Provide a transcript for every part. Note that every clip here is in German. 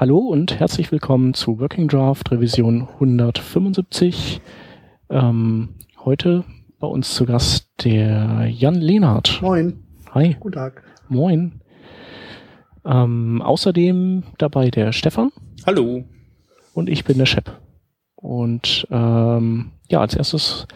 Hallo und herzlich willkommen zu Working Draft Revision 175. Ähm, heute bei uns zu Gast der Jan Lehnhardt. Moin. Hi. Guten Tag. Moin. Ähm, außerdem dabei der Stefan. Hallo. Und ich bin der Shep. Und ähm, ja, als erstes,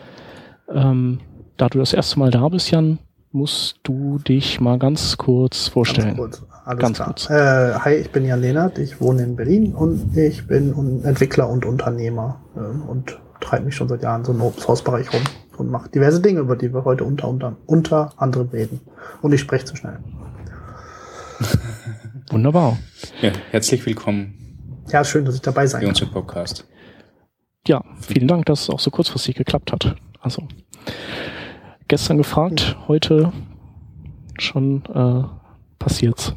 ähm, da du das erste Mal da bist, Jan, musst du dich mal ganz kurz vorstellen. Ganz kurz. Alles Ganz klar. kurz. Äh, hi, ich bin Jan Lehnert, ich wohne in Berlin und ich bin un- Entwickler und Unternehmer äh, und treibe mich schon seit Jahren so im Open Source Bereich rum und mache diverse Dinge, über die wir heute unter, unter, unter anderem reden. Und ich spreche zu schnell. Wunderbar. Ja, herzlich willkommen Ja, schön, dass ich dabei sein bei kann. unserem Podcast. Ja, vielen Dank, dass es auch so kurzfristig geklappt hat. Also gestern gefragt, heute schon äh, passiert's.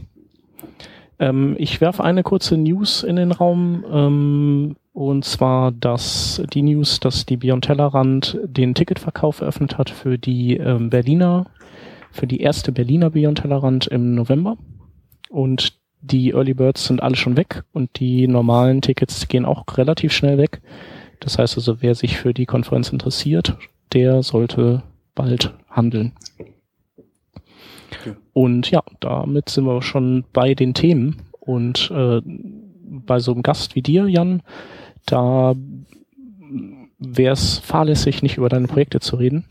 Ähm, ich werfe eine kurze News in den Raum, ähm, und zwar dass die News, dass die Beyond Tellerrand den Ticketverkauf eröffnet hat für die ähm, Berliner, für die erste Berliner Beyond Tellerrand im November. Und die Early Birds sind alle schon weg und die normalen Tickets gehen auch relativ schnell weg. Das heißt also, wer sich für die Konferenz interessiert, der sollte bald handeln. Und ja, damit sind wir schon bei den Themen. Und äh, bei so einem Gast wie dir, Jan, da wäre es fahrlässig, nicht über deine Projekte zu reden.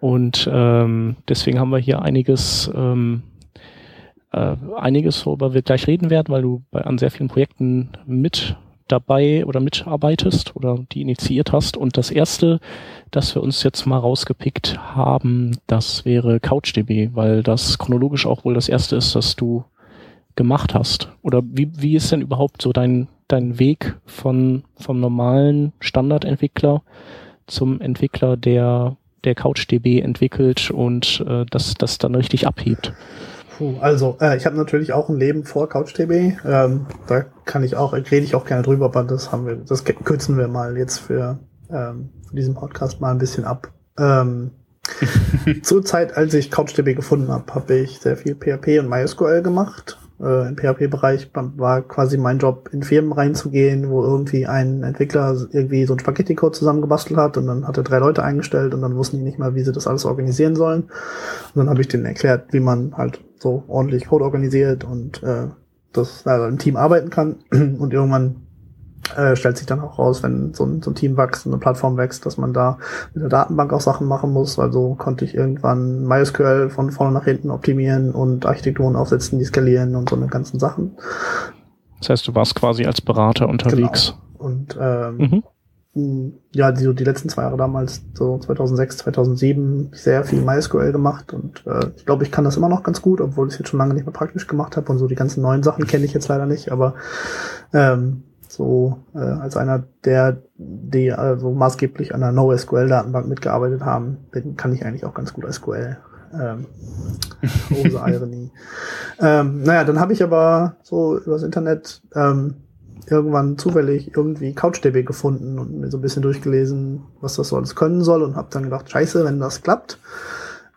Und ähm, deswegen haben wir hier einiges, ähm, äh, einiges, worüber wir gleich reden werden, weil du bei, an sehr vielen Projekten mit dabei oder mitarbeitest oder die initiiert hast. Und das erste, das wir uns jetzt mal rausgepickt haben, das wäre CouchDB, weil das chronologisch auch wohl das erste ist, das du gemacht hast. Oder wie, wie ist denn überhaupt so dein, dein Weg von, vom normalen Standardentwickler zum Entwickler, der, der CouchDB entwickelt und äh, das, das dann richtig abhebt? Also, äh, ich habe natürlich auch ein Leben vor CouchDB. Ähm, da kann ich auch, rede ich auch gerne drüber, aber das haben wir, das kürzen wir mal jetzt für, ähm, für diesen Podcast mal ein bisschen ab. Ähm, zur Zeit, als ich CouchDB gefunden habe, habe ich sehr viel PHP und MySQL gemacht. Äh, Im PHP-Bereich war quasi mein Job, in Firmen reinzugehen, wo irgendwie ein Entwickler irgendwie so ein Spaghetti-Code zusammengebastelt hat und dann hat er drei Leute eingestellt und dann wussten die nicht mal, wie sie das alles organisieren sollen. Und dann habe ich denen erklärt, wie man halt so ordentlich Code organisiert und äh, das also im Team arbeiten kann. Und irgendwann äh, stellt sich dann auch raus, wenn so ein, so ein Team wächst, eine Plattform wächst, dass man da mit der Datenbank auch Sachen machen muss. Also konnte ich irgendwann MySQL von vorne nach hinten optimieren und Architekturen aufsetzen, die skalieren und so eine ganzen Sachen. Das heißt, du warst quasi als Berater unterwegs. Genau. Und ähm, Mhm. mh, ja, die, so die letzten zwei Jahre damals, so 2006, 2007, sehr viel MySQL gemacht und äh, ich glaube, ich kann das immer noch ganz gut, obwohl ich es jetzt schon lange nicht mehr praktisch gemacht habe und so die ganzen neuen Sachen kenne ich jetzt leider nicht, aber ähm, so äh, als einer der, die also maßgeblich an der NoSQL-Datenbank mitgearbeitet haben, bin, kann ich eigentlich auch ganz gut SQL. Ähm, große Ironie. ähm, naja, dann habe ich aber so übers Internet ähm, irgendwann zufällig irgendwie CouchDB gefunden und mir so ein bisschen durchgelesen, was das so alles können soll und habe dann gedacht, scheiße, wenn das klappt,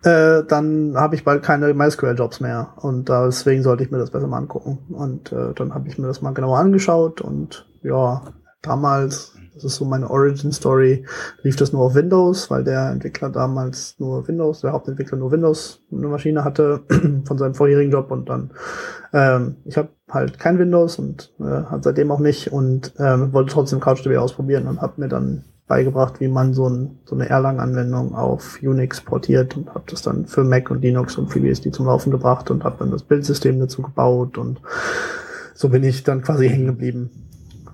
äh, dann habe ich bald keine MySQL-Jobs mehr. Und deswegen sollte ich mir das besser mal angucken. Und äh, dann habe ich mir das mal genauer angeschaut. Und ja, damals, das ist so meine Origin-Story, lief das nur auf Windows, weil der Entwickler damals nur Windows, der Hauptentwickler nur Windows eine Maschine hatte von seinem vorherigen Job. Und dann ähm, ich habe halt kein Windows und äh, hat seitdem auch nicht. Und ähm, wollte trotzdem CouchDB ausprobieren und habe mir dann beigebracht, wie man so, ein, so eine Erlang-Anwendung auf Unix portiert und habe das dann für Mac und Linux und FreeBSD zum Laufen gebracht und habe dann das Bildsystem dazu gebaut und so bin ich dann quasi hängen geblieben.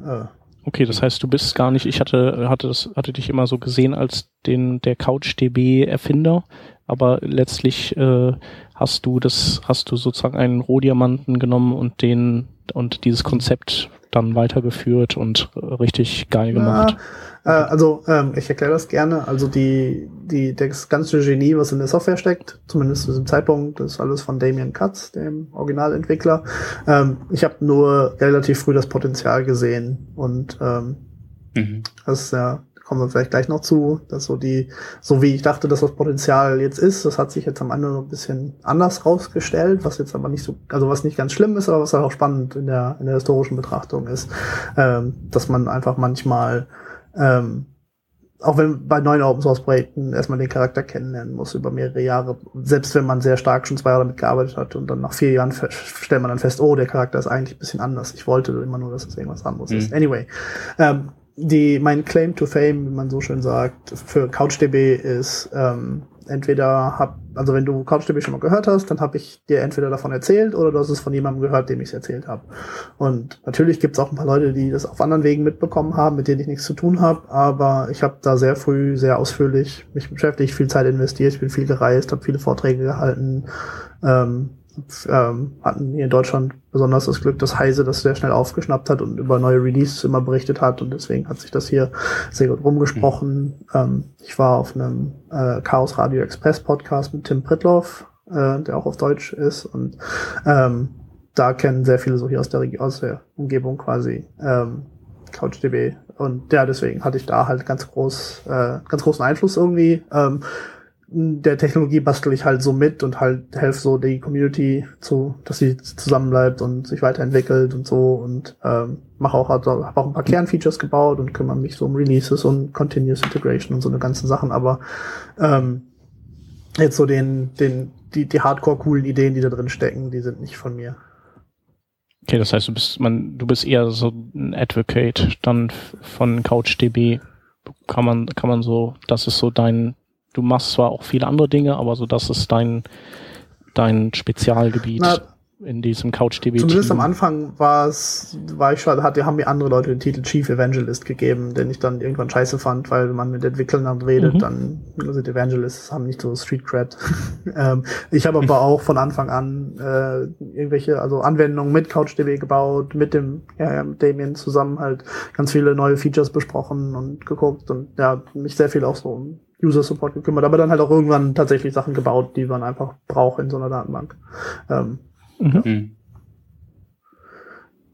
Äh, Okay, das heißt, du bist gar nicht, ich hatte, hatte das, hatte dich immer so gesehen als den, der CouchDB-Erfinder, aber letztlich äh, hast du das, hast du sozusagen einen Rohdiamanten genommen und den, und dieses Konzept dann weitergeführt und richtig geil gemacht. Ja, äh, also ähm, ich erkläre das gerne. Also die, die, das ganze Genie, was in der Software steckt, zumindest zu diesem Zeitpunkt, das ist alles von Damien Katz, dem Originalentwickler. Ähm, ich habe nur relativ früh das Potenzial gesehen und ähm, Mhm. das ist ja kommen wir vielleicht gleich noch zu, dass so die, so wie ich dachte, dass das Potenzial jetzt ist, das hat sich jetzt am Ende so ein bisschen anders rausgestellt, was jetzt aber nicht so, also was nicht ganz schlimm ist, aber was halt auch spannend in der, in der historischen Betrachtung ist, ähm, dass man einfach manchmal, ähm, auch wenn bei neuen Open Source Projekten erstmal den Charakter kennenlernen muss über mehrere Jahre, selbst wenn man sehr stark schon zwei Jahre damit gearbeitet hat und dann nach vier Jahren stellt man dann fest, oh, der Charakter ist eigentlich ein bisschen anders. Ich wollte immer nur, dass es irgendwas anderes mhm. ist. Anyway, ähm, die, mein Claim to Fame, wie man so schön sagt, für CouchDB ist, ähm, entweder hab, also wenn du CouchDB schon mal gehört hast, dann habe ich dir entweder davon erzählt oder du hast es von jemandem gehört, dem ich es erzählt habe. Und natürlich gibt es auch ein paar Leute, die das auf anderen Wegen mitbekommen haben, mit denen ich nichts zu tun habe, aber ich habe da sehr früh, sehr ausführlich mich beschäftigt, viel Zeit investiert, ich bin viel gereist, habe viele Vorträge gehalten, ähm, ähm, hatten hier in Deutschland besonders das Glück, dass Heise das sehr schnell aufgeschnappt hat und über neue Releases immer berichtet hat und deswegen hat sich das hier sehr gut rumgesprochen. Mhm. Ähm, ich war auf einem äh, Chaos Radio Express Podcast mit Tim Pritloff, äh, der auch auf Deutsch ist und ähm, da kennen sehr viele so hier aus der Region, aus der Umgebung quasi ähm, CouchDB und ja, deswegen hatte ich da halt ganz groß, äh, ganz großen Einfluss irgendwie. Ähm, der Technologie bastel ich halt so mit und halt helfe so die Community zu, dass sie zusammenbleibt und sich weiterentwickelt und so und ähm, mache auch also habe auch ein paar Kernfeatures gebaut und kümmere mich so um Releases und Continuous Integration und so eine ganzen Sachen, aber ähm, jetzt so den den die die Hardcore coolen Ideen, die da drin stecken, die sind nicht von mir. Okay, das heißt, du bist man du bist eher so ein Advocate dann von CouchDB kann man kann man so, das ist so dein du machst zwar auch viele andere Dinge, aber so das ist dein, dein Spezialgebiet. Na, in diesem CouchDB. Zumindest am Anfang war es, war ich schon, hat, haben mir andere Leute den Titel Chief Evangelist gegeben, den ich dann irgendwann scheiße fand, weil man mit Entwicklern dann redet, mhm. dann sind Evangelists haben nicht so Street Cred. ähm, ich habe aber auch von Anfang an äh, irgendwelche, also Anwendungen mit CouchDB gebaut, mit dem, ja, Damien zusammen halt ganz viele neue Features besprochen und geguckt und ja, mich sehr viel auch so um User Support gekümmert, aber dann halt auch irgendwann tatsächlich Sachen gebaut, die man einfach braucht in so einer Datenbank. Ähm, mhm. ja.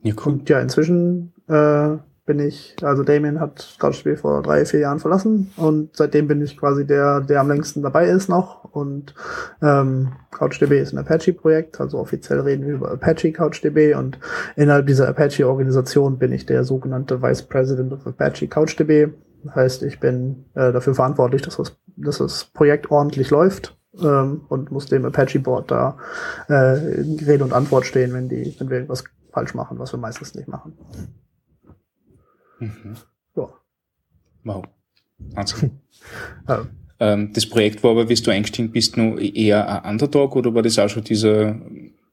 Ja, cool. Und ja, inzwischen äh, bin ich, also Damien hat CouchDB vor drei, vier Jahren verlassen und seitdem bin ich quasi der, der am längsten dabei ist noch und ähm, CouchDB ist ein Apache-Projekt, also offiziell reden wir über Apache CouchDB und innerhalb dieser Apache-Organisation bin ich der sogenannte Vice President of Apache CouchDB Heißt, ich bin äh, dafür verantwortlich, dass das, dass das Projekt ordentlich läuft ähm, und muss dem Apache-Board da äh, Rede und Antwort stehen, wenn, die, wenn wir irgendwas falsch machen, was wir meistens nicht machen. Mhm. Ja. Wow. Wahnsinn. ja. ähm, das Projekt war aber, wie du eingestiegen bist, nur eher ein Underdog oder war das auch schon dieser,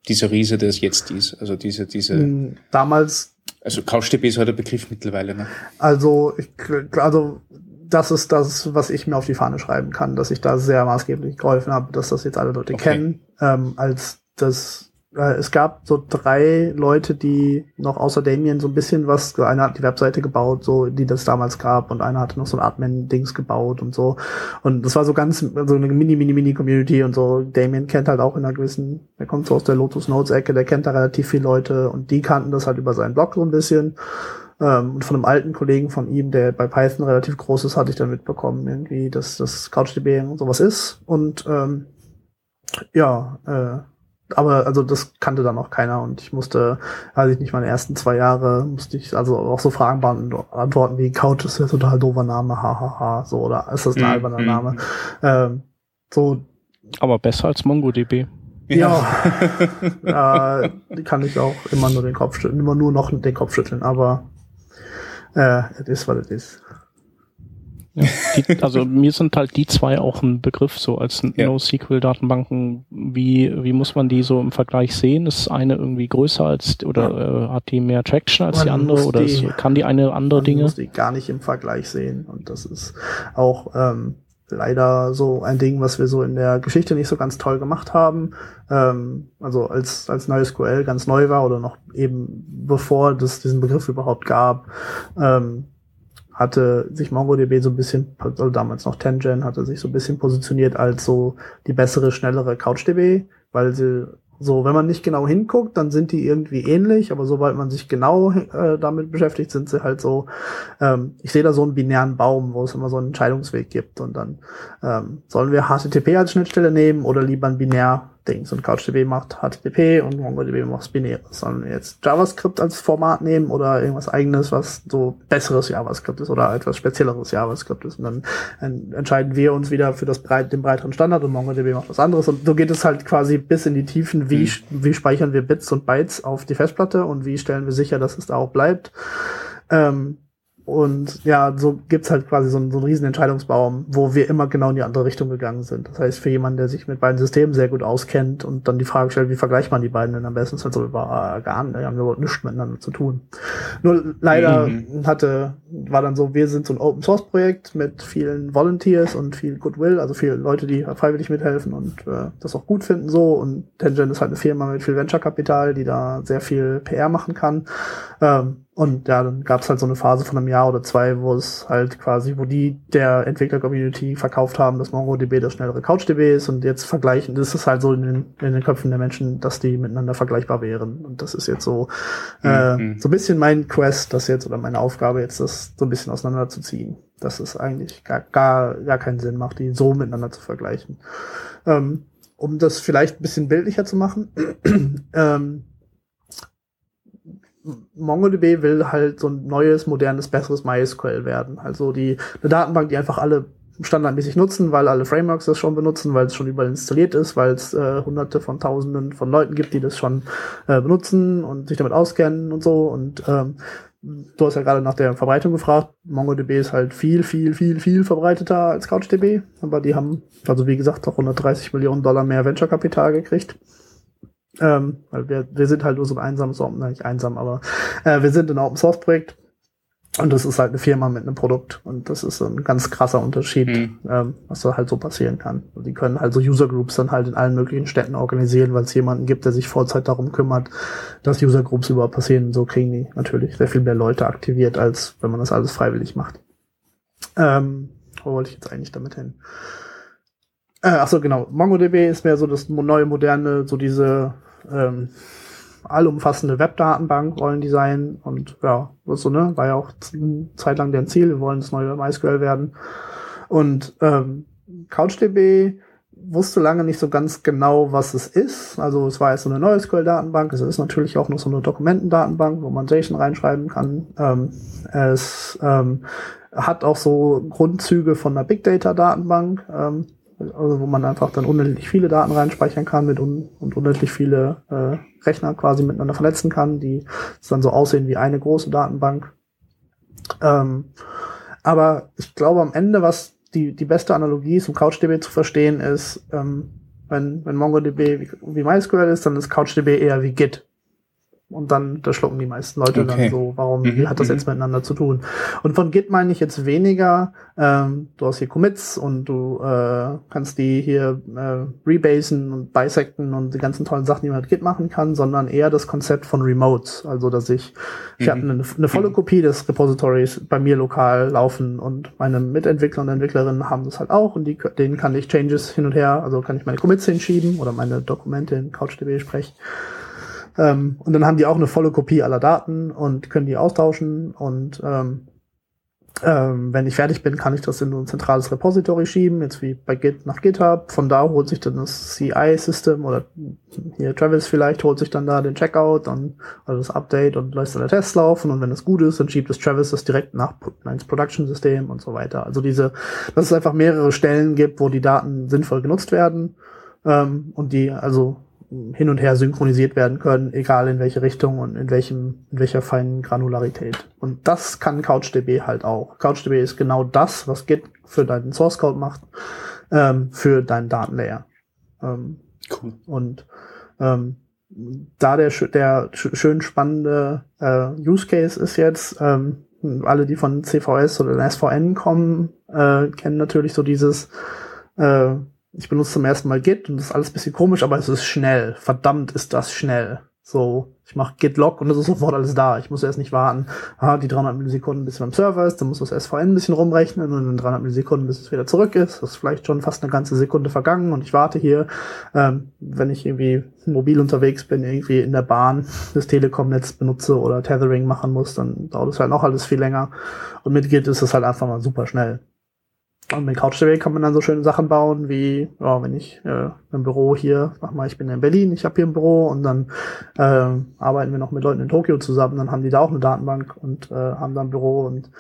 dieser Riese, der es jetzt ist? Also diese, diese. Hm, damals also CouchDB ist heute ein Begriff mittlerweile, ne? Also, ich, also das ist das, was ich mir auf die Fahne schreiben kann, dass ich da sehr maßgeblich geholfen habe, dass das jetzt alle Leute okay. kennen, ähm, als das äh, es gab so drei Leute, die noch außer Damien so ein bisschen was, einer hat die Webseite gebaut, so, die das damals gab, und einer hatte noch so ein Admin-Dings gebaut und so. Und das war so ganz, so eine mini, mini, mini Community und so. Damien kennt halt auch in einer gewissen, der kommt so aus der Lotus Notes Ecke, der kennt da relativ viele Leute und die kannten das halt über seinen Blog so ein bisschen. Ähm, und von einem alten Kollegen von ihm, der bei Python relativ groß ist, hatte ich dann mitbekommen, irgendwie, dass das CouchDB und sowas ist. Und ähm, ja, äh, aber also das kannte dann auch keiner und ich musste, weiß ich nicht, meine ersten zwei Jahre musste ich also auch so Fragen beantworten wie Couch ist ja total doofer Name, hahaha, ha, ha, so oder ist das ein mm, alberner mm. Name? Ähm, so. Aber besser als MongoDB. Ja, ja äh, kann ich auch immer nur den Kopf schütteln, immer nur noch den Kopf schütteln, aber äh, es ist, was es ist. Ja, die, also mir sind halt die zwei auch ein Begriff, so als ja. NoSQL-Datenbanken. Wie, wie muss man die so im Vergleich sehen? Ist eine irgendwie größer als oder ja. äh, hat die mehr Traction als man die andere oder die, ist, kann die eine andere man Dinge? Man muss die gar nicht im Vergleich sehen. Und das ist auch ähm, leider so ein Ding, was wir so in der Geschichte nicht so ganz toll gemacht haben. Ähm, also als, als NoSQL ganz neu war oder noch eben bevor es diesen Begriff überhaupt gab. Ähm, hatte sich MongoDB so ein bisschen, also damals noch Tengen, hatte sich so ein bisschen positioniert als so die bessere, schnellere CouchDB, weil sie So, wenn man nicht genau hinguckt, dann sind die irgendwie ähnlich, aber sobald man sich genau äh, damit beschäftigt, sind sie halt so, ähm, ich sehe da so einen binären Baum, wo es immer so einen Entscheidungsweg gibt und dann ähm, sollen wir HTTP als Schnittstelle nehmen oder lieber ein binär Dings und CouchDB macht HTTP und MongoDB macht Binäres. Sollen wir jetzt JavaScript als Format nehmen oder irgendwas eigenes, was so besseres JavaScript ist oder etwas spezielleres JavaScript ist? Und dann entscheiden wir uns wieder für das breit, den breiteren Standard und MongoDB macht was anderes. Und so geht es halt quasi bis in die Tiefen, wie, mhm. wie speichern wir Bits und Bytes auf die Festplatte und wie stellen wir sicher, dass es da auch bleibt. Ähm, und ja, so gibt's halt quasi so einen, so einen riesen Entscheidungsbaum, wo wir immer genau in die andere Richtung gegangen sind. Das heißt, für jemanden, der sich mit beiden Systemen sehr gut auskennt und dann die Frage stellt, wie vergleicht man die beiden denn am besten, ist halt so über äh, gar nicht, die haben überhaupt nichts miteinander zu tun. Nur leider mhm. hatte, war dann so, wir sind so ein Open Source Projekt mit vielen Volunteers und viel Goodwill, also viele Leute, die freiwillig mithelfen und äh, das auch gut finden so. Und Tangent ist halt eine Firma mit viel Venture Kapital, die da sehr viel PR machen kann. Ähm, und ja, dann gab es halt so eine Phase von einem Jahr oder zwei, wo es halt quasi, wo die der Entwickler-Community verkauft haben, dass MongoDB das schnellere CouchDB ist und jetzt vergleichen, das ist halt so in den, in den Köpfen der Menschen, dass die miteinander vergleichbar wären. Und das ist jetzt so, äh, mhm. so ein bisschen mein Quest, das jetzt, oder meine Aufgabe jetzt, das so ein bisschen auseinanderzuziehen. Dass es eigentlich gar, gar, gar keinen Sinn macht, die so miteinander zu vergleichen. Ähm, um das vielleicht ein bisschen bildlicher zu machen, ähm, MongoDB will halt so ein neues, modernes, besseres MySQL werden. Also die eine Datenbank, die einfach alle standardmäßig nutzen, weil alle Frameworks das schon benutzen, weil es schon überall installiert ist, weil es äh, hunderte von tausenden von Leuten gibt, die das schon äh, benutzen und sich damit auskennen und so. Und ähm, du hast ja gerade nach der Verbreitung gefragt. MongoDB ist halt viel, viel, viel, viel verbreiteter als CouchDB. Aber die haben, also wie gesagt, auch 130 Millionen Dollar mehr Venture-Kapital gekriegt. Ähm, weil wir, wir sind halt nur so ein einsames, nein, nicht einsam, aber äh, wir sind ein Open Source Projekt und das ist halt eine Firma mit einem Produkt und das ist ein ganz krasser Unterschied, mhm. ähm, was da halt so passieren kann. Und die können halt so User Groups dann halt in allen möglichen Städten organisieren, weil es jemanden gibt, der sich Vollzeit darum kümmert, dass User Groups überhaupt passieren. So kriegen die natürlich sehr viel mehr Leute aktiviert, als wenn man das alles freiwillig macht. Ähm, wo wollte ich jetzt eigentlich damit hin? Äh, achso, genau. MongoDB ist mehr so das neue, moderne, so diese ähm, allumfassende Webdatenbank wollen die sein und ja, so, ne, war ja auch zeitlang deren Ziel, wir wollen das neue MySQL werden. Und ähm, CouchDB wusste lange nicht so ganz genau, was es ist. Also es war jetzt so eine neue SQL-Datenbank. Es ist natürlich auch noch so eine Dokumentendatenbank, wo man JSON reinschreiben kann. Ähm, es ähm, hat auch so Grundzüge von einer Big Data-Datenbank. Ähm, also wo man einfach dann unendlich viele Daten reinspeichern kann mit un und unendlich viele äh, Rechner quasi miteinander vernetzen kann, die dann so aussehen wie eine große Datenbank. Ähm, aber ich glaube am Ende, was die, die beste Analogie ist, um CouchDB zu verstehen, ist, ähm, wenn, wenn MongoDB wie, wie MySQL ist, dann ist CouchDB eher wie Git. Und dann, da schlucken die meisten Leute okay. dann so, warum, mhm, hat das jetzt mhm. miteinander zu tun? Und von Git meine ich jetzt weniger, ähm, du hast hier Commits und du äh, kannst die hier äh, rebasen und bisecten und die ganzen tollen Sachen, die man mit Git machen kann, sondern eher das Konzept von Remotes. Also, dass ich, ich mhm. habe eine, eine volle mhm. Kopie des Repositories bei mir lokal laufen und meine Mitentwickler und Entwicklerinnen haben das halt auch und die, denen kann ich Changes hin und her, also kann ich meine Commits hinschieben oder meine Dokumente in CouchDB sprechen. Ähm, und dann haben die auch eine volle Kopie aller Daten und können die austauschen. Und ähm, ähm, wenn ich fertig bin, kann ich das in ein zentrales Repository schieben, jetzt wie bei Git nach GitHub. Von da holt sich dann das CI-System oder hier Travis vielleicht holt sich dann da den Checkout und also das Update und lässt dann der Test laufen. Und wenn das gut ist, dann schiebt das Travis das direkt nach ins Production-System und so weiter. Also diese, dass es einfach mehrere Stellen gibt, wo die Daten sinnvoll genutzt werden ähm, und die also hin und her synchronisiert werden können, egal in welche Richtung und in welchem, in welcher feinen Granularität. Und das kann CouchDB halt auch. CouchDB ist genau das, was Git für deinen Source Code macht, ähm, für deinen Datenlayer. Ähm, cool. Und ähm, da der, der schön spannende äh, Use Case ist jetzt, ähm, alle, die von CVS oder SVN kommen, äh, kennen natürlich so dieses äh, ich benutze zum ersten Mal Git und das ist alles bisschen komisch, aber es ist schnell. Verdammt ist das schnell. So, ich mache git log und es ist sofort alles da. Ich muss erst nicht warten, ah, die 300 Millisekunden bis beim Server ist, dann muss das SVN ein bisschen rumrechnen und dann 300 Millisekunden bis es wieder zurück ist. Das ist vielleicht schon fast eine ganze Sekunde vergangen und ich warte hier, ähm, wenn ich irgendwie mobil unterwegs bin, irgendwie in der Bahn das Telekom-Netz benutze oder Tethering machen muss, dann dauert es halt noch alles viel länger. Und mit Git ist es halt einfach mal super schnell. Und mit CouchDB kann man dann so schöne Sachen bauen, wie, ja, wenn ich äh, ein Büro hier, sag mal, ich bin in Berlin, ich habe hier ein Büro und dann äh, arbeiten wir noch mit Leuten in Tokio zusammen, dann haben die da auch eine Datenbank und äh, haben da ein Büro und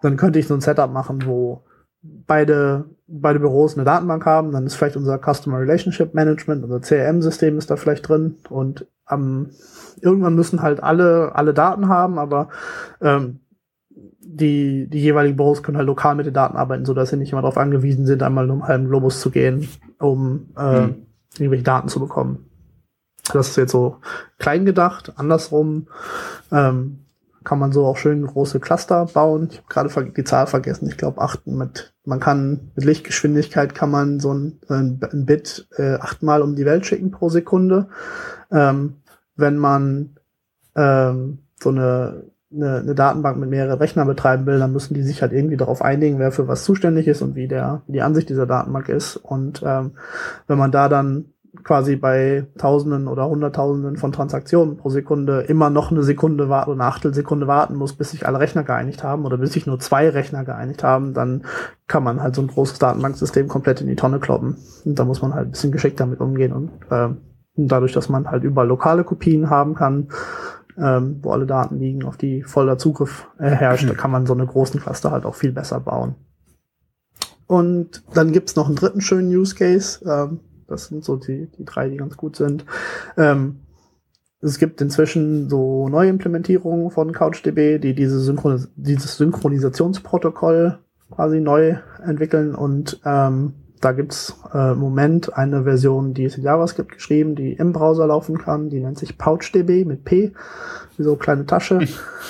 dann könnte ich so ein Setup machen, wo beide, beide Büros eine Datenbank haben, dann ist vielleicht unser Customer Relationship Management, unser CRM-System ist da vielleicht drin und am, irgendwann müssen halt alle, alle Daten haben, aber ähm, die, die jeweiligen Büros können halt lokal mit den Daten arbeiten, sodass sie nicht immer darauf angewiesen sind, einmal um einen halben Globus zu gehen, um äh, mhm. irgendwelche Daten zu bekommen. Das ist jetzt so klein gedacht. Andersrum ähm, kann man so auch schön große Cluster bauen. Ich habe gerade die Zahl vergessen. Ich glaube, achten mit man kann mit Lichtgeschwindigkeit kann man so ein, ein Bit äh, achtmal um die Welt schicken pro Sekunde. Ähm, wenn man ähm, so eine eine, eine Datenbank mit mehreren Rechnern betreiben will, dann müssen die sich halt irgendwie darauf einigen, wer für was zuständig ist und wie der wie die Ansicht dieser Datenbank ist. Und ähm, wenn man da dann quasi bei Tausenden oder Hunderttausenden von Transaktionen pro Sekunde immer noch eine Sekunde warten oder eine Achtelsekunde warten muss, bis sich alle Rechner geeinigt haben oder bis sich nur zwei Rechner geeinigt haben, dann kann man halt so ein großes Datenbanksystem komplett in die Tonne kloppen. Und da muss man halt ein bisschen geschickt damit umgehen und äh, dadurch, dass man halt überall lokale Kopien haben kann, ähm, wo alle Daten liegen, auf die voller Zugriff äh, herrscht, da kann man so eine großen Cluster halt auch viel besser bauen. Und dann gibt's noch einen dritten schönen Use Case. Ähm, das sind so die, die drei, die ganz gut sind. Ähm, es gibt inzwischen so neue Implementierungen von CouchDB, die diese Synchronis dieses Synchronisationsprotokoll quasi neu entwickeln und ähm, da gibt's äh, im Moment eine Version, die ist in JavaScript geschrieben, die im Browser laufen kann. Die nennt sich PouchDB mit P, wie so eine kleine Tasche.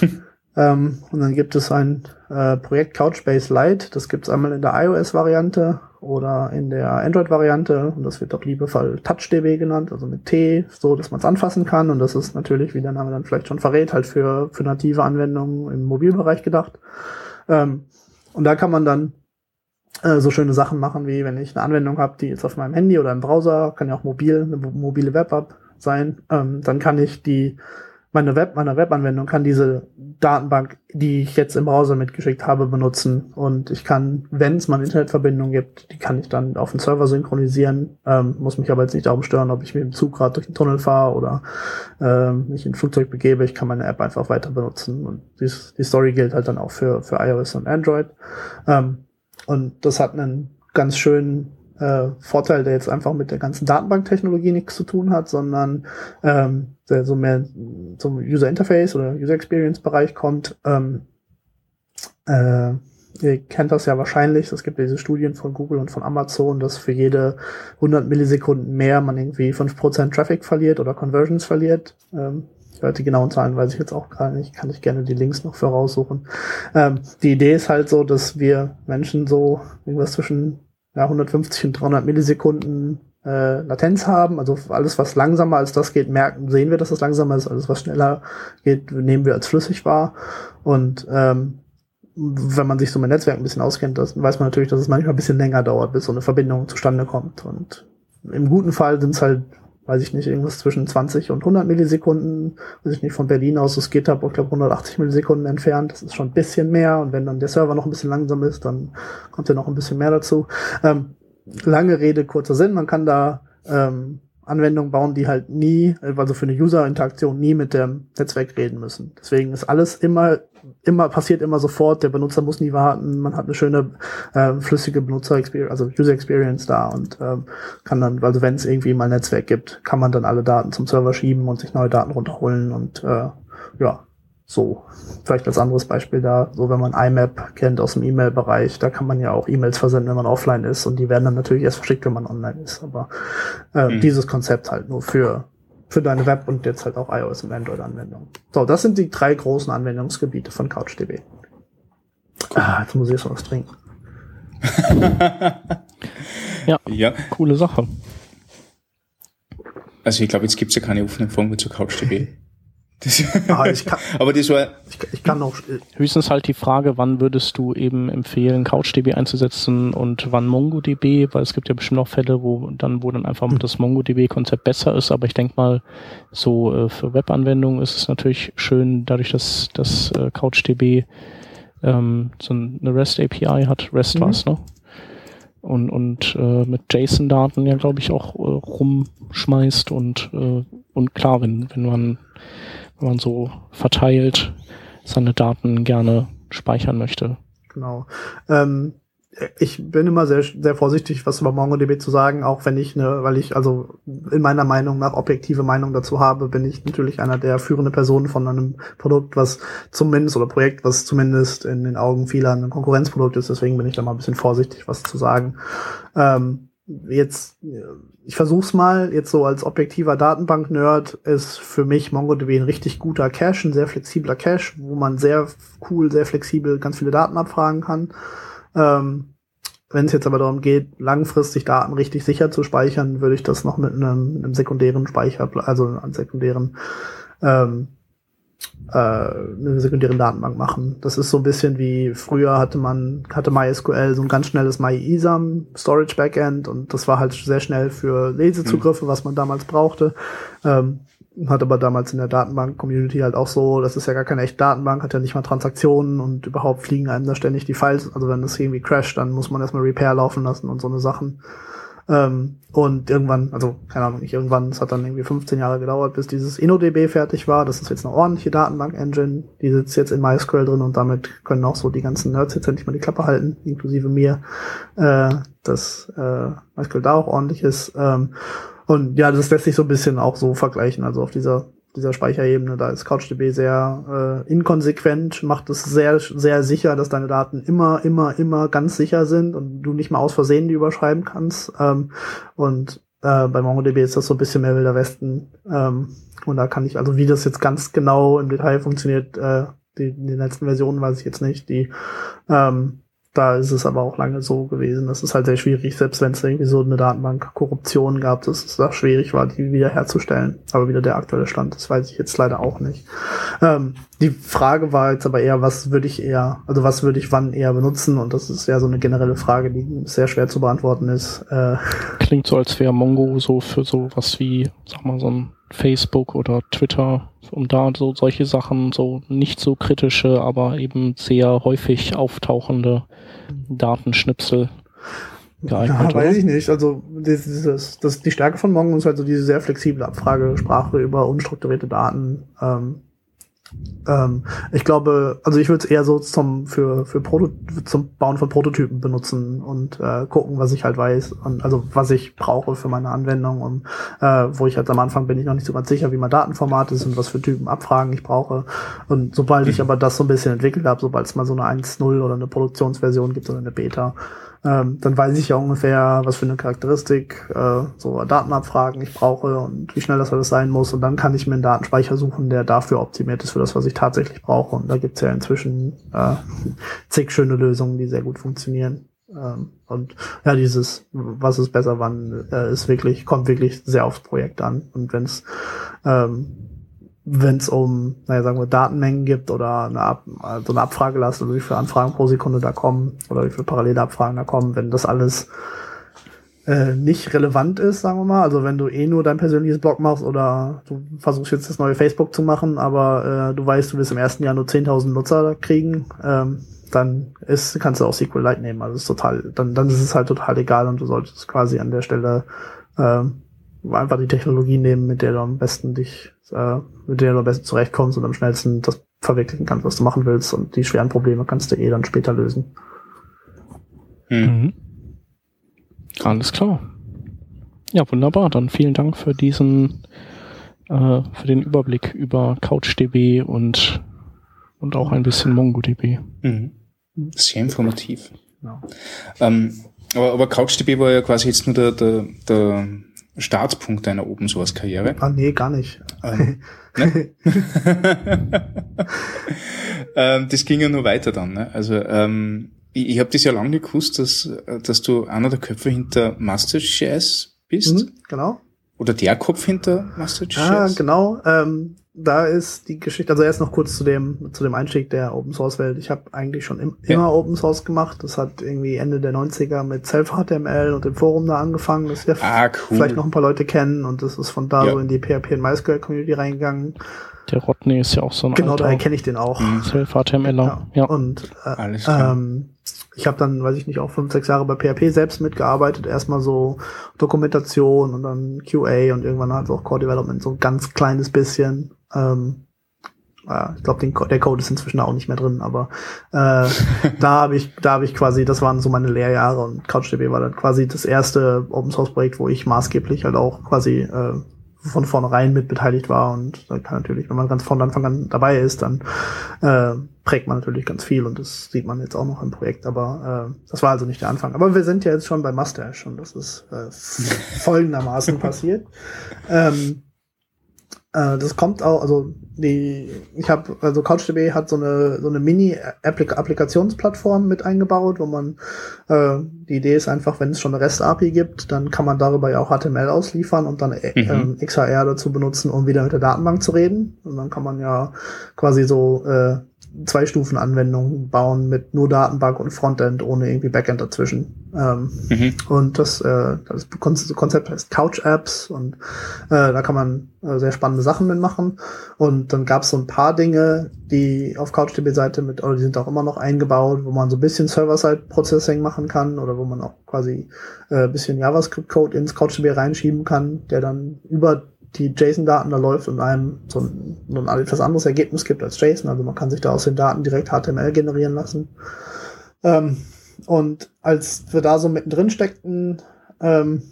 ähm, und dann gibt es ein äh, Projekt Couchbase Lite. Das gibt's einmal in der iOS-Variante oder in der Android-Variante. Und das wird auch liebevoll TouchDB genannt, also mit T, so dass man es anfassen kann. Und das ist natürlich, wie der Name dann vielleicht schon verrät, halt für, für native Anwendungen im Mobilbereich gedacht. Ähm, und da kann man dann äh, so schöne Sachen machen, wie wenn ich eine Anwendung habe, die jetzt auf meinem Handy oder im Browser, kann ja auch mobil, eine mobile Web-App sein, ähm, dann kann ich die, meine Web, meine Webanwendung kann diese Datenbank, die ich jetzt im Browser mitgeschickt habe, benutzen. Und ich kann, wenn es mal eine Internetverbindung gibt, die kann ich dann auf den Server synchronisieren, ähm, muss mich aber jetzt nicht darum stören, ob ich mit dem Zug gerade durch den Tunnel fahre oder ähm, mich in ein Flugzeug begebe. Ich kann meine App einfach weiter benutzen. Und dies, die Story gilt halt dann auch für, für iOS und Android. Ähm, und das hat einen ganz schönen äh, Vorteil, der jetzt einfach mit der ganzen Datenbanktechnologie nichts zu tun hat, sondern ähm, der so mehr zum User Interface oder User Experience Bereich kommt. Ähm, äh, ihr kennt das ja wahrscheinlich, es gibt diese Studien von Google und von Amazon, dass für jede 100 Millisekunden mehr man irgendwie 5% Traffic verliert oder Conversions verliert. Ähm, die genauen Zahlen weiß ich jetzt auch gar nicht, kann ich gerne die Links noch voraussuchen. Ähm, die Idee ist halt so, dass wir Menschen so irgendwas zwischen ja, 150 und 300 Millisekunden äh, Latenz haben. Also alles, was langsamer als das geht, merken, sehen wir, dass es langsamer ist. Alles, was schneller geht, nehmen wir als flüssig wahr. Und ähm, wenn man sich so mit Netzwerk ein bisschen auskennt, dann weiß man natürlich, dass es manchmal ein bisschen länger dauert, bis so eine Verbindung zustande kommt. Und im guten Fall sind es halt weiß ich nicht, irgendwas zwischen 20 und 100 Millisekunden, weiß ich nicht, von Berlin aus das GitHub, ich glaube 180 Millisekunden entfernt, das ist schon ein bisschen mehr. Und wenn dann der Server noch ein bisschen langsam ist, dann kommt ja noch ein bisschen mehr dazu. Ähm, lange Rede, kurzer Sinn, man kann da ähm, Anwendungen bauen, die halt nie, also für eine User-Interaktion nie mit dem Netzwerk reden müssen. Deswegen ist alles immer, immer, passiert immer sofort, der Benutzer muss nie warten, man hat eine schöne, äh, flüssige Benutzer-Experience, also User-Experience da und ähm, kann dann, also wenn es irgendwie mal ein Netzwerk gibt, kann man dann alle Daten zum Server schieben und sich neue Daten runterholen und äh, ja, so, vielleicht als anderes Beispiel da, so wenn man IMAP kennt aus dem E-Mail-Bereich, da kann man ja auch E-Mails versenden, wenn man offline ist und die werden dann natürlich erst verschickt, wenn man online ist. Aber äh, mhm. dieses Konzept halt nur für, für deine Web- und jetzt halt auch iOS- und Android-Anwendungen. So, das sind die drei großen Anwendungsgebiete von CouchDB. Ah, jetzt muss ich erst was trinken. ja, ja, coole Sache. Also ich glaube, jetzt gibt's ja keine offenen Fragen zu CouchDB. Das, ah, ich kann, aber das war. Ich, ich kann noch. Äh, höchstens halt die Frage, wann würdest du eben empfehlen, CouchDB einzusetzen und wann MongoDB, weil es gibt ja bestimmt auch Fälle, wo dann, wo dann einfach mhm. das MongoDB-Konzept besser ist, aber ich denke mal, so äh, für Webanwendungen ist es natürlich schön, dadurch, dass das äh, CouchDB ähm, so eine REST API hat, REST mhm. was, ne? Und, und äh, mit JSON-Daten ja, glaube ich, auch äh, rumschmeißt und, äh, und klar, wenn, wenn man man so verteilt seine Daten gerne speichern möchte. Genau. Ähm, ich bin immer sehr, sehr vorsichtig, was über MongoDB zu sagen, auch wenn ich ne, weil ich also in meiner Meinung nach objektive Meinung dazu habe, bin ich natürlich einer der führenden Personen von einem Produkt, was zumindest oder Projekt, was zumindest in den Augen vieler ein Konkurrenzprodukt ist. Deswegen bin ich da mal ein bisschen vorsichtig, was zu sagen. Ähm, jetzt, ich versuch's mal, jetzt so als objektiver Datenbank-Nerd ist für mich MongoDB ein richtig guter Cache, ein sehr flexibler Cache, wo man sehr cool, sehr flexibel ganz viele Daten abfragen kann. Ähm, Wenn es jetzt aber darum geht, langfristig Daten richtig sicher zu speichern, würde ich das noch mit einem, einem sekundären Speicher, also einem sekundären ähm, äh, eine sekundäre Datenbank machen. Das ist so ein bisschen wie früher hatte man, hatte MySQL so ein ganz schnelles MyISAM Storage Backend und das war halt sehr schnell für Lesezugriffe, mhm. was man damals brauchte. Ähm, hat aber damals in der Datenbank-Community halt auch so, das ist ja gar keine echte Datenbank, hat ja nicht mal Transaktionen und überhaupt fliegen einem da ständig die Files. Also wenn das irgendwie crasht, dann muss man erstmal Repair laufen lassen und so eine Sachen. Ähm, und irgendwann, also keine Ahnung, nicht irgendwann, es hat dann irgendwie 15 Jahre gedauert, bis dieses InnoDB fertig war. Das ist jetzt eine ordentliche Datenbank-Engine. Die sitzt jetzt in MySQL drin und damit können auch so die ganzen Nerds jetzt endlich mal die Klappe halten, inklusive mir, äh, dass äh, MySQL da auch ordentlich ist. Ähm, und ja, das lässt sich so ein bisschen auch so vergleichen. Also auf dieser dieser Speicherebene, da ist CouchDB sehr äh, inkonsequent, macht es sehr, sehr sicher, dass deine Daten immer, immer, immer ganz sicher sind und du nicht mal aus Versehen die überschreiben kannst. Ähm, und äh, bei MongoDB ist das so ein bisschen mehr Wilder Westen. Ähm, und da kann ich, also wie das jetzt ganz genau im Detail funktioniert, äh, die, die letzten Versionen weiß ich jetzt nicht. Die ähm, da ist es aber auch lange so gewesen. Das ist halt sehr schwierig, selbst wenn es irgendwie so eine Datenbank-Korruption gab, dass es da schwierig war, die wiederherzustellen. Aber wieder der aktuelle Stand, das weiß ich jetzt leider auch nicht. Ähm, die Frage war jetzt aber eher, was würde ich eher, also was würde ich wann eher benutzen? Und das ist ja so eine generelle Frage, die sehr schwer zu beantworten ist. Äh, Klingt so, als wäre Mongo so für so was wie, sag mal, so ein Facebook oder Twitter, um da so solche Sachen, so nicht so kritische, aber eben sehr häufig auftauchende Datenschnipsel geeignet. Ja, weiß ich nicht. Also das, das, das, die Stärke von Mongo ist halt so diese sehr flexible Abfragesprache über unstrukturierte Daten. Ähm, ähm, ich glaube, also ich würde es eher so zum für für Proto zum Bauen von Prototypen benutzen und äh, gucken, was ich halt weiß und also was ich brauche für meine Anwendung und äh, wo ich halt am Anfang bin ich noch nicht so ganz sicher, wie mein Datenformat ist und was für Typen Abfragen ich brauche. Und sobald ich mhm. aber das so ein bisschen entwickelt habe, sobald es mal so eine 1.0 oder eine Produktionsversion gibt oder eine Beta, ähm, dann weiß ich ja ungefähr, was für eine Charakteristik, äh, so Datenabfragen ich brauche und wie schnell das alles sein muss. Und dann kann ich mir einen Datenspeicher suchen, der dafür optimiert ist für das, was ich tatsächlich brauche. Und da gibt's ja inzwischen äh, zig schöne Lösungen, die sehr gut funktionieren. Ähm, und ja, dieses, was ist besser, wann, äh, ist wirklich, kommt wirklich sehr aufs Projekt an. Und wenn es ähm, wenn es um, naja, sagen wir, Datenmengen gibt oder eine, Ab also eine Abfragelast, also wie viele Anfragen pro Sekunde da kommen oder wie viele parallele Abfragen da kommen, wenn das alles äh, nicht relevant ist, sagen wir mal, also wenn du eh nur dein persönliches Blog machst oder du versuchst jetzt das neue Facebook zu machen, aber äh, du weißt, du wirst im ersten Jahr nur 10.000 Nutzer kriegen, ähm, dann ist, kannst du auch SQLite nehmen, also ist total, dann, dann ist es halt total egal und du solltest quasi an der Stelle äh, einfach die Technologie nehmen, mit der du am besten dich äh, mit der du am besten zurechtkommst und am schnellsten das verwirklichen kannst, was du machen willst. Und die schweren Probleme kannst du eh dann später lösen. Hm. Mhm. Alles klar. Ja, wunderbar. Dann vielen Dank für diesen, äh, für den Überblick über CouchDB und, und auch ein bisschen MongoDB. Mhm. Sehr informativ. Ja. Ähm, aber, aber CouchDB war ja quasi jetzt nur der, der, der Startpunkt deiner Open Source Karriere? Ah, nee, gar nicht. Ähm, ne? ähm, das ging ja nur weiter dann. Ne? Also ähm, ich, ich habe das ja lange gewusst, dass, dass du einer der Köpfe hinter Master.js bist. Mhm, genau. oder der Kopf hinter Master Chess? Ah, genau. Ähm, da ist die Geschichte, also erst noch kurz zu dem, zu dem Einstieg der Open Source Welt. Ich habe eigentlich schon im, ja. immer Open Source gemacht. Das hat irgendwie Ende der 90er mit Self-HTML und dem Forum da angefangen, das wir ah, cool. vielleicht noch ein paar Leute kennen und das ist von da ja. so in die PHP und MySQL Community reingegangen. Der Rodney ist ja auch so ein Genau, daher kenne ich den auch. Mhm. Self-HTMLer. Ja. ja. Und äh, Alles klar. ähm, ich habe dann, weiß ich nicht, auch fünf, sechs Jahre bei PHP selbst mitgearbeitet. Erstmal so Dokumentation und dann QA und irgendwann halt auch Core Development, so ein ganz kleines bisschen. Ähm, ich glaube, der Code ist inzwischen auch nicht mehr drin, aber äh, da habe ich, da habe ich quasi, das waren so meine Lehrjahre und CouchDB war dann quasi das erste Open Source Projekt, wo ich maßgeblich halt auch quasi äh, von vornherein mit beteiligt war und da kann natürlich, wenn man ganz von Anfang an dabei ist, dann äh, prägt man natürlich ganz viel und das sieht man jetzt auch noch im Projekt, aber äh, das war also nicht der Anfang. Aber wir sind ja jetzt schon bei Mustache und das ist äh, folgendermaßen passiert. Ähm, äh, das kommt auch, also die, ich habe, also CouchDB hat so eine so eine Mini-Applikationsplattform mit eingebaut, wo man äh, die Idee ist einfach, wenn es schon eine REST-API gibt, dann kann man darüber ja auch HTML ausliefern und dann äh, mhm. äh, XHR dazu benutzen, um wieder mit der Datenbank zu reden. Und dann kann man ja quasi so äh, zwei Stufen Anwendungen bauen mit nur Datenbank und Frontend ohne irgendwie Backend dazwischen. Ähm, mhm. Und das, äh, das Konzept heißt Couch Apps und äh, da kann man äh, sehr spannende Sachen mitmachen. Und dann gab es so ein paar Dinge, die auf CouchDB-Seite mit, oder die sind auch immer noch eingebaut, wo man so ein bisschen Server-Side-Processing machen kann oder wo man auch quasi äh, bisschen JavaScript-Code ins CouchDB reinschieben kann, der dann über die JSON-Daten da läuft und einem so ein, so ein etwas anderes Ergebnis gibt als JSON. Also man kann sich da aus den Daten direkt HTML generieren lassen. Ähm, und als wir da so mittendrin steckten, ähm,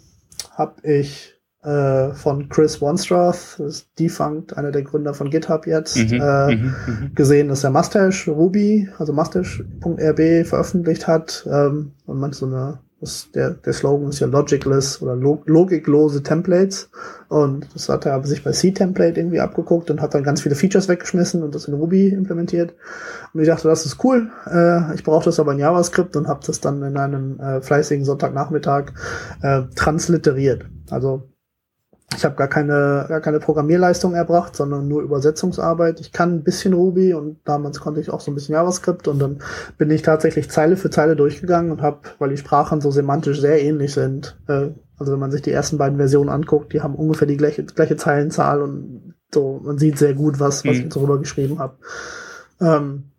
habe ich äh, von Chris Wanstrath, das ist Defunct, einer der Gründer von GitHub jetzt, mhm, äh, mhm, mhm. gesehen, dass er Mustache Ruby, also mustache.rb veröffentlicht hat ähm, und man so eine das, der, der Slogan ist ja logicless oder log logiklose Templates. Und das hat er sich bei C-Template irgendwie abgeguckt und hat dann ganz viele Features weggeschmissen und das in Ruby implementiert. Und ich dachte, das ist cool. Äh, ich brauche das aber in JavaScript und habe das dann in einem äh, fleißigen Sonntagnachmittag äh, transliteriert. Also ich habe gar keine, gar keine Programmierleistung erbracht, sondern nur Übersetzungsarbeit. Ich kann ein bisschen Ruby und damals konnte ich auch so ein bisschen JavaScript und dann bin ich tatsächlich Zeile für Zeile durchgegangen und habe, weil die Sprachen so semantisch sehr ähnlich sind, äh, also wenn man sich die ersten beiden Versionen anguckt, die haben ungefähr die gleiche, gleiche Zeilenzahl und so, man sieht sehr gut, was, was mhm. ich darüber geschrieben habe. Ähm,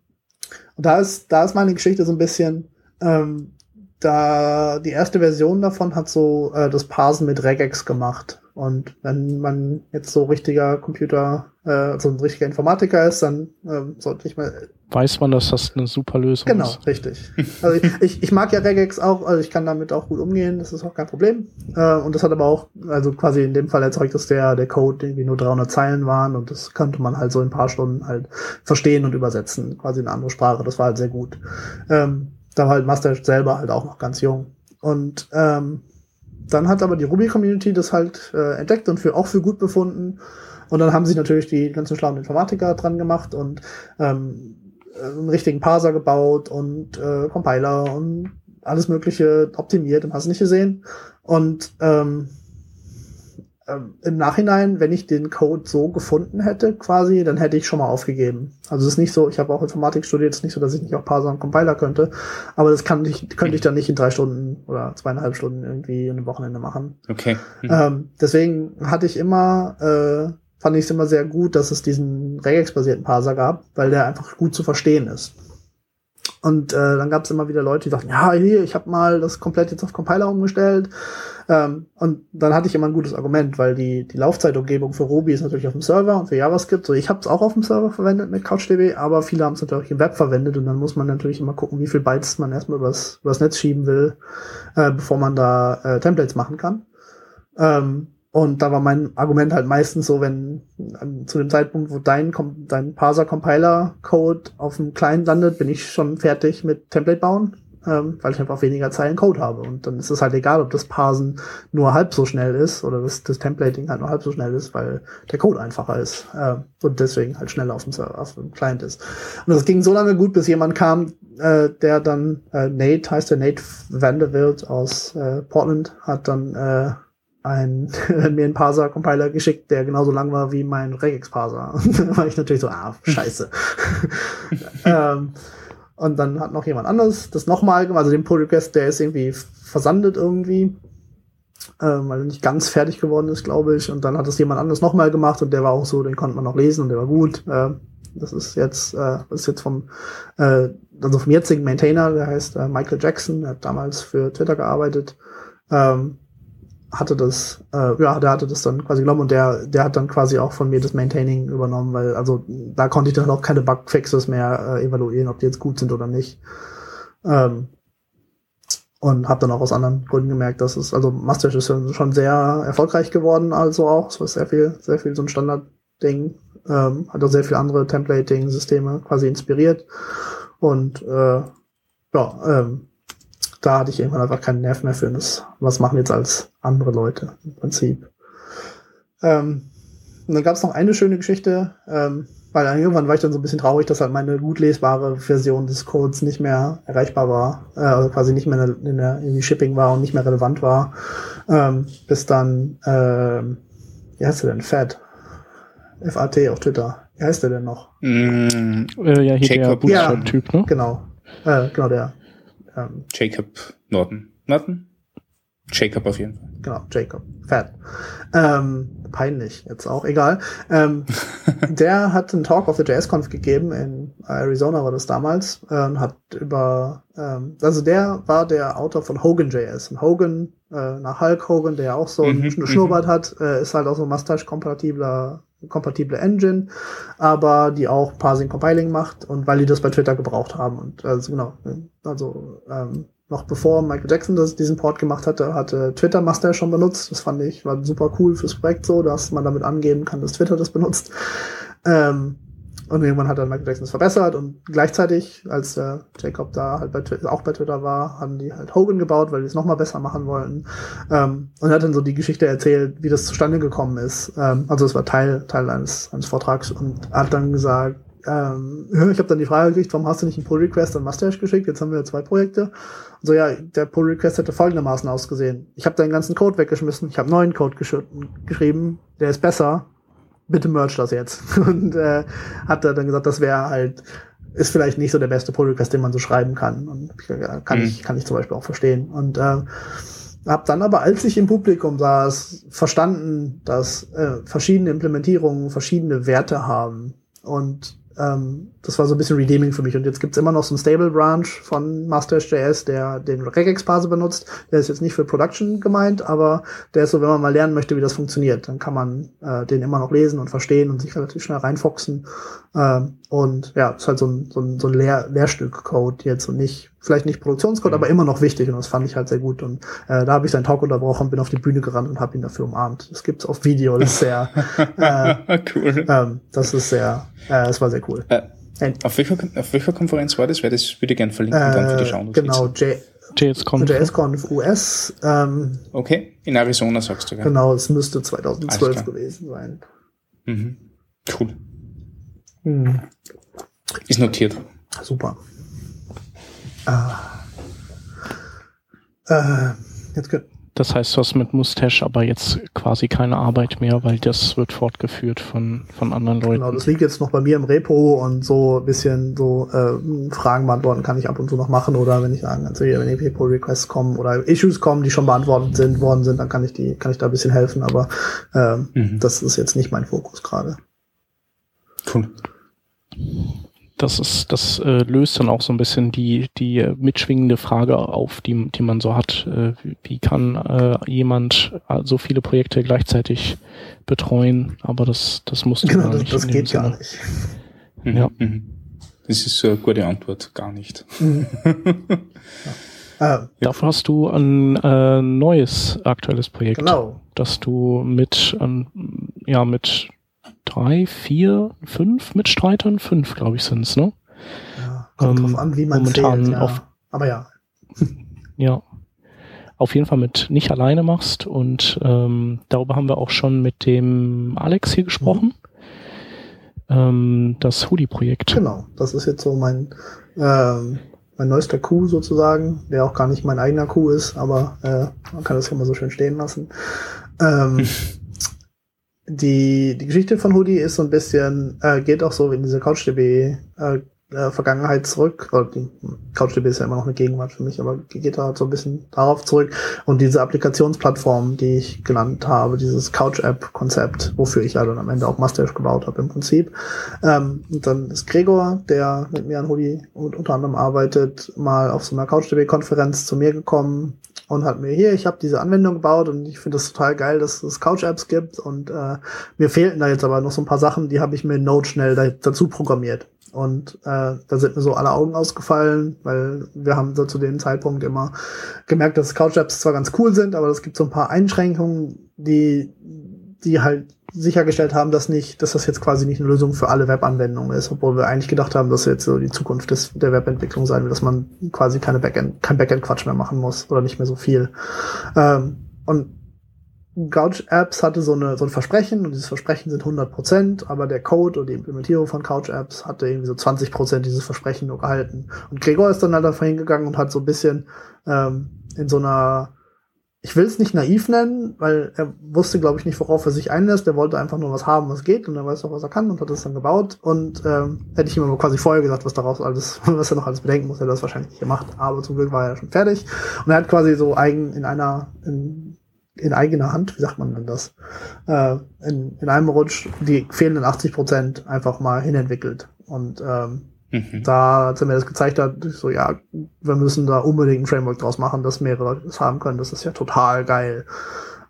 und da ist, da ist meine Geschichte so ein bisschen, ähm, da die erste Version davon hat so äh, das Parsen mit Regex gemacht. Und wenn man jetzt so richtiger Computer, äh, so ein richtiger Informatiker ist, dann äh, sollte ich mal. Weiß man, dass das eine super Lösung genau, ist. Genau, richtig. Also ich, ich, ich mag ja Regex auch, also ich kann damit auch gut umgehen, das ist auch kein Problem. Äh, und das hat aber auch, also quasi in dem Fall erzeugt, dass der, der Code irgendwie nur 300 Zeilen waren und das könnte man halt so in ein paar Stunden halt verstehen und übersetzen, quasi in eine andere Sprache. Das war halt sehr gut. Ähm, da war halt Master selber halt auch noch ganz jung. Und ähm, dann hat aber die Ruby-Community das halt äh, entdeckt und für, auch für gut befunden. Und dann haben sie natürlich die ganzen schlauen Informatiker dran gemacht und ähm, einen richtigen Parser gebaut und äh, Compiler und alles Mögliche optimiert und hast nicht gesehen. Und ähm, ähm, im Nachhinein, wenn ich den Code so gefunden hätte, quasi, dann hätte ich schon mal aufgegeben. Also es ist nicht so, ich habe auch Informatik studiert, es ist nicht so, dass ich nicht auch Parser und Compiler könnte, aber das kann ich, könnte ich dann nicht in drei Stunden oder zweieinhalb Stunden irgendwie in einem Wochenende machen. Okay. Mhm. Ähm, deswegen hatte ich immer, äh, fand ich es immer sehr gut, dass es diesen Regex-basierten Parser gab, weil der einfach gut zu verstehen ist. Und äh, dann gab es immer wieder Leute, die sagten, ja, hier, ich habe mal das komplett jetzt auf Compiler umgestellt. Ähm, und dann hatte ich immer ein gutes Argument, weil die, die Laufzeitumgebung für Ruby ist natürlich auf dem Server und für JavaScript. So, ich habe es auch auf dem Server verwendet mit CouchDB, aber viele haben es natürlich im Web verwendet und dann muss man natürlich immer gucken, wie viel Bytes man erstmal übers, übers Netz schieben will, äh, bevor man da äh, Templates machen kann. Ähm, und da war mein Argument halt meistens so, wenn an, zu dem Zeitpunkt, wo dein, dein Parser-Compiler-Code auf dem Client landet, bin ich schon fertig mit Template bauen, ähm, weil ich einfach weniger Zeilen Code habe. Und dann ist es halt egal, ob das Parsen nur halb so schnell ist oder das, das Templating halt nur halb so schnell ist, weil der Code einfacher ist äh, und deswegen halt schneller auf dem, Server, auf dem Client ist. Und das ging so lange gut, bis jemand kam, äh, der dann, äh, Nate heißt der Nate Vanderbilt aus äh, Portland, hat dann äh, ein, mir einen Parser-Compiler geschickt, der genauso lang war wie mein Regex-Parser. da war ich natürlich so, ah, scheiße. ähm, und dann hat noch jemand anderes das nochmal gemacht, also den Pull Request, der ist irgendwie versandet irgendwie, ähm, weil er nicht ganz fertig geworden ist, glaube ich. Und dann hat es jemand anderes nochmal gemacht und der war auch so, den konnte man noch lesen und der war gut. Äh, das ist jetzt, äh, das ist jetzt vom, äh, also vom jetzigen Maintainer, der heißt äh, Michael Jackson, der hat damals für Twitter gearbeitet. Ähm, hatte das, äh, ja, der hatte das dann quasi genommen und der, der hat dann quasi auch von mir das Maintaining übernommen, weil also da konnte ich dann auch keine Bugfixes mehr äh, evaluieren, ob die jetzt gut sind oder nicht. Ähm, und habe dann auch aus anderen Gründen gemerkt, dass es, also Mustache ist schon sehr erfolgreich geworden, also auch, so ist sehr viel, sehr viel so ein Standardding, ähm, hat auch sehr viele andere Templating-Systeme quasi inspiriert. Und äh, ja, ähm, da hatte ich irgendwann einfach keinen Nerv mehr für das, was machen jetzt als andere Leute im Prinzip. Ähm, und dann gab es noch eine schöne Geschichte, ähm, weil irgendwann war ich dann so ein bisschen traurig, dass halt meine gut lesbare Version des Codes nicht mehr erreichbar war, äh, also quasi nicht mehr in der, in der in die Shipping war und nicht mehr relevant war, ähm, bis dann, äh, wie heißt der denn, Fat, FAT auf Twitter, wie heißt der denn noch? Mm, äh, ja, hier Jacob. der Bootstrap-Typ, ne? Genau, äh, genau der ähm, Jacob Norton. Norton? Jacob auf jeden Fall. Genau, Jacob. Fat. Ähm, peinlich, jetzt auch, egal. Ähm, der hat einen Talk auf der JSConf gegeben, in Arizona war das damals, äh, hat über, ähm, also der war der Autor von Hogan.js. Und Hogan, äh, nach Hulk Hogan, der auch so mhm, einen Schnurrbart mhm. hat, äh, ist halt auch so ein Mustache-kompatibler kompatible Engine, aber die auch Parsing Compiling macht und weil die das bei Twitter gebraucht haben. Und also genau, also ähm, noch bevor Michael Jackson das, diesen Port gemacht hatte, hatte Twitter Master schon benutzt. Das fand ich, war super cool fürs Projekt so, dass man damit angeben kann, dass Twitter das benutzt. Ähm, und irgendwann hat dann Michael Jackson es verbessert und gleichzeitig, als äh, Jacob da halt bei Twitter, auch bei Twitter war, haben die halt Hogan gebaut, weil die es nochmal besser machen wollten. Ähm, und hat dann so die Geschichte erzählt, wie das zustande gekommen ist. Ähm, also es war Teil, Teil eines, eines Vortrags und hat dann gesagt, ähm, ich habe dann die Frage gekriegt, warum hast du nicht einen Pull-Request an Mustache geschickt? Jetzt haben wir zwei Projekte. Und so, ja, der Pull-Request hätte folgendermaßen ausgesehen. Ich habe deinen ganzen Code weggeschmissen, ich habe neuen Code gesch geschrieben, der ist besser, bitte merge das jetzt. Und äh, hat er dann gesagt, das wäre halt, ist vielleicht nicht so der beste Pull Request, den man so schreiben kann. Und kann mhm. ich, kann ich zum Beispiel auch verstehen. Und äh, hab dann aber, als ich im Publikum saß, verstanden, dass äh, verschiedene Implementierungen verschiedene Werte haben. Und ähm, das war so ein bisschen redeeming für mich. Und jetzt gibt's immer noch so einen Stable Branch von Masters.js, der den Regex-Parser benutzt. Der ist jetzt nicht für Production gemeint, aber der ist so, wenn man mal lernen möchte, wie das funktioniert, dann kann man äh, den immer noch lesen und verstehen und sich relativ schnell reinfoxen. Ähm, und ja, ist halt so ein, so ein, so ein Lehr Lehrstück-Code jetzt und nicht, vielleicht nicht Produktionscode, mhm. aber immer noch wichtig und das fand ich halt sehr gut. Und äh, da habe ich seinen Talk unterbrochen, bin auf die Bühne gerannt und habe ihn dafür umarmt. Das gibt's auf Video, das ist sehr äh, cool. Ähm, das ist sehr, äh, das war sehr cool. Äh, auf, welcher, auf welcher Konferenz war das? Weil das würde ich gerne verlinken äh, dann für die Schauen. Genau, J JSConf. JSConf US. Ähm, okay, in Arizona sagst du, ja. Genau, es müsste 2012 gewesen sein. Mhm. Cool. Hm. Ist notiert. Super. Ah. Äh, jetzt könnt das heißt, du hast mit Mustache aber jetzt quasi keine Arbeit mehr, weil das wird fortgeführt von, von anderen Leuten. Genau, das liegt jetzt noch bei mir im Repo und so ein bisschen so äh, Fragen beantworten kann ich ab und zu noch machen oder wenn ich sagen, also wenn die Repo-Requests kommen oder Issues kommen, die schon beantwortet sind, worden sind, dann kann ich die, kann ich da ein bisschen helfen, aber äh, mhm. das ist jetzt nicht mein Fokus gerade. Cool das ist, das äh, löst dann auch so ein bisschen die, die äh, mitschwingende Frage auf, die, die man so hat. Äh, wie, kann äh, jemand äh, so viele Projekte gleichzeitig betreuen? Aber das, das musst du genau, gar nicht. Das, das geht gar nicht. Mhm. Ja. Mhm. Das ist eine gute Antwort, gar nicht. Mhm. ja. äh, Dafür hast du ein äh, neues aktuelles Projekt, genau. das du mit, ähm, ja, mit drei, vier, fünf Mitstreitern, fünf, glaube ich, sind's, ne? Ja, kommt ähm, drauf an, wie man momentan zählt, ja. auf, Aber ja. ja. Auf jeden Fall mit nicht alleine machst und ähm, darüber haben wir auch schon mit dem Alex hier gesprochen. Mhm. Ähm, das Hoodie-Projekt. Genau, das ist jetzt so mein, ähm, mein neuester Coup sozusagen, der auch gar nicht mein eigener Coup ist, aber äh, man kann das ja immer so schön stehen lassen. Ähm, die, die Geschichte von Hoodie ist so ein bisschen, äh, geht auch so in diese CouchDB äh, äh, Vergangenheit zurück. CouchDB ist ja immer noch eine Gegenwart für mich, aber geht da so ein bisschen darauf zurück. Und diese Applikationsplattform, die ich genannt habe, dieses Couch-App-Konzept, wofür ich ja dann am Ende auch Mustache gebaut habe im Prinzip. Ähm, und dann ist Gregor, der mit mir an Hoodie und unter anderem arbeitet, mal auf so einer CouchDB-Konferenz zu mir gekommen und hat mir hier, ich habe diese Anwendung gebaut und ich finde das total geil, dass es Couch-Apps gibt und äh, mir fehlten da jetzt aber noch so ein paar Sachen, die habe ich mir in Node schnell da, dazu programmiert. Und äh, da sind mir so alle Augen ausgefallen, weil wir haben so zu dem Zeitpunkt immer gemerkt, dass Couch-Apps zwar ganz cool sind, aber es gibt so ein paar Einschränkungen, die, die halt sichergestellt haben, dass nicht, dass das jetzt quasi nicht eine Lösung für alle Webanwendungen ist, obwohl wir eigentlich gedacht haben, dass jetzt so die Zukunft des, der Webentwicklung sein wird, dass man quasi keine Backend, kein Backend-Quatsch mehr machen muss oder nicht mehr so viel. Ähm, und Couch-Apps hatte so, eine, so ein Versprechen und dieses Versprechen sind 100%, aber der Code und die Implementierung von Couch-Apps hatte irgendwie so 20% dieses Versprechen nur gehalten. Und Gregor ist dann halt einfach hingegangen und hat so ein bisschen ähm, in so einer, ich will es nicht naiv nennen, weil er wusste, glaube ich, nicht, worauf er sich einlässt. Er wollte einfach nur was haben, was geht und er weiß auch, was er kann und hat es dann gebaut. Und ähm, hätte ich ihm aber quasi vorher gesagt, was daraus alles, was er noch alles bedenken muss, hätte er das wahrscheinlich nicht gemacht. Aber zum Glück war er schon fertig. Und er hat quasi so eigen in einer, in, in eigener Hand, wie sagt man denn das, äh, in, in einem Rutsch die fehlenden 80 Prozent einfach mal hinentwickelt. Und ähm, mhm. da, als er mir das gezeigt hat, so, ja, wir müssen da unbedingt ein Framework draus machen, dass mehrere das haben können. Das ist ja total geil.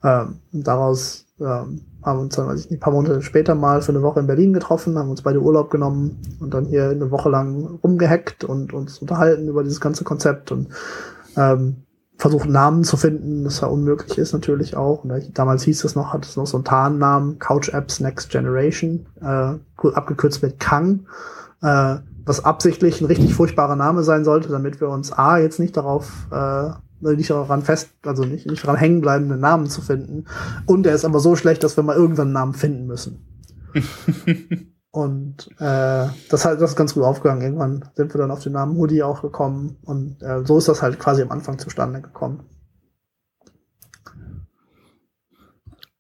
Ähm, daraus ähm, haben uns dann, weiß ich nicht, ein paar Monate später mal für eine Woche in Berlin getroffen, haben uns beide Urlaub genommen und dann hier eine Woche lang rumgehackt und uns unterhalten über dieses ganze Konzept und ähm, versucht Namen zu finden, das ja unmöglich ist natürlich auch. Und damals hieß es noch, hat es noch so einen Tarnnamen, Couch Apps Next Generation, äh, abgekürzt mit Kang, äh, was absichtlich ein richtig furchtbarer Name sein sollte, damit wir uns A jetzt nicht darauf äh, nicht daran fest, also nicht, nicht daran hängen bleiben, einen Namen zu finden. Und der ist aber so schlecht, dass wir mal irgendwann einen Namen finden müssen. Und äh, das, halt, das ist ganz gut aufgegangen. Irgendwann sind wir dann auf den Namen Hoodie auch gekommen. Und äh, so ist das halt quasi am Anfang zustande gekommen.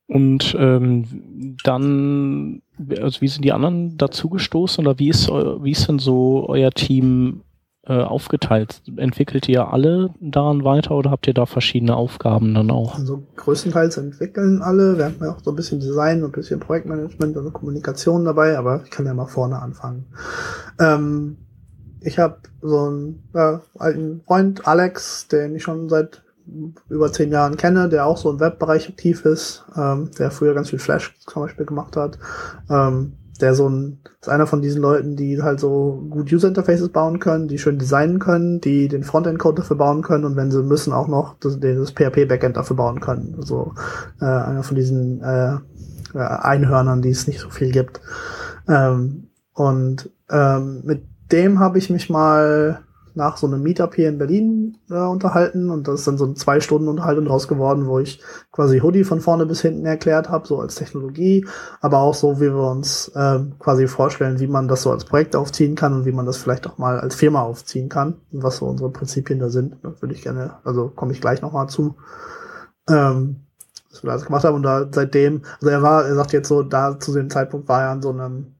Und ähm, dann, also wie sind die anderen dazugestoßen oder wie ist, wie ist denn so euer Team äh, aufgeteilt? Entwickelt ihr alle daran weiter oder habt ihr da verschiedene Aufgaben dann auch? Also größtentehls entwickeln alle. Wir haben ja auch so ein bisschen Design und ein bisschen Projektmanagement und Kommunikation dabei, aber ich kann ja mal vorne anfangen. Ähm, ich habe so einen äh, alten Freund, Alex, den ich schon seit über zehn Jahren kenne, der auch so im Webbereich aktiv ist, ähm, der früher ganz viel Flash zum Beispiel gemacht hat. Ähm, der so ein, ist einer von diesen Leuten, die halt so gut User Interfaces bauen können, die schön designen können, die den Frontend Code dafür bauen können und wenn sie müssen auch noch das, das PHP Backend dafür bauen können. Also äh, einer von diesen äh, äh, Einhörnern, die es nicht so viel gibt. Ähm, und ähm, mit dem habe ich mich mal nach so einem Meetup hier in Berlin äh, unterhalten und das ist dann so eine zwei Stunden Unterhaltung draus geworden, wo ich quasi Hoodie von vorne bis hinten erklärt habe, so als Technologie, aber auch so, wie wir uns äh, quasi vorstellen, wie man das so als Projekt aufziehen kann und wie man das vielleicht auch mal als Firma aufziehen kann und was so unsere Prinzipien da sind. Da würde ich gerne, also komme ich gleich nochmal zu. Ähm, was wir alles gemacht haben und da seitdem, also er war, er sagt jetzt so, da zu dem Zeitpunkt war er an so einem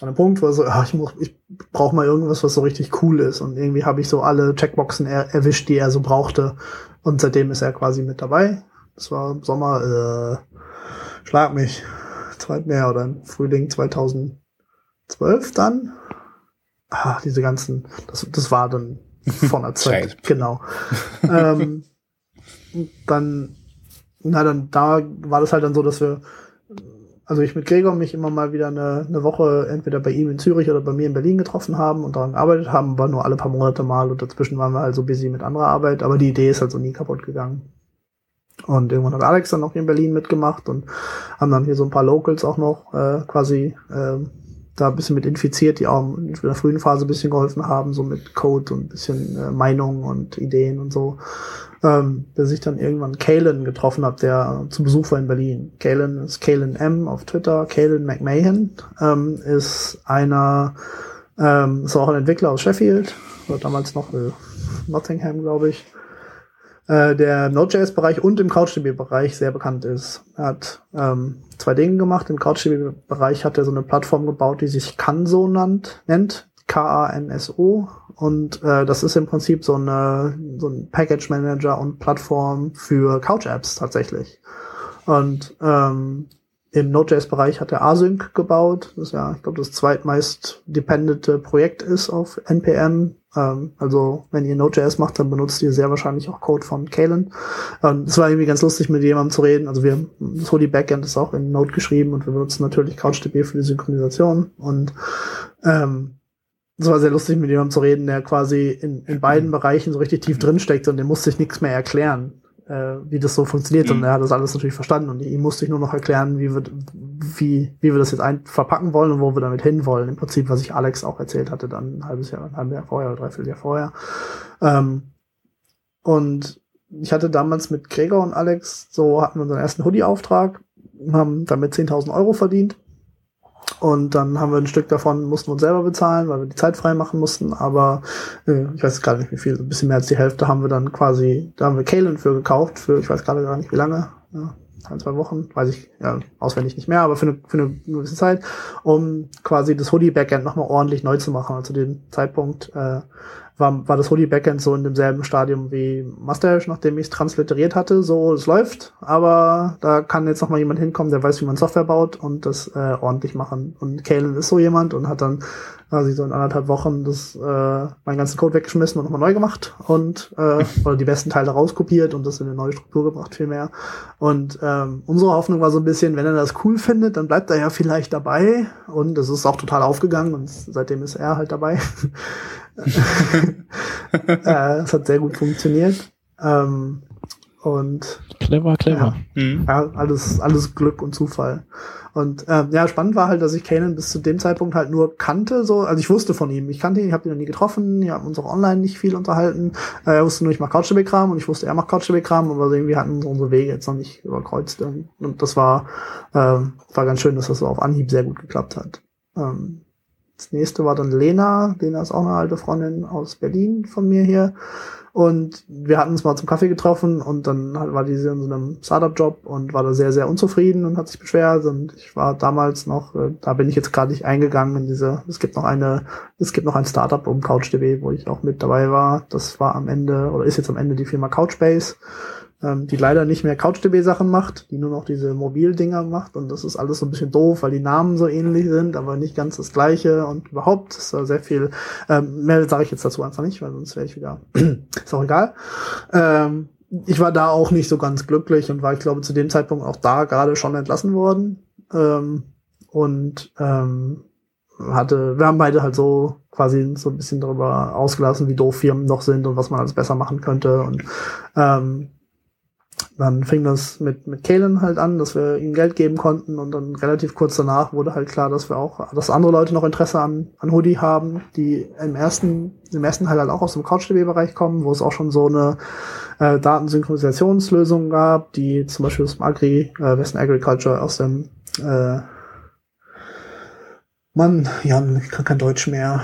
an einem Punkt, wo so, ach, ich, muss, ich brauche mal irgendwas, was so richtig cool ist. Und irgendwie habe ich so alle Checkboxen er, erwischt, die er so brauchte. Und seitdem ist er quasi mit dabei. Das war im Sommer, äh, schlag mich, zweit mehr oder im Frühling 2012 dann. Ah, diese ganzen, das, das war dann von der Zeit. genau. ähm, dann, na dann, da war das halt dann so, dass wir also ich mit Gregor mich immer mal wieder eine, eine Woche entweder bei ihm in Zürich oder bei mir in Berlin getroffen haben und daran gearbeitet haben, aber nur alle paar Monate mal und dazwischen waren wir halt so busy mit anderer Arbeit, aber die Idee ist halt so nie kaputt gegangen. Und irgendwann hat Alex dann auch hier in Berlin mitgemacht und haben dann hier so ein paar Locals auch noch äh, quasi äh, da ein bisschen mit infiziert, die auch in der frühen Phase ein bisschen geholfen haben, so mit Code und ein bisschen äh, Meinungen und Ideen und so ähm, bis ich dann irgendwann Kalen getroffen habe, der zu Besuch war in Berlin. Kalen ist Kalen M auf Twitter. Kalen McMahon ähm, ist einer, ähm, ist auch ein Entwickler aus Sheffield, oder damals noch äh, Nottingham, glaube ich. Äh, der Node.js-Bereich und im CouchDB-Bereich sehr bekannt ist. Er hat ähm, zwei Dinge gemacht. Im CouchDB-Bereich hat er so eine Plattform gebaut, die sich Kanso nannt, nennt, K-A-N-S-O. Und äh, das ist im Prinzip so, eine, so ein Package Manager und Plattform für Couch-Apps tatsächlich. Und ähm, im Node.js-Bereich hat er Async gebaut, das ja, ich glaube, das zweitmeist dependente Projekt ist auf NPM. Ähm, also, wenn ihr Node.js macht, dann benutzt ihr sehr wahrscheinlich auch Code von Kalen. Ähm, es war irgendwie ganz lustig, mit jemandem zu reden. Also, wir, das Hoodie Backend ist auch in Node geschrieben und wir benutzen natürlich CouchDB für die Synchronisation. Und ähm, es war sehr lustig, mit jemandem zu reden, der quasi in, in beiden Bereichen so richtig tief drin steckt und der musste sich nichts mehr erklären äh, wie das so funktioniert. Mhm. Und er hat das alles natürlich verstanden. Und ihm musste ich nur noch erklären, wie wir, wie, wie wir das jetzt ein verpacken wollen und wo wir damit hinwollen. Im Prinzip, was ich Alex auch erzählt hatte, dann ein halbes Jahr, ein halbes Jahr vorher oder dreiviertel Jahr vorher. Ähm, und ich hatte damals mit Gregor und Alex, so hatten wir unseren ersten Hoodie-Auftrag, haben damit 10.000 Euro verdient und dann haben wir ein Stück davon, mussten wir uns selber bezahlen, weil wir die Zeit frei machen mussten. Aber äh, ich weiß gerade nicht wie viel, ein bisschen mehr als die Hälfte haben wir dann quasi, da haben wir Kalen für gekauft, für ich weiß gerade gar nicht wie lange. Ja, ein, zwei Wochen, weiß ich ja, auswendig nicht mehr, aber für eine, für eine gewisse Zeit, um quasi das Hoodie-Backend nochmal ordentlich neu zu machen. Also den Zeitpunkt äh, war, war das Hoodie Backend so in demselben Stadium wie Mustache, nachdem ich es transliteriert hatte. So, es läuft, aber da kann jetzt noch mal jemand hinkommen, der weiß, wie man Software baut und das äh, ordentlich machen. Und Kalen ist so jemand und hat dann quasi so in anderthalb Wochen das, äh, meinen ganzen Code weggeschmissen und nochmal neu gemacht und äh, oder die besten Teile rauskopiert und das in eine neue Struktur gebracht vielmehr. Und ähm, unsere Hoffnung war so ein bisschen, wenn er das cool findet, dann bleibt er ja vielleicht dabei. Und das ist auch total aufgegangen und seitdem ist er halt dabei. äh, es hat sehr gut funktioniert. Ähm, und clever, clever. Ja, mhm. ja, alles, alles Glück und Zufall. Und ähm, ja, spannend war halt, dass ich Kanan bis zu dem Zeitpunkt halt nur kannte. So, also ich wusste von ihm. Ich kannte ihn, ich habe ihn noch nie getroffen. Wir haben uns auch online nicht viel unterhalten. Äh, er wusste nur, ich mache CouchDB-Kram und ich wusste, er macht CouchDB-Kram, aber irgendwie hatten unsere Wege jetzt noch nicht überkreuzt. Und das war, ähm, war ganz schön, dass das so auf Anhieb sehr gut geklappt hat. Ähm, das nächste war dann Lena. Lena ist auch eine alte Freundin aus Berlin von mir hier. Und wir hatten uns mal zum Kaffee getroffen und dann war die in so einem Startup-Job und war da sehr, sehr unzufrieden und hat sich beschwert. Und ich war damals noch, äh, da bin ich jetzt gerade nicht eingegangen in diese, es gibt noch eine, es gibt noch ein Startup um CouchDB, wo ich auch mit dabei war. Das war am Ende, oder ist jetzt am Ende die Firma Couchbase ähm, die leider nicht mehr CouchDB-Sachen macht, die nur noch diese Mobildinger macht und das ist alles so ein bisschen doof, weil die Namen so ähnlich sind, aber nicht ganz das gleiche und überhaupt ist da sehr viel, ähm, mehr sage ich jetzt dazu einfach nicht, weil sonst wäre ich wieder, ist auch egal. Ähm, ich war da auch nicht so ganz glücklich und war, ich glaube, zu dem Zeitpunkt auch da gerade schon entlassen worden. Ähm, und ähm, hatte, wir haben beide halt so quasi so ein bisschen darüber ausgelassen, wie doof Firmen noch sind und was man alles besser machen könnte. Und ähm, dann fing das mit, mit Kalen halt an, dass wir ihm Geld geben konnten und dann relativ kurz danach wurde halt klar, dass wir auch, dass andere Leute noch Interesse an, an Hoodie haben, die im ersten, im ersten Teil halt auch aus dem CouchDB-Bereich kommen, wo es auch schon so eine äh, Datensynchronisationslösung gab, die zum Beispiel aus dem Agri, äh, Western Agriculture aus dem äh, Mann, Jan, ich kann kein Deutsch mehr.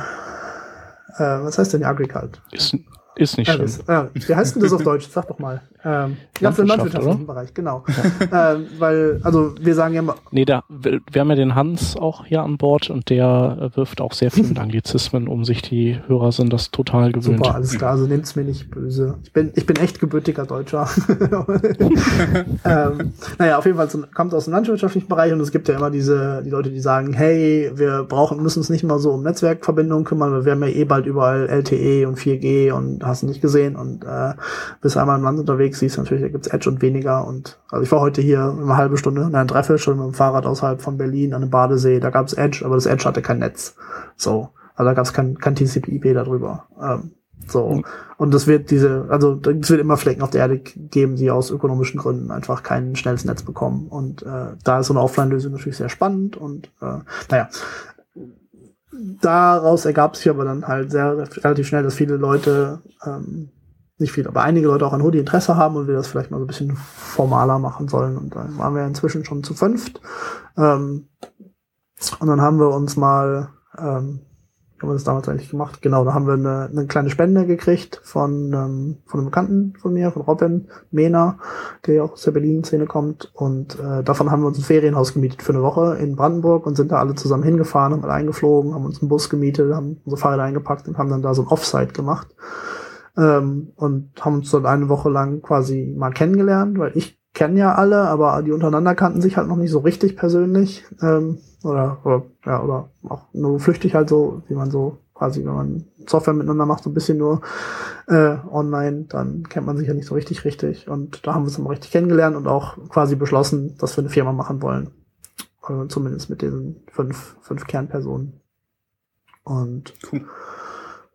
Äh, was heißt denn Agriculture? Ist, ist nicht ja, schlimm. Äh, wie heißt denn das auf Deutsch? Sag doch mal. Ähm, ja, für den landwirtschaftlichen Bereich, genau. ähm, weil, also wir sagen ja mal. Nee, da, wir haben ja den Hans auch hier an Bord und der wirft auch sehr viel mit Anglizismen um sich. Die Hörer sind das total gewöhnt. Super, alles klar, also nehmt's mir nicht böse. Ich bin, ich bin echt gebürtiger Deutscher. ähm, naja, auf jeden Fall kommt aus dem landwirtschaftlichen Bereich und es gibt ja immer diese, die Leute, die sagen, hey, wir brauchen, müssen uns nicht mal so um Netzwerkverbindungen kümmern, weil wir haben ja eh bald überall LTE und 4G und hast du nicht gesehen und äh, bist einmal im Land unterwegs siehst, natürlich, da gibt's Edge und weniger. Und also ich war heute hier eine halbe Stunde, nein, dreiviertel Stunde mit dem Fahrrad außerhalb von Berlin an einem Badesee. Da gab's Edge, aber das Edge hatte kein Netz. So. Also da gab's kein, kein TCP/IP darüber. Ähm, so. Mhm. Und das wird diese, also es wird immer Flecken auf der Erde geben, die aus ökonomischen Gründen einfach kein schnelles Netz bekommen. Und äh, da ist so eine Offline-Lösung natürlich sehr spannend und äh, naja. Daraus ergab sich aber dann halt sehr relativ schnell, dass viele Leute ähm, nicht viele, aber einige Leute auch an Hoodie Interesse haben und wir das vielleicht mal so ein bisschen formaler machen sollen. Und dann waren wir inzwischen schon zu fünft. Ähm, und dann haben wir uns mal ähm, haben wir das damals eigentlich gemacht? Genau, da haben wir eine, eine kleine Spende gekriegt von, ähm, von einem Bekannten von mir, von Robin Mehner, der ja auch aus der Berlin-Szene kommt. Und äh, davon haben wir uns ein Ferienhaus gemietet für eine Woche in Brandenburg und sind da alle zusammen hingefahren, haben alle eingeflogen, haben uns einen Bus gemietet, haben unsere Fahrräder eingepackt und haben dann da so ein Offsite gemacht. Ähm, und haben uns dort eine Woche lang quasi mal kennengelernt, weil ich kenne ja alle, aber die untereinander kannten sich halt noch nicht so richtig persönlich. Ähm, oder, oder, ja, oder auch nur flüchtig halt so, wie man so quasi, wenn man Software miteinander macht, so ein bisschen nur äh, online, dann kennt man sich ja nicht so richtig richtig. Und da haben wir uns mal richtig kennengelernt und auch quasi beschlossen, dass wir eine Firma machen wollen. Äh, zumindest mit diesen fünf, fünf Kernpersonen. Und cool.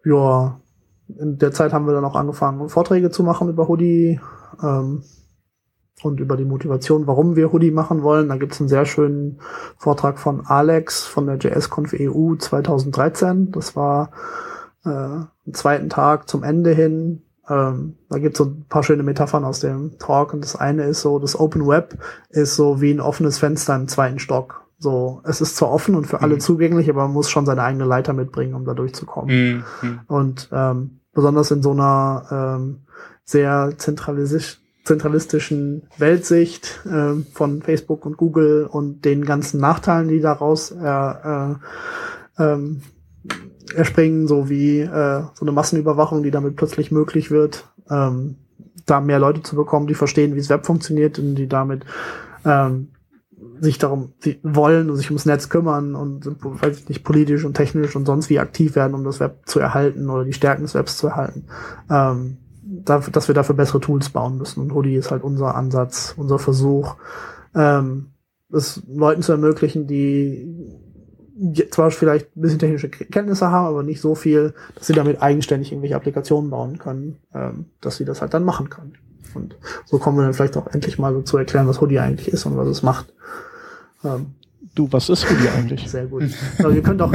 ja, in der Zeit haben wir dann auch angefangen, Vorträge zu machen über Hoodie. Ähm, und über die Motivation, warum wir Hoodie machen wollen. Da gibt es einen sehr schönen Vortrag von Alex von der JSConf EU 2013. Das war äh, am zweiten Tag zum Ende hin. Ähm, da gibt es so ein paar schöne Metaphern aus dem Talk. Und das eine ist so, das Open Web ist so wie ein offenes Fenster im zweiten Stock. So, es ist zwar offen und für alle mhm. zugänglich, aber man muss schon seine eigene Leiter mitbringen, um da durchzukommen. Mhm. Und ähm, besonders in so einer ähm, sehr zentralisisch zentralistischen Weltsicht äh, von Facebook und Google und den ganzen Nachteilen, die daraus äh, äh, ähm, erspringen, so wie äh, so eine Massenüberwachung, die damit plötzlich möglich wird, ähm, da mehr Leute zu bekommen, die verstehen, wie das Web funktioniert und die damit ähm, sich darum sie wollen und sich ums Netz kümmern und weiß ich nicht politisch und technisch und sonst wie aktiv werden, um das Web zu erhalten oder die Stärken des Webs zu erhalten. Ähm, dass wir dafür bessere Tools bauen müssen. Und Hoodie ist halt unser Ansatz, unser Versuch, ähm, es Leuten zu ermöglichen, die zwar vielleicht ein bisschen technische Kenntnisse haben, aber nicht so viel, dass sie damit eigenständig irgendwelche Applikationen bauen können, ähm, dass sie das halt dann machen können. Und so kommen wir dann vielleicht auch endlich mal so zu erklären, was Hoodie eigentlich ist und was es macht. Ähm, Du, was ist Hoodie eigentlich? Sehr gut. Also ihr könnt auch,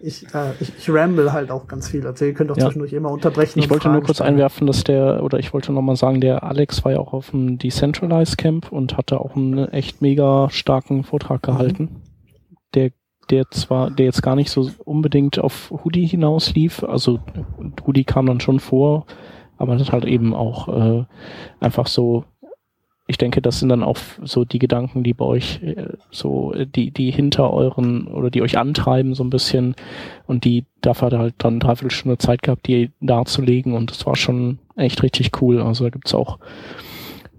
ich, äh, ich, ich ramble halt auch ganz viel. Also ihr könnt auch ja. zwischendurch immer unterbrechen. Ich wollte Fragen nur kurz stellen. einwerfen, dass der, oder ich wollte nochmal sagen, der Alex war ja auch auf dem Decentralized Camp und hatte auch einen echt mega starken Vortrag mhm. gehalten. Mhm. Der der zwar, der jetzt gar nicht so unbedingt auf Hoodie hinaus lief, also Hoodie kam dann schon vor, aber das halt eben auch äh, einfach so ich denke, das sind dann auch so die Gedanken, die bei euch äh, so, die, die hinter euren oder die euch antreiben so ein bisschen und die dafür hat er halt dann dreiviertel Stunde Zeit gehabt, die darzulegen und das war schon echt richtig cool. Also da gibt's auch,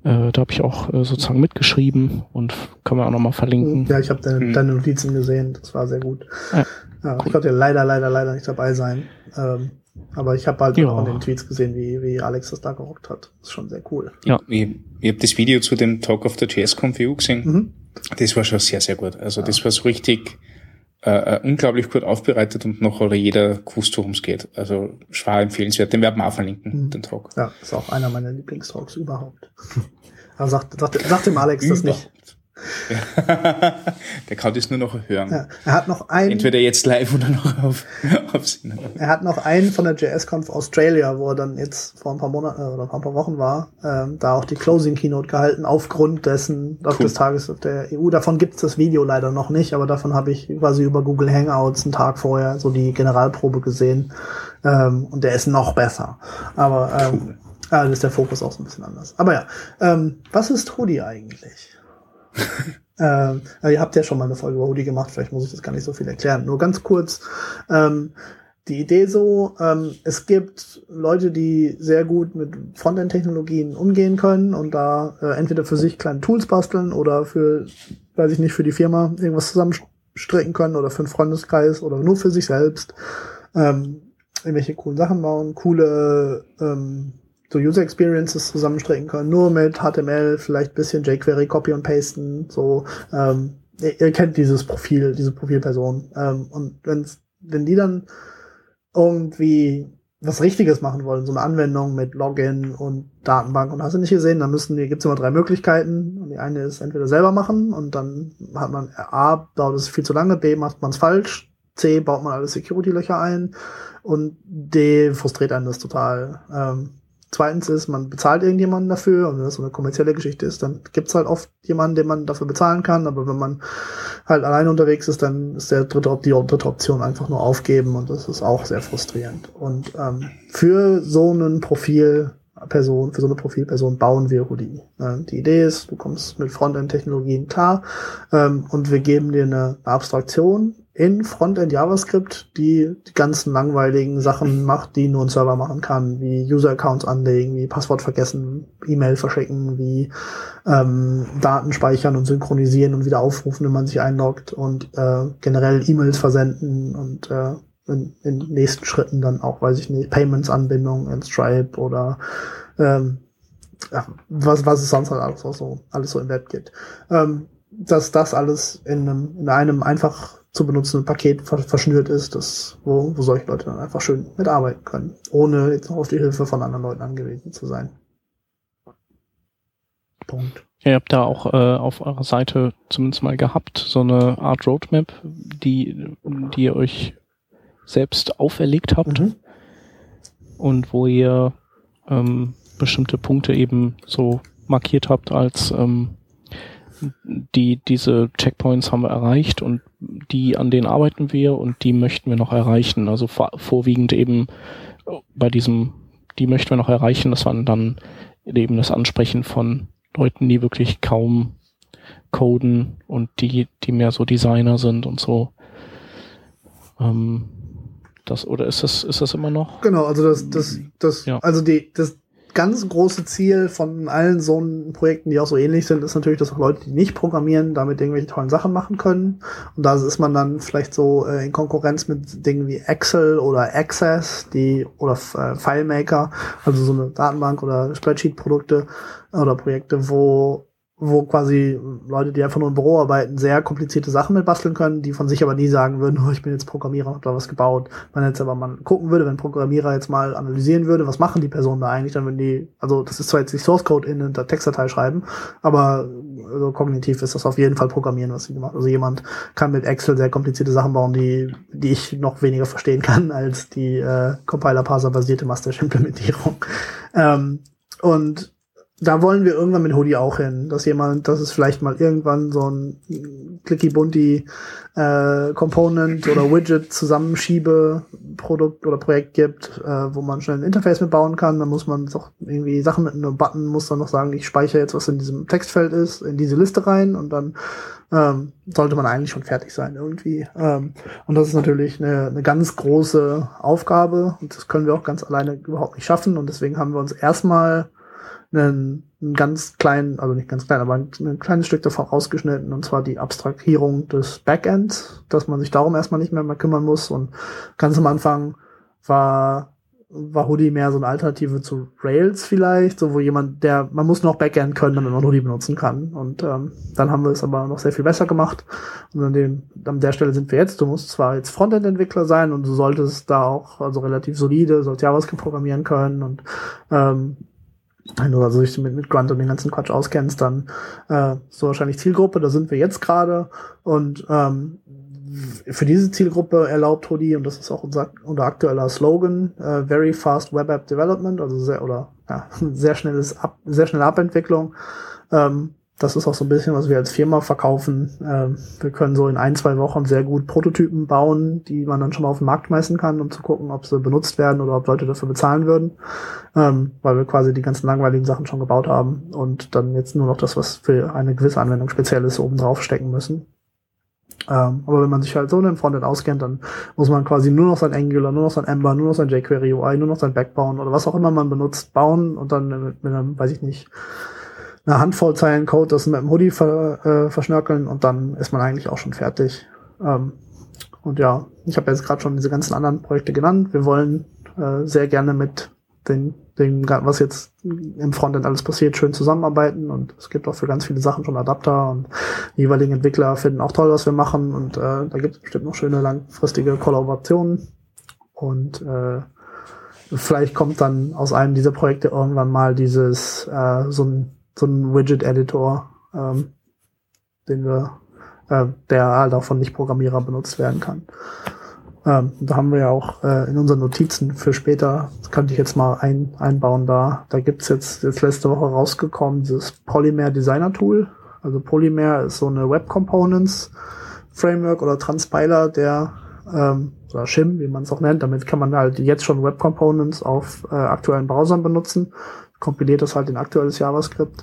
äh, da habe ich auch äh, sozusagen mitgeschrieben und können wir auch nochmal verlinken. Ja, ich habe deine, mhm. deine Notizen gesehen, das war sehr gut. Ja, ja. Ich konnte leider, leider, leider nicht dabei sein. Ähm, aber ich habe halt ja. auch in den Tweets gesehen, wie, wie Alex das da gerockt hat. Das ist schon sehr cool. Ja, ich, ich habe das Video zu dem Talk of the JS EU gesehen. Mhm. Das war schon sehr, sehr gut. Also das war so richtig äh, äh unglaublich gut aufbereitet und noch hat jeder gewusst, worum es geht. Also schwer empfehlenswert. Den werden wir auch verlinken, mhm. den Talk. Ja, ist auch einer meiner Lieblingstalks überhaupt. Aber sagt, sagt, sagt dem Alex das nicht. der kann das nur noch hören. Ja, er hat noch einen. Entweder jetzt live oder noch auf, auf Sinn. Er hat noch einen von der JSConf Australia, wo er dann jetzt vor ein paar Monaten oder ein paar Wochen war, ähm, da auch die Closing Keynote gehalten, aufgrund dessen, cool. des Tages auf der EU. Davon gibt es das Video leider noch nicht, aber davon habe ich quasi über Google Hangouts einen Tag vorher so die Generalprobe gesehen. Ähm, und der ist noch besser. Aber ähm, cool. also ist der Fokus auch so ein bisschen anders. Aber ja, ähm, was ist Hoodie eigentlich? ähm, ihr habt ja schon mal eine Folge über Hoodie gemacht, vielleicht muss ich das gar nicht so viel erklären. Nur ganz kurz. Ähm, die Idee so, ähm, es gibt Leute, die sehr gut mit Frontend-Technologien umgehen können und da äh, entweder für sich kleine Tools basteln oder für, weiß ich nicht, für die Firma irgendwas zusammenstricken können oder für einen Freundeskreis oder nur für sich selbst. Ähm, irgendwelche coolen Sachen bauen, coole ähm, so User Experiences zusammenstrecken können, nur mit HTML, vielleicht bisschen jQuery copy und pasten, so, ähm, ihr, ihr kennt dieses Profil, diese Profilperson, ähm, und wenn's, wenn die dann irgendwie was Richtiges machen wollen, so eine Anwendung mit Login und Datenbank und hast du nicht gesehen, dann müssen die, gibt's immer drei Möglichkeiten. Und die eine ist entweder selber machen und dann hat man A, dauert es viel zu lange, B, macht man es falsch, C, baut man alle Security-Löcher ein und D, frustriert einen das total. Ähm, zweitens ist, man bezahlt irgendjemanden dafür und wenn das so eine kommerzielle Geschichte ist, dann gibt's halt oft jemanden, den man dafür bezahlen kann, aber wenn man halt alleine unterwegs ist, dann ist der dritte, die dritte Option einfach nur aufgeben und das ist auch sehr frustrierend. Und ähm, für so ein Profil Person, für so eine Profilperson bauen wir Houdini. Die Idee ist, du kommst mit Frontend-Technologien klar ähm, und wir geben dir eine Abstraktion in Frontend JavaScript, die die ganzen langweiligen Sachen macht, die nur ein Server machen kann, wie User-Accounts anlegen, wie Passwort vergessen, E-Mail verschicken, wie ähm, Daten speichern und synchronisieren und wieder aufrufen, wenn man sich einloggt und äh, generell E-Mails versenden und äh, in, in nächsten Schritten dann auch, weiß ich nicht, Payments-Anbindung in Stripe oder ähm, ja, was, was es sonst halt alles so, alles so im Web gibt. Ähm, dass das alles in einem, in einem einfach zu benutzenden Paket verschnürt ist, das, wo, wo solche Leute dann einfach schön mitarbeiten können, ohne jetzt noch auf die Hilfe von anderen Leuten angewiesen zu sein. Punkt. ihr habt da auch äh, auf eurer Seite zumindest mal gehabt, so eine Art Roadmap, die, die ihr euch selbst auferlegt habt mhm. und wo ihr ähm, bestimmte Punkte eben so markiert habt als ähm, die diese Checkpoints haben wir erreicht und die an denen arbeiten wir und die möchten wir noch erreichen. Also vor, vorwiegend eben bei diesem, die möchten wir noch erreichen. Das waren dann eben das Ansprechen von Leuten, die wirklich kaum coden und die, die mehr so Designer sind und so. Ähm, das, oder ist das, ist das immer noch? Genau, also das, das, das, ja. also die, das ganz große Ziel von allen so Projekten, die auch so ähnlich sind, ist natürlich, dass auch Leute, die nicht programmieren, damit irgendwelche tollen Sachen machen können. Und da ist man dann vielleicht so äh, in Konkurrenz mit Dingen wie Excel oder Access, die, oder äh, FileMaker, also so eine Datenbank oder Spreadsheet-Produkte oder Projekte, wo wo quasi Leute, die einfach nur im Büro arbeiten, sehr komplizierte Sachen mit basteln können, die von sich aber nie sagen würden, oh, ich bin jetzt Programmierer, hab da was gebaut. Wenn jetzt aber mal gucken würde, wenn Programmierer jetzt mal analysieren würde, was machen die Personen da eigentlich, dann würden die, also das ist zwar jetzt nicht Source Code in der Textdatei schreiben, aber also kognitiv ist das auf jeden Fall Programmieren, was sie gemacht. Also jemand kann mit Excel sehr komplizierte Sachen bauen, die, die ich noch weniger verstehen kann als die äh, Compiler-Parser-basierte Mustache-Implementierung. Ähm, und da wollen wir irgendwann mit Hoodie auch hin, dass jemand, dass es vielleicht mal irgendwann so ein clicky bunty äh, Component oder Widget zusammenschiebe Produkt oder Projekt gibt, äh, wo man schnell ein Interface mitbauen kann. Dann muss man doch irgendwie Sachen mit einem Button muss dann noch sagen, ich speichere jetzt, was in diesem Textfeld ist, in diese Liste rein und dann ähm, sollte man eigentlich schon fertig sein irgendwie. Ähm, und das ist natürlich eine, eine ganz große Aufgabe und das können wir auch ganz alleine überhaupt nicht schaffen und deswegen haben wir uns erstmal einen, einen ganz kleinen, also nicht ganz klein, aber ein, ein kleines Stück davon rausgeschnitten, und zwar die Abstrahierung des Backends, dass man sich darum erstmal nicht mehr, mehr kümmern muss. Und ganz am Anfang war war Hoodie mehr so eine Alternative zu Rails vielleicht, so wo jemand, der, man muss noch Backend können, damit man Hoodie benutzen kann. Und ähm, dann haben wir es aber noch sehr viel besser gemacht. Und an, dem, an der Stelle sind wir jetzt. Du musst zwar jetzt Frontend-Entwickler sein und du solltest da auch also relativ solide, sollst JavaScript programmieren können und ähm, wenn du also dich mit, mit Grunt und den ganzen Quatsch auskennst, dann äh, so wahrscheinlich Zielgruppe, da sind wir jetzt gerade. Und ähm, für diese Zielgruppe erlaubt Hoodie, und das ist auch unser, unser aktueller Slogan, äh, Very Fast Web App Development, also sehr oder ja, sehr schnelles Ab, sehr schnelle Abentwicklung. Ähm, das ist auch so ein bisschen, was wir als Firma verkaufen. Ähm, wir können so in ein, zwei Wochen sehr gut Prototypen bauen, die man dann schon mal auf den Markt schmeißen kann, um zu gucken, ob sie benutzt werden oder ob Leute dafür bezahlen würden. Ähm, weil wir quasi die ganzen langweiligen Sachen schon gebaut haben und dann jetzt nur noch das, was für eine gewisse Anwendung speziell ist, oben drauf stecken müssen. Ähm, aber wenn man sich halt so in den Frontend auskennt, dann muss man quasi nur noch sein Angular, nur noch sein Ember, nur noch sein jQuery UI, nur noch sein Backbone oder was auch immer man benutzt, bauen und dann mit, mit einem, weiß ich nicht, eine Handvoll Zeilen Code, das mit dem Hoodie ver, äh, verschnörkeln und dann ist man eigentlich auch schon fertig. Ähm, und ja, ich habe jetzt gerade schon diese ganzen anderen Projekte genannt. Wir wollen äh, sehr gerne mit den, den, was jetzt im Frontend alles passiert, schön zusammenarbeiten und es gibt auch für ganz viele Sachen schon Adapter und die jeweiligen Entwickler finden auch toll, was wir machen und äh, da gibt es bestimmt noch schöne langfristige Kollaborationen und äh, vielleicht kommt dann aus einem dieser Projekte irgendwann mal dieses äh, so ein so ein Widget-Editor, ähm, den wir, äh, der halt auch von Nicht-Programmierer benutzt werden kann. Ähm, da haben wir ja auch äh, in unseren Notizen für später, das könnte ich jetzt mal ein, einbauen da. Da gibt's jetzt, jetzt letzte Woche rausgekommen, dieses Polymer Designer Tool. Also Polymer ist so eine Web Components Framework oder Transpiler, der ähm, oder Shim, wie man es auch nennt. Damit kann man halt jetzt schon Web Components auf äh, aktuellen Browsern benutzen. Kompiliert das halt in aktuelles JavaScript.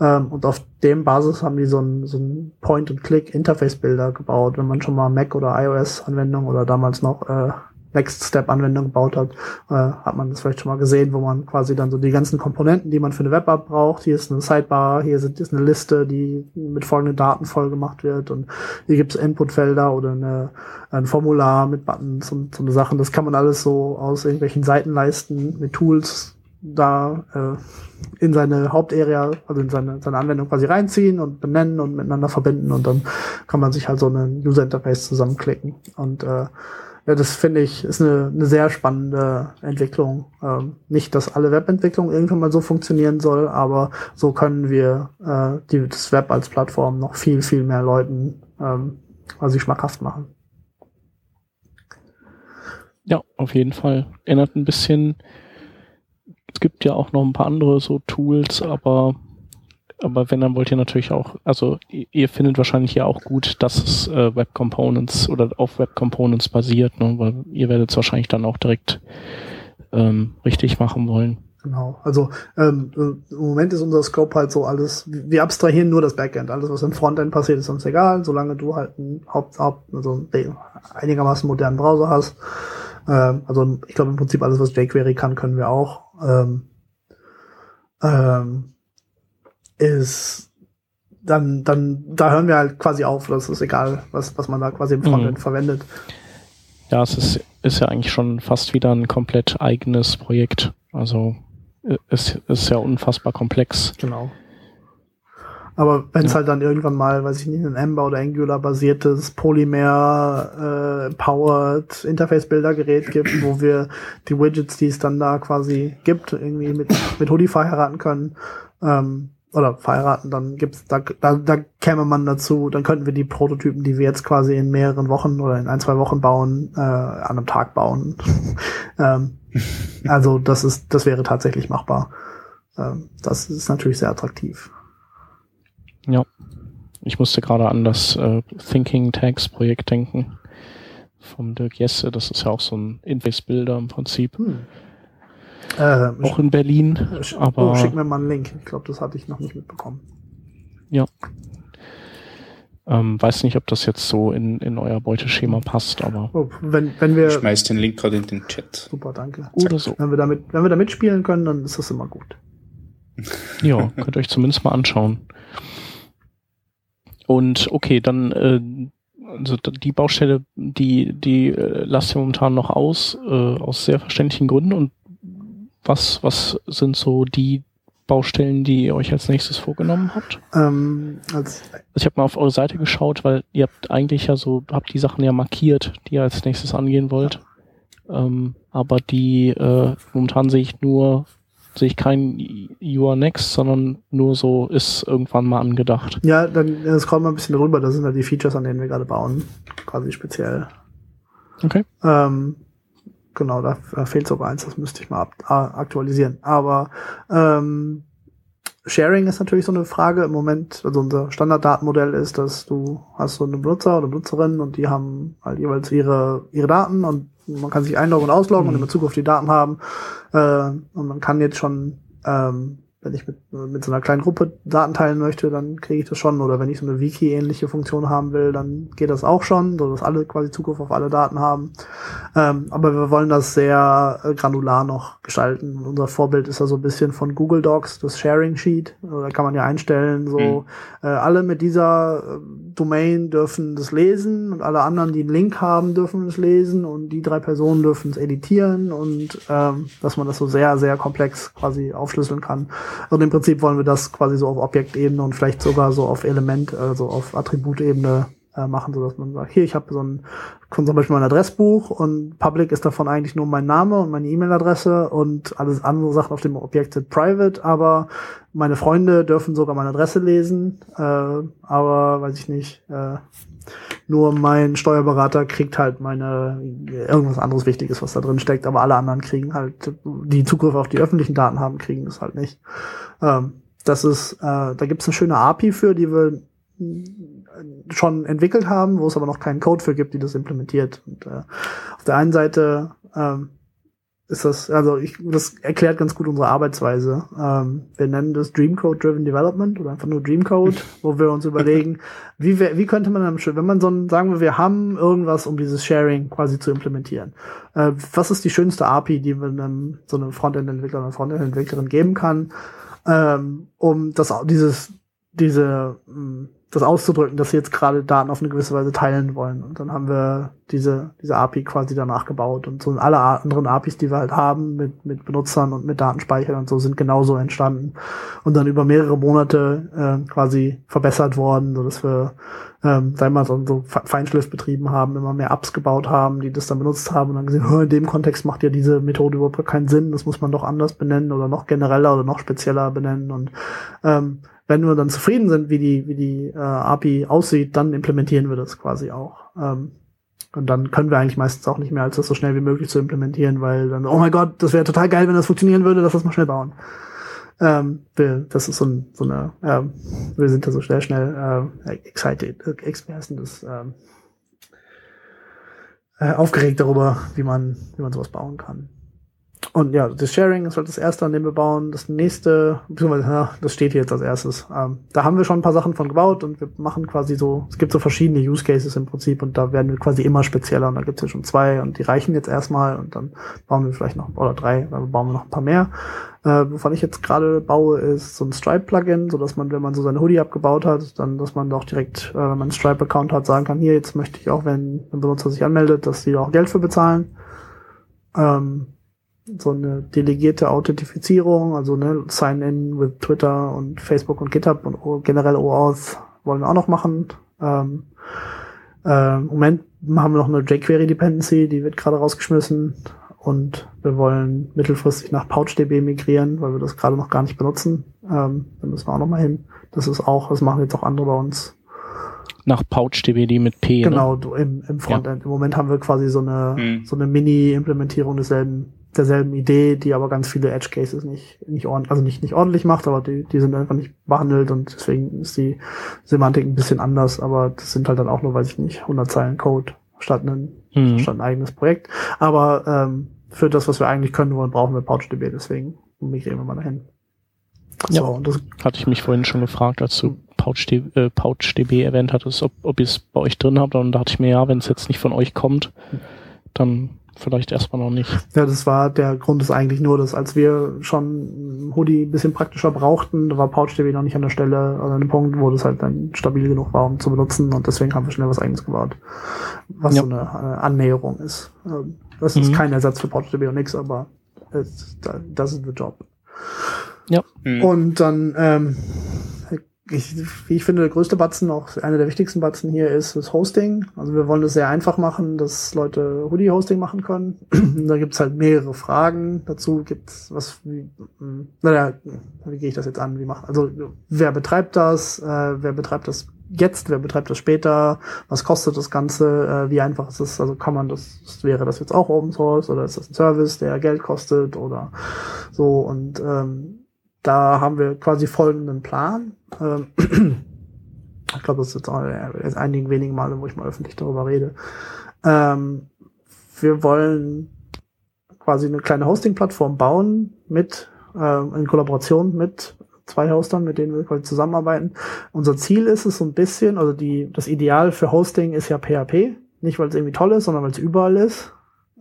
Ähm, und auf dem Basis haben die so ein, so ein Point-and-Click-Interface-Bilder gebaut. Wenn man schon mal Mac oder iOS-Anwendung oder damals noch äh, Next-Step-Anwendung gebaut hat, äh, hat man das vielleicht schon mal gesehen, wo man quasi dann so die ganzen Komponenten, die man für eine Web-App braucht, hier ist eine Sidebar, hier ist eine Liste, die mit folgenden Daten voll gemacht wird und hier gibt es Inputfelder oder eine, ein Formular mit Buttons und so eine Sachen. Das kann man alles so aus irgendwelchen Seitenleisten mit Tools da äh, in seine Hauptarea, also in seine, seine Anwendung quasi reinziehen und benennen und miteinander verbinden und dann kann man sich halt so einen User Interface zusammenklicken. Und äh, ja, das finde ich ist eine, eine sehr spannende Entwicklung. Ähm, nicht, dass alle Webentwicklung irgendwann mal so funktionieren soll, aber so können wir äh, die, das Web als Plattform noch viel, viel mehr Leuten ähm, quasi schmackhaft machen. Ja, auf jeden Fall. Erinnert ein bisschen es gibt ja auch noch ein paar andere so Tools, aber aber wenn, dann wollt ihr natürlich auch, also ihr findet wahrscheinlich ja auch gut, dass es äh, Web Components oder auf Web Components basiert, ne? weil ihr werdet es wahrscheinlich dann auch direkt ähm, richtig machen wollen. Genau, also ähm, äh, im Moment ist unser Scope halt so alles, wir abstrahieren nur das Backend, alles was im Frontend passiert ist uns egal, solange du halt einen Haupt, Haupt also einigermaßen modernen Browser hast. Ähm, also ich glaube im Prinzip alles, was jQuery kann, können wir auch ähm, ähm, ist dann, dann, da hören wir halt quasi auf. Das ist egal, was, was man da quasi im Frontend mhm. verwendet. Ja, es ist, ist ja eigentlich schon fast wieder ein komplett eigenes Projekt. Also es ist ja unfassbar komplex. Genau. Aber wenn es ja. halt dann irgendwann mal, weiß ich nicht, ein Ember oder Angular basiertes Polymer äh, powered Interface Bildergerät gibt, wo wir die Widgets, die es dann da quasi gibt, irgendwie mit mit Hoodie verheiraten können, ähm, oder verheiraten, dann gibt's da, da da käme man dazu, dann könnten wir die Prototypen, die wir jetzt quasi in mehreren Wochen oder in ein zwei Wochen bauen, äh, an einem Tag bauen. ähm, also das ist das wäre tatsächlich machbar. Ähm, das ist natürlich sehr attraktiv. Ja. Ich musste gerade an das äh, Thinking Tags Projekt denken. Vom Dirk Jesse. Das ist ja auch so ein Inface-Bilder im Prinzip. Hm. Äh, auch in Berlin. Sch aber, oh, schick mir mal einen Link. Ich glaube, das hatte ich noch nicht mitbekommen. Ja. Ähm, weiß nicht, ob das jetzt so in, in euer Beuteschema passt, aber. Oh, wenn, wenn wir. Ich schmeiß den Link gerade in den Chat. Super, danke. Oder so. Wenn wir damit, wenn wir da mitspielen können, dann ist das immer gut. Ja, könnt ihr euch zumindest mal anschauen. Und okay, dann äh, also die Baustelle, die, die äh, lasst ihr momentan noch aus, äh, aus sehr verständlichen Gründen. Und was, was sind so die Baustellen, die ihr euch als nächstes vorgenommen habt? Ähm, als also ich habe mal auf eure Seite geschaut, weil ihr habt eigentlich ja so, habt die Sachen ja markiert, die ihr als nächstes angehen wollt. Ähm, aber die äh, momentan sehe ich nur sehe ich kein You are next, sondern nur so ist irgendwann mal angedacht. Ja, dann das kommt mal ein bisschen drüber. Das sind ja die Features, an denen wir gerade bauen, quasi speziell. Okay. Ähm, genau, da, da fehlt sogar eins, das müsste ich mal ab, aktualisieren. Aber ähm, Sharing ist natürlich so eine Frage im Moment. Also unser Standarddatenmodell ist, dass du hast so einen Benutzer oder Benutzerin und die haben halt jeweils ihre ihre Daten und man kann sich einloggen und ausloggen mhm. und in Bezug auf die Daten haben. Äh, und man kann jetzt schon ähm, wenn ich mit, mit so einer kleinen Gruppe Daten teilen möchte, dann kriege ich das schon. Oder wenn ich so eine Wiki-ähnliche Funktion haben will, dann geht das auch schon, so dass alle quasi Zugriff auf alle Daten haben. Ähm, aber wir wollen das sehr äh, granular noch gestalten. Und unser Vorbild ist ja so ein bisschen von Google Docs, das Sharing Sheet. Da kann man ja einstellen, so mhm. äh, alle mit dieser äh, Domain dürfen das lesen und alle anderen, die einen Link haben, dürfen es lesen und die drei Personen dürfen es editieren und ähm, dass man das so sehr, sehr komplex quasi aufschlüsseln kann. Und im Prinzip wollen wir das quasi so auf Objektebene und vielleicht sogar so auf Element, also auf Attributebene äh, machen, so dass man sagt, hier, ich habe so ein, zum Beispiel mein Adressbuch und Public ist davon eigentlich nur mein Name und meine E-Mail-Adresse und alles andere Sachen auf dem Objekt sind private, aber meine Freunde dürfen sogar meine Adresse lesen, äh, aber weiß ich nicht, äh, Nur mein Steuerberater kriegt halt meine irgendwas anderes Wichtiges, was da drin steckt, aber alle anderen kriegen halt, die Zugriff auf die öffentlichen Daten haben, kriegen das halt nicht. Ähm, das ist, äh, da gibt es eine schöne API für, die wir schon entwickelt haben, wo es aber noch keinen Code für gibt, die das implementiert. Und äh, auf der einen Seite ähm, ist das, also ich, das erklärt ganz gut unsere Arbeitsweise. Ähm, wir nennen das Dreamcode Driven Development oder einfach nur Dreamcode, wo wir uns überlegen, wie, wie könnte man dann, wenn man so ein, sagen wir, wir haben irgendwas, um dieses Sharing quasi zu implementieren. Äh, was ist die schönste API, die man einem, so einem Frontend-Entwickler oder Frontend-Entwicklerin geben kann, ähm, um das, dieses, diese, mh, hm, das auszudrücken, dass sie jetzt gerade Daten auf eine gewisse Weise teilen wollen. Und dann haben wir diese, diese API quasi danach gebaut. Und so alle anderen APIs, die wir halt haben, mit, mit Benutzern und mit Datenspeichern und so, sind genauso entstanden. Und dann über mehrere Monate äh, quasi verbessert worden, so dass wir, ähm, wir mal, so, so Feinschliff betrieben haben, immer mehr Apps gebaut haben, die das dann benutzt haben und dann gesehen, in dem Kontext macht ja diese Methode überhaupt keinen Sinn, das muss man doch anders benennen oder noch genereller oder noch spezieller benennen. Und ähm, wenn wir dann zufrieden sind, wie die, wie die äh, API aussieht, dann implementieren wir das quasi auch. Ähm, und dann können wir eigentlich meistens auch nicht mehr, als das so schnell wie möglich zu implementieren, weil dann, oh mein Gott, das wäre total geil, wenn das funktionieren würde, lass das mal schnell bauen. Ähm, wir, das ist so, ein, so eine, äh, wir sind da so schnell, schnell äh, excited, äh, heißt das, ähm, äh, aufgeregt darüber, wie man, wie man sowas bauen kann. Und ja, das Sharing ist halt das erste, an dem wir bauen. Das nächste, beziehungsweise, ja, das steht hier jetzt als erstes. Ähm, da haben wir schon ein paar Sachen von gebaut und wir machen quasi so, es gibt so verschiedene Use Cases im Prinzip und da werden wir quasi immer spezieller und da gibt es ja schon zwei und die reichen jetzt erstmal und dann bauen wir vielleicht noch, oder drei, dann bauen wir noch ein paar mehr. Äh, wovon ich jetzt gerade baue, ist so ein Stripe-Plugin, so dass man, wenn man so seine Hoodie abgebaut hat, dann, dass man doch direkt, äh, wenn man einen Stripe-Account hat, sagen kann, hier, jetzt möchte ich auch, wenn ein Benutzer sich anmeldet, dass die auch Geld für bezahlen. Ähm, so eine delegierte Authentifizierung, also ne, Sign-in with Twitter und Facebook und GitHub und generell OAuth wollen wir auch noch machen. Ähm, äh, Im Moment haben wir noch eine jQuery-Dependency, die wird gerade rausgeschmissen und wir wollen mittelfristig nach PouchDB migrieren, weil wir das gerade noch gar nicht benutzen. Ähm, da müssen wir auch noch mal hin. Das ist auch, das machen jetzt auch andere bei uns. Nach PouchDB, die mit P. Ne? Genau, ne? im, im Frontend. Ja. Im Moment haben wir quasi so eine, hm. so eine Mini-Implementierung desselben derselben Idee, die aber ganz viele Edge Cases nicht, nicht ordentlich, also nicht, nicht ordentlich macht, aber die, die sind einfach nicht behandelt und deswegen ist die Semantik ein bisschen anders, aber das sind halt dann auch nur, weiß ich nicht, 100 Zeilen Code statt ein, mhm. statt ein eigenes Projekt. Aber ähm, für das, was wir eigentlich können wollen, brauchen wir PouchDB, deswegen migrieren wir mal dahin. So, ja, das hatte ich mich vorhin schon gefragt, als du PouchDB, äh, PouchDB erwähnt hattest, ob, ob ihr es bei euch drin habt. Und da dachte ich mir, ja, wenn es jetzt nicht von euch kommt, dann vielleicht erstmal noch nicht. Ja, das war der Grund ist eigentlich nur, dass als wir schon Hoodie ein bisschen praktischer brauchten, da war PouchDB noch nicht an der Stelle, an einem Punkt, wo das halt dann stabil genug war, um zu benutzen und deswegen haben wir schnell was eigenes gebaut. Was ja. so eine, eine, Annäherung ist. Ähm, das ist mhm. kein Ersatz für PouchDB und nix, aber das ist the job. Ja. Mhm. Und dann ähm, ich, wie ich finde, der größte Batzen, auch einer der wichtigsten Batzen hier ist das Hosting. Also wir wollen es sehr einfach machen, dass Leute Hoodie-Hosting machen können. da gibt's halt mehrere Fragen. Dazu gibt's was, wie, hm, naja, wie gehe ich das jetzt an? Wie macht, also wer betreibt das? Äh, wer betreibt das jetzt? Wer betreibt das später? Was kostet das Ganze? Äh, wie einfach ist es? Also kann man das, wäre das jetzt auch Open Source oder ist das ein Service, der Geld kostet oder so? Und ähm, da haben wir quasi folgenden Plan. Ähm, ich glaube, das ist jetzt auch erst einigen wenigen Male, wo ich mal öffentlich darüber rede. Ähm, wir wollen quasi eine kleine Hosting-Plattform bauen mit äh, in Kollaboration mit zwei Hostern, mit denen wir quasi zusammenarbeiten. Unser Ziel ist es so ein bisschen, also die, das Ideal für Hosting ist ja PHP. Nicht, weil es irgendwie toll ist, sondern weil es überall ist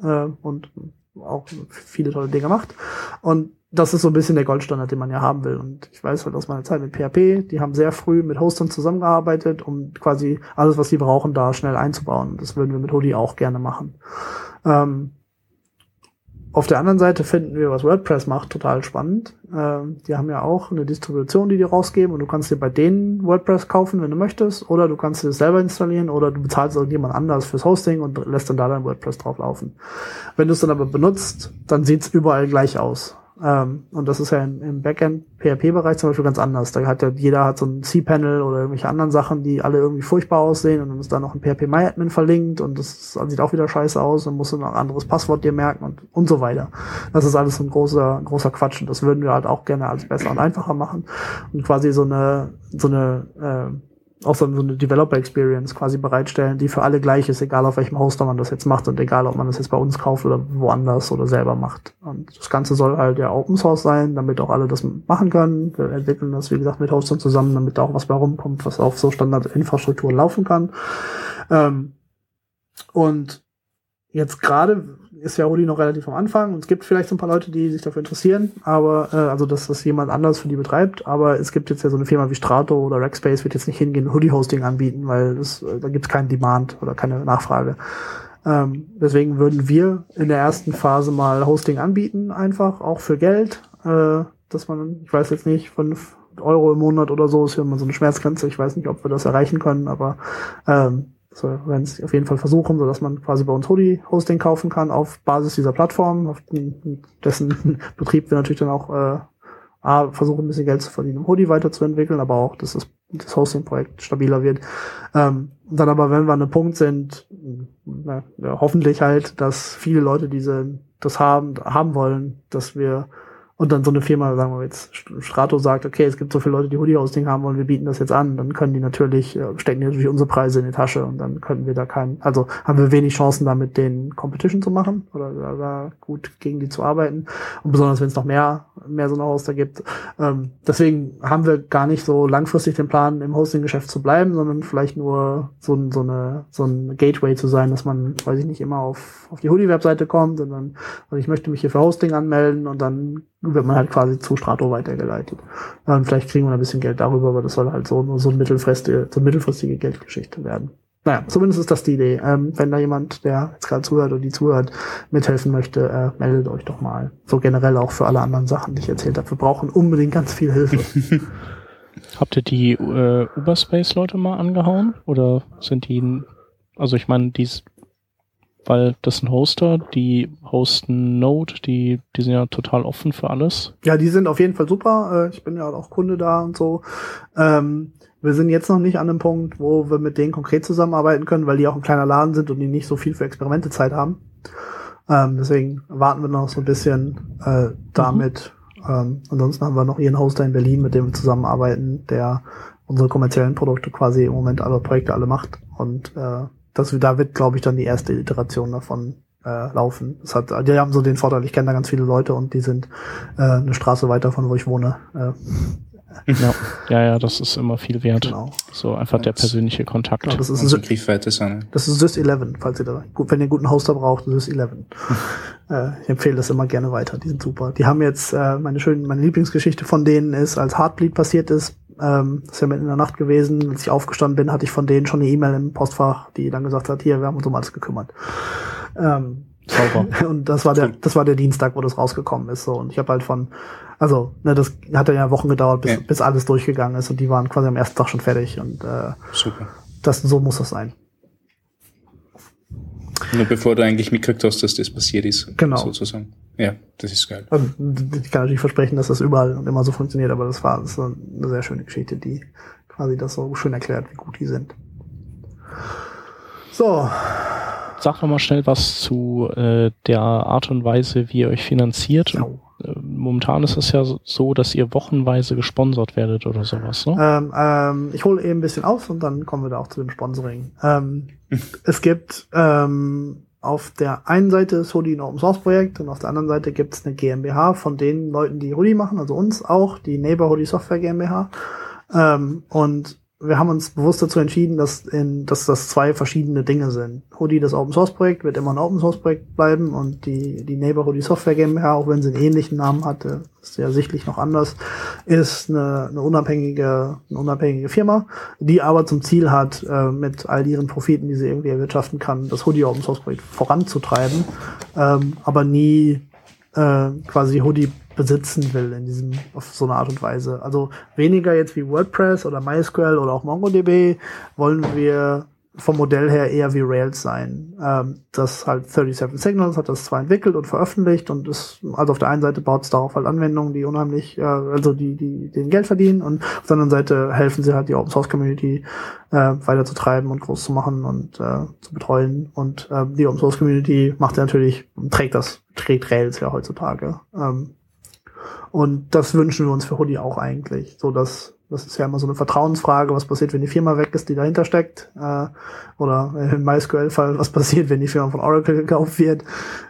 äh, und auch viele tolle Dinge macht. Und das ist so ein bisschen der Goldstandard, den man ja haben will. Und ich weiß halt aus meiner Zeit mit PHP, die haben sehr früh mit Hostern zusammengearbeitet, um quasi alles, was sie brauchen, da schnell einzubauen. Das würden wir mit Hoodie auch gerne machen. Ähm, auf der anderen Seite finden wir, was WordPress macht, total spannend. Ähm, die haben ja auch eine Distribution, die die rausgeben und du kannst dir bei denen WordPress kaufen, wenn du möchtest, oder du kannst es selber installieren oder du bezahlst irgendjemand anders fürs Hosting und lässt dann da dein WordPress drauf laufen. Wenn du es dann aber benutzt, dann sieht's überall gleich aus. Ähm, und das ist ja im, im Backend-PHP-Bereich zum Beispiel ganz anders. Da hat ja jeder hat so ein C-Panel oder irgendwelche anderen Sachen, die alle irgendwie furchtbar aussehen und dann ist da noch ein PHP-MyAdmin verlinkt und das sieht auch wieder scheiße aus und musst du noch ein anderes Passwort dir merken und, und so weiter. Das ist alles ein großer, großer Quatsch und das würden wir halt auch gerne alles besser und einfacher machen und quasi so eine, so eine, äh, auch so, eine Developer Experience quasi bereitstellen, die für alle gleich ist, egal auf welchem Hoster man das jetzt macht und egal, ob man das jetzt bei uns kauft oder woanders oder selber macht. Und das Ganze soll halt ja Open Source sein, damit auch alle das machen können. Wir entwickeln das, wie gesagt, mit Hostern zusammen, damit da auch was bei rumkommt, was auf so Standardinfrastruktur laufen kann. Ähm, und jetzt gerade ist ja Uli noch relativ am Anfang und es gibt vielleicht so ein paar Leute, die sich dafür interessieren, aber äh, also dass das jemand anders für die betreibt, aber es gibt jetzt ja so eine Firma wie Strato oder Rackspace wird jetzt nicht hingehen Hoodie-Hosting anbieten, weil das, äh, da gibt es keinen Demand oder keine Nachfrage. Ähm, deswegen würden wir in der ersten Phase mal Hosting anbieten, einfach auch für Geld, äh, dass man, ich weiß jetzt nicht, fünf Euro im Monat oder so ist ja immer so eine Schmerzgrenze. Ich weiß nicht, ob wir das erreichen können, aber ähm, wir werden es auf jeden Fall versuchen, so dass man quasi bei uns Hoodie-Hosting kaufen kann auf Basis dieser Plattform, auf dessen Betrieb wir natürlich dann auch äh, A, versuchen, ein bisschen Geld zu verdienen, um Hoodie weiterzuentwickeln, aber auch, dass das, das Hosting-Projekt stabiler wird. Ähm, dann aber, wenn wir an einem Punkt sind, na, ja, hoffentlich halt, dass viele Leute diese das haben, haben wollen, dass wir und dann so eine Firma, sagen wir jetzt, Strato sagt, okay, es gibt so viele Leute, die Hoodie-Hosting haben wollen, wir bieten das jetzt an, dann können die natürlich, äh, stecken die natürlich unsere Preise in die Tasche und dann können wir da keinen, also haben wir wenig Chancen, da mit denen Competition zu machen oder da, gut gegen die zu arbeiten. Und besonders wenn es noch mehr, mehr so eine Hoster gibt. Ähm, deswegen haben wir gar nicht so langfristig den Plan, im Hosting-Geschäft zu bleiben, sondern vielleicht nur so, so eine, so ein Gateway zu sein, dass man, weiß ich nicht, immer auf, auf die Hoodie-Webseite kommt und dann, also ich möchte mich hier für Hosting anmelden und dann wird man halt quasi zu Strato weitergeleitet. Und vielleicht kriegen wir ein bisschen Geld darüber, aber das soll halt so, so, eine mittelfristige, so eine mittelfristige Geldgeschichte werden. Naja, zumindest ist das die Idee. Ähm, wenn da jemand, der jetzt gerade zuhört oder die zuhört, mithelfen möchte, äh, meldet euch doch mal. So generell auch für alle anderen Sachen, die ich erzählt habe. Wir brauchen unbedingt ganz viel Hilfe. Habt ihr die äh, Uberspace-Leute mal angehauen? Oder sind die, also ich meine, die weil das sind Hoster, die hosten Node, die, die sind ja total offen für alles. Ja, die sind auf jeden Fall super. Äh, ich bin ja auch Kunde da und so. Ähm, wir sind jetzt noch nicht an einem Punkt, wo wir mit denen konkret zusammenarbeiten können, weil die auch ein kleiner Laden sind und die nicht so viel für Experimentezeit haben. Ähm, deswegen warten wir noch so ein bisschen äh, damit. Mhm. Ähm, ansonsten haben wir noch ihren Hoster in Berlin, mit dem wir zusammenarbeiten, der unsere kommerziellen Produkte quasi im Moment alle Projekte alle macht. Und äh, das, da wird, glaube ich, dann die erste Iteration davon äh, laufen. Das hat, die haben so den Vorteil, ich kenne da ganz viele Leute und die sind äh, eine Straße weiter von wo ich wohne. Äh, ja. ja, ja, das ist immer viel wert. Genau. So einfach der persönliche Kontakt. Genau, das ist so Griffweite sein. Das ist Sys 11, falls ihr da, gut, wenn ihr einen guten Hoster braucht, Sys 11. äh, ich empfehle das immer gerne weiter, die sind super. Die haben jetzt, äh, meine schöne, meine Lieblingsgeschichte von denen ist, als Heartbleed passiert ist, ähm, das ist ja mitten in der Nacht gewesen. Als ich aufgestanden bin, hatte ich von denen schon eine E-Mail im Postfach, die dann gesagt hat, hier, wir haben uns um alles gekümmert. Ähm, Sauber. Und das war der, das war der Dienstag, wo das rausgekommen ist. So. Und ich habe halt von, also, ne, das hat ja Wochen gedauert, bis, ja. bis alles durchgegangen ist und die waren quasi am ersten Tag schon fertig. Und äh, Super. Das, so muss das sein. Nur bevor du eigentlich mitgekriegt hast, dass das passiert ist. Genau. Sozusagen. Ja, das ist geil. Also, ich kann natürlich versprechen, dass das überall und immer so funktioniert, aber das war, das war eine sehr schöne Geschichte, die quasi das so schön erklärt, wie gut die sind. So. Sag noch mal schnell was zu äh, der Art und Weise, wie ihr euch finanziert. Ja. Äh, momentan ist es ja so, dass ihr wochenweise gesponsert werdet oder sowas, ne? Ähm, ähm, ich hole eben ein bisschen aus und dann kommen wir da auch zu dem Sponsoring. Ähm, es gibt ähm, auf der einen Seite ist Hoodie ein Open Source Projekt und auf der anderen Seite gibt es eine GmbH von den Leuten, die Hoodie machen, also uns auch, die Neighbor Hoodie Software GmbH. Ähm, und wir haben uns bewusst dazu entschieden, dass, in, dass das zwei verschiedene Dinge sind. Hoodie, das Open Source Projekt, wird immer ein Open Source Projekt bleiben und die, die Neighbor Hoodie Software GmbH, auch wenn sie einen ähnlichen Namen hatte, ist ja sichtlich noch anders, ist eine, eine unabhängige, eine unabhängige Firma, die aber zum Ziel hat, äh, mit all ihren Profiten, die sie irgendwie erwirtschaften kann, das Hoodie Open Source Projekt voranzutreiben, ähm, aber nie äh, quasi Hoodie besitzen will in diesem, auf so eine Art und Weise. Also weniger jetzt wie WordPress oder MySQL oder auch MongoDB wollen wir vom Modell her eher wie Rails sein. Ähm, das halt 37 Signals hat das zwar entwickelt und veröffentlicht und ist, also auf der einen Seite baut es darauf halt Anwendungen, die unheimlich, äh, also die, die, den Geld verdienen und auf der anderen Seite helfen sie halt die Open Source Community äh, weiter zu treiben und groß zu machen und äh, zu betreuen. Und äh, die Open Source Community macht ja natürlich, trägt das, trägt Rails ja heutzutage. Ähm, und das wünschen wir uns für Hoodie auch eigentlich, so dass das ist ja immer so eine Vertrauensfrage, was passiert, wenn die Firma weg ist, die dahinter steckt. Äh, oder im MySQL-Fall, was passiert, wenn die Firma von Oracle gekauft wird.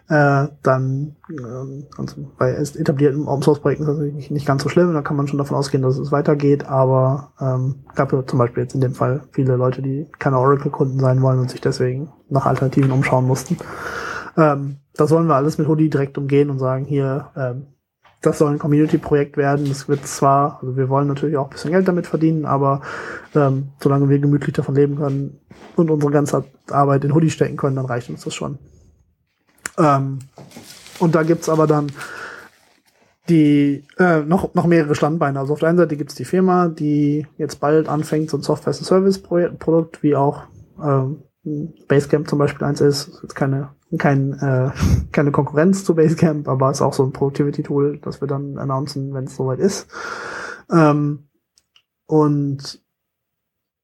Äh, dann äh, also bei etablierten Open-Source-Projekten ist das natürlich nicht ganz so schlimm. Da kann man schon davon ausgehen, dass es weitergeht. Aber ähm, gab ja zum Beispiel jetzt in dem Fall viele Leute, die keine Oracle-Kunden sein wollen und sich deswegen nach Alternativen umschauen mussten. Ähm, das wollen wir alles mit Hoodie direkt umgehen und sagen, hier, ähm, das soll ein Community-Projekt werden. Das wird zwar, also wir wollen natürlich auch ein bisschen Geld damit verdienen, aber ähm, solange wir gemütlich davon leben können und unsere ganze Arbeit in Hoodie stecken können, dann reicht uns das schon. Ähm, und da gibt's aber dann die äh, noch, noch mehrere Standbeine. Also auf der einen Seite gibt's die Firma, die jetzt bald anfängt, so ein Software-as-a-Service-Produkt wie auch ähm, Basecamp zum Beispiel eins ist, ist keine kein, äh, keine Konkurrenz zu Basecamp, aber ist auch so ein Productivity-Tool, das wir dann announcen, wenn es soweit ist. Ähm, und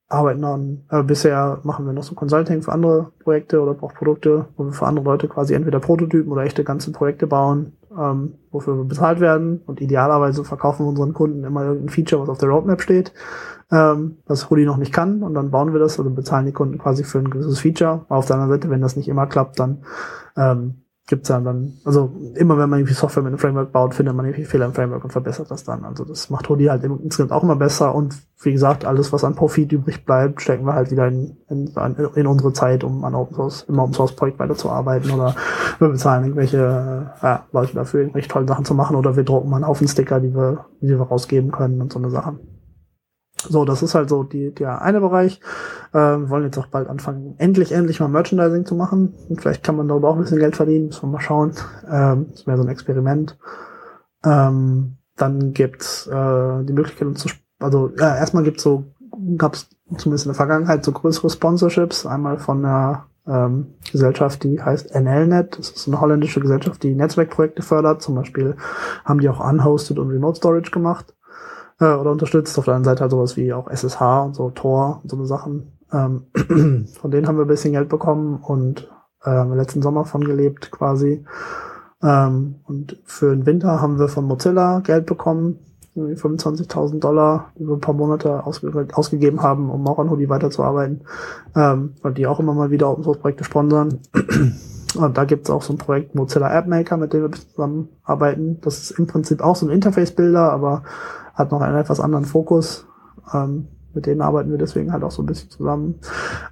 arbeiten an, äh, bisher machen wir noch so Consulting für andere Projekte oder auch Produkte, wo wir für andere Leute quasi entweder Prototypen oder echte ganze Projekte bauen, ähm, wofür wir bezahlt werden. Und idealerweise verkaufen wir unseren Kunden immer irgendein Feature, was auf der Roadmap steht ähm, was Hoodie noch nicht kann und dann bauen wir das oder bezahlen die Kunden quasi für ein gewisses Feature. auf der anderen Seite, wenn das nicht immer klappt, dann ähm, gibt's ja dann, also immer wenn man irgendwie Software mit einem Framework baut, findet man irgendwie Fehler im Framework und verbessert das dann. Also das macht Hoodie halt insgesamt auch immer besser und wie gesagt, alles, was an Profit übrig bleibt, stecken wir halt wieder in, in, in unsere Zeit, um an Open Source, im Open Source Projekt weiterzuarbeiten oder wir bezahlen irgendwelche ja, Leute dafür, irgendwelche tollen Sachen zu machen oder wir drucken mal einen Haufen Sticker, die wir, die wir rausgeben können und so eine Sachen. So, das ist halt so die, der eine Bereich. Äh, wir wollen jetzt auch bald anfangen, endlich, endlich mal Merchandising zu machen. Und vielleicht kann man darüber auch ein bisschen Geld verdienen, müssen wir mal schauen. Ähm, das wäre so ein Experiment. Ähm, dann gibt's äh, die Möglichkeit, uns zu, also ja, erstmal gibt's so, gab's zumindest in der Vergangenheit so größere Sponsorships. Einmal von der ähm, Gesellschaft, die heißt NLNet. Das ist eine holländische Gesellschaft, die Netzwerkprojekte fördert. Zum Beispiel haben die auch Unhosted und Remote Storage gemacht äh, oder unterstützt. Auf der anderen Seite halt sowas wie auch SSH und so Tor und so eine Sachen. Ähm, von denen haben wir ein bisschen Geld bekommen und äh, letzten Sommer von gelebt quasi. Ähm, und für den Winter haben wir von Mozilla Geld bekommen, 25.000 Dollar, die wir ein paar Monate ausge ausgegeben haben, um auch an Hoodie weiterzuarbeiten, ähm, weil die auch immer mal wieder Open Source Projekte sponsern. Und da gibt es auch so ein Projekt Mozilla App Maker, mit dem wir zusammenarbeiten. Das ist im Prinzip auch so ein Interface-Builder, aber hat noch einen etwas anderen Fokus. Ähm, mit denen arbeiten wir deswegen halt auch so ein bisschen zusammen.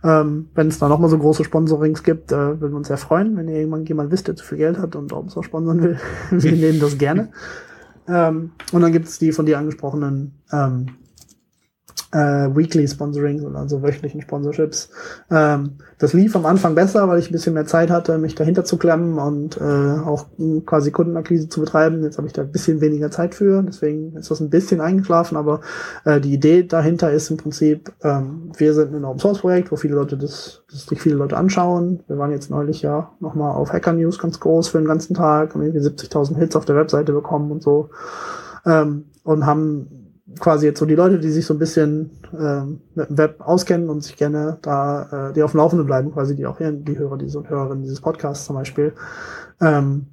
Ähm, wenn es da nochmal so große Sponsorings gibt, äh, würden wir uns sehr freuen, wenn ihr irgendwann jemand wisst, der zu viel Geld hat und Open Source sponsern will. wir nehmen das gerne. Ähm, und dann gibt es die von dir angesprochenen ähm, äh, Weekly Sponsoring, also wöchentlichen Sponsorships. Ähm, das lief am Anfang besser, weil ich ein bisschen mehr Zeit hatte, mich dahinter zu klemmen und äh, auch quasi Kundenakquise zu betreiben. Jetzt habe ich da ein bisschen weniger Zeit für, deswegen ist das ein bisschen eingeschlafen, aber äh, die Idee dahinter ist im Prinzip, ähm, wir sind ein Open Source Projekt, wo viele Leute das, das sich viele Leute anschauen. Wir waren jetzt neulich ja nochmal auf Hacker News ganz groß für den ganzen Tag, haben irgendwie 70.000 Hits auf der Webseite bekommen und so. Ähm, und haben quasi jetzt so die Leute, die sich so ein bisschen ähm, mit dem Web auskennen und sich gerne da, äh, die auf dem Laufenden bleiben, quasi die auch hier, die Hörer, diese und Hörerinnen dieses Podcasts zum Beispiel, ähm,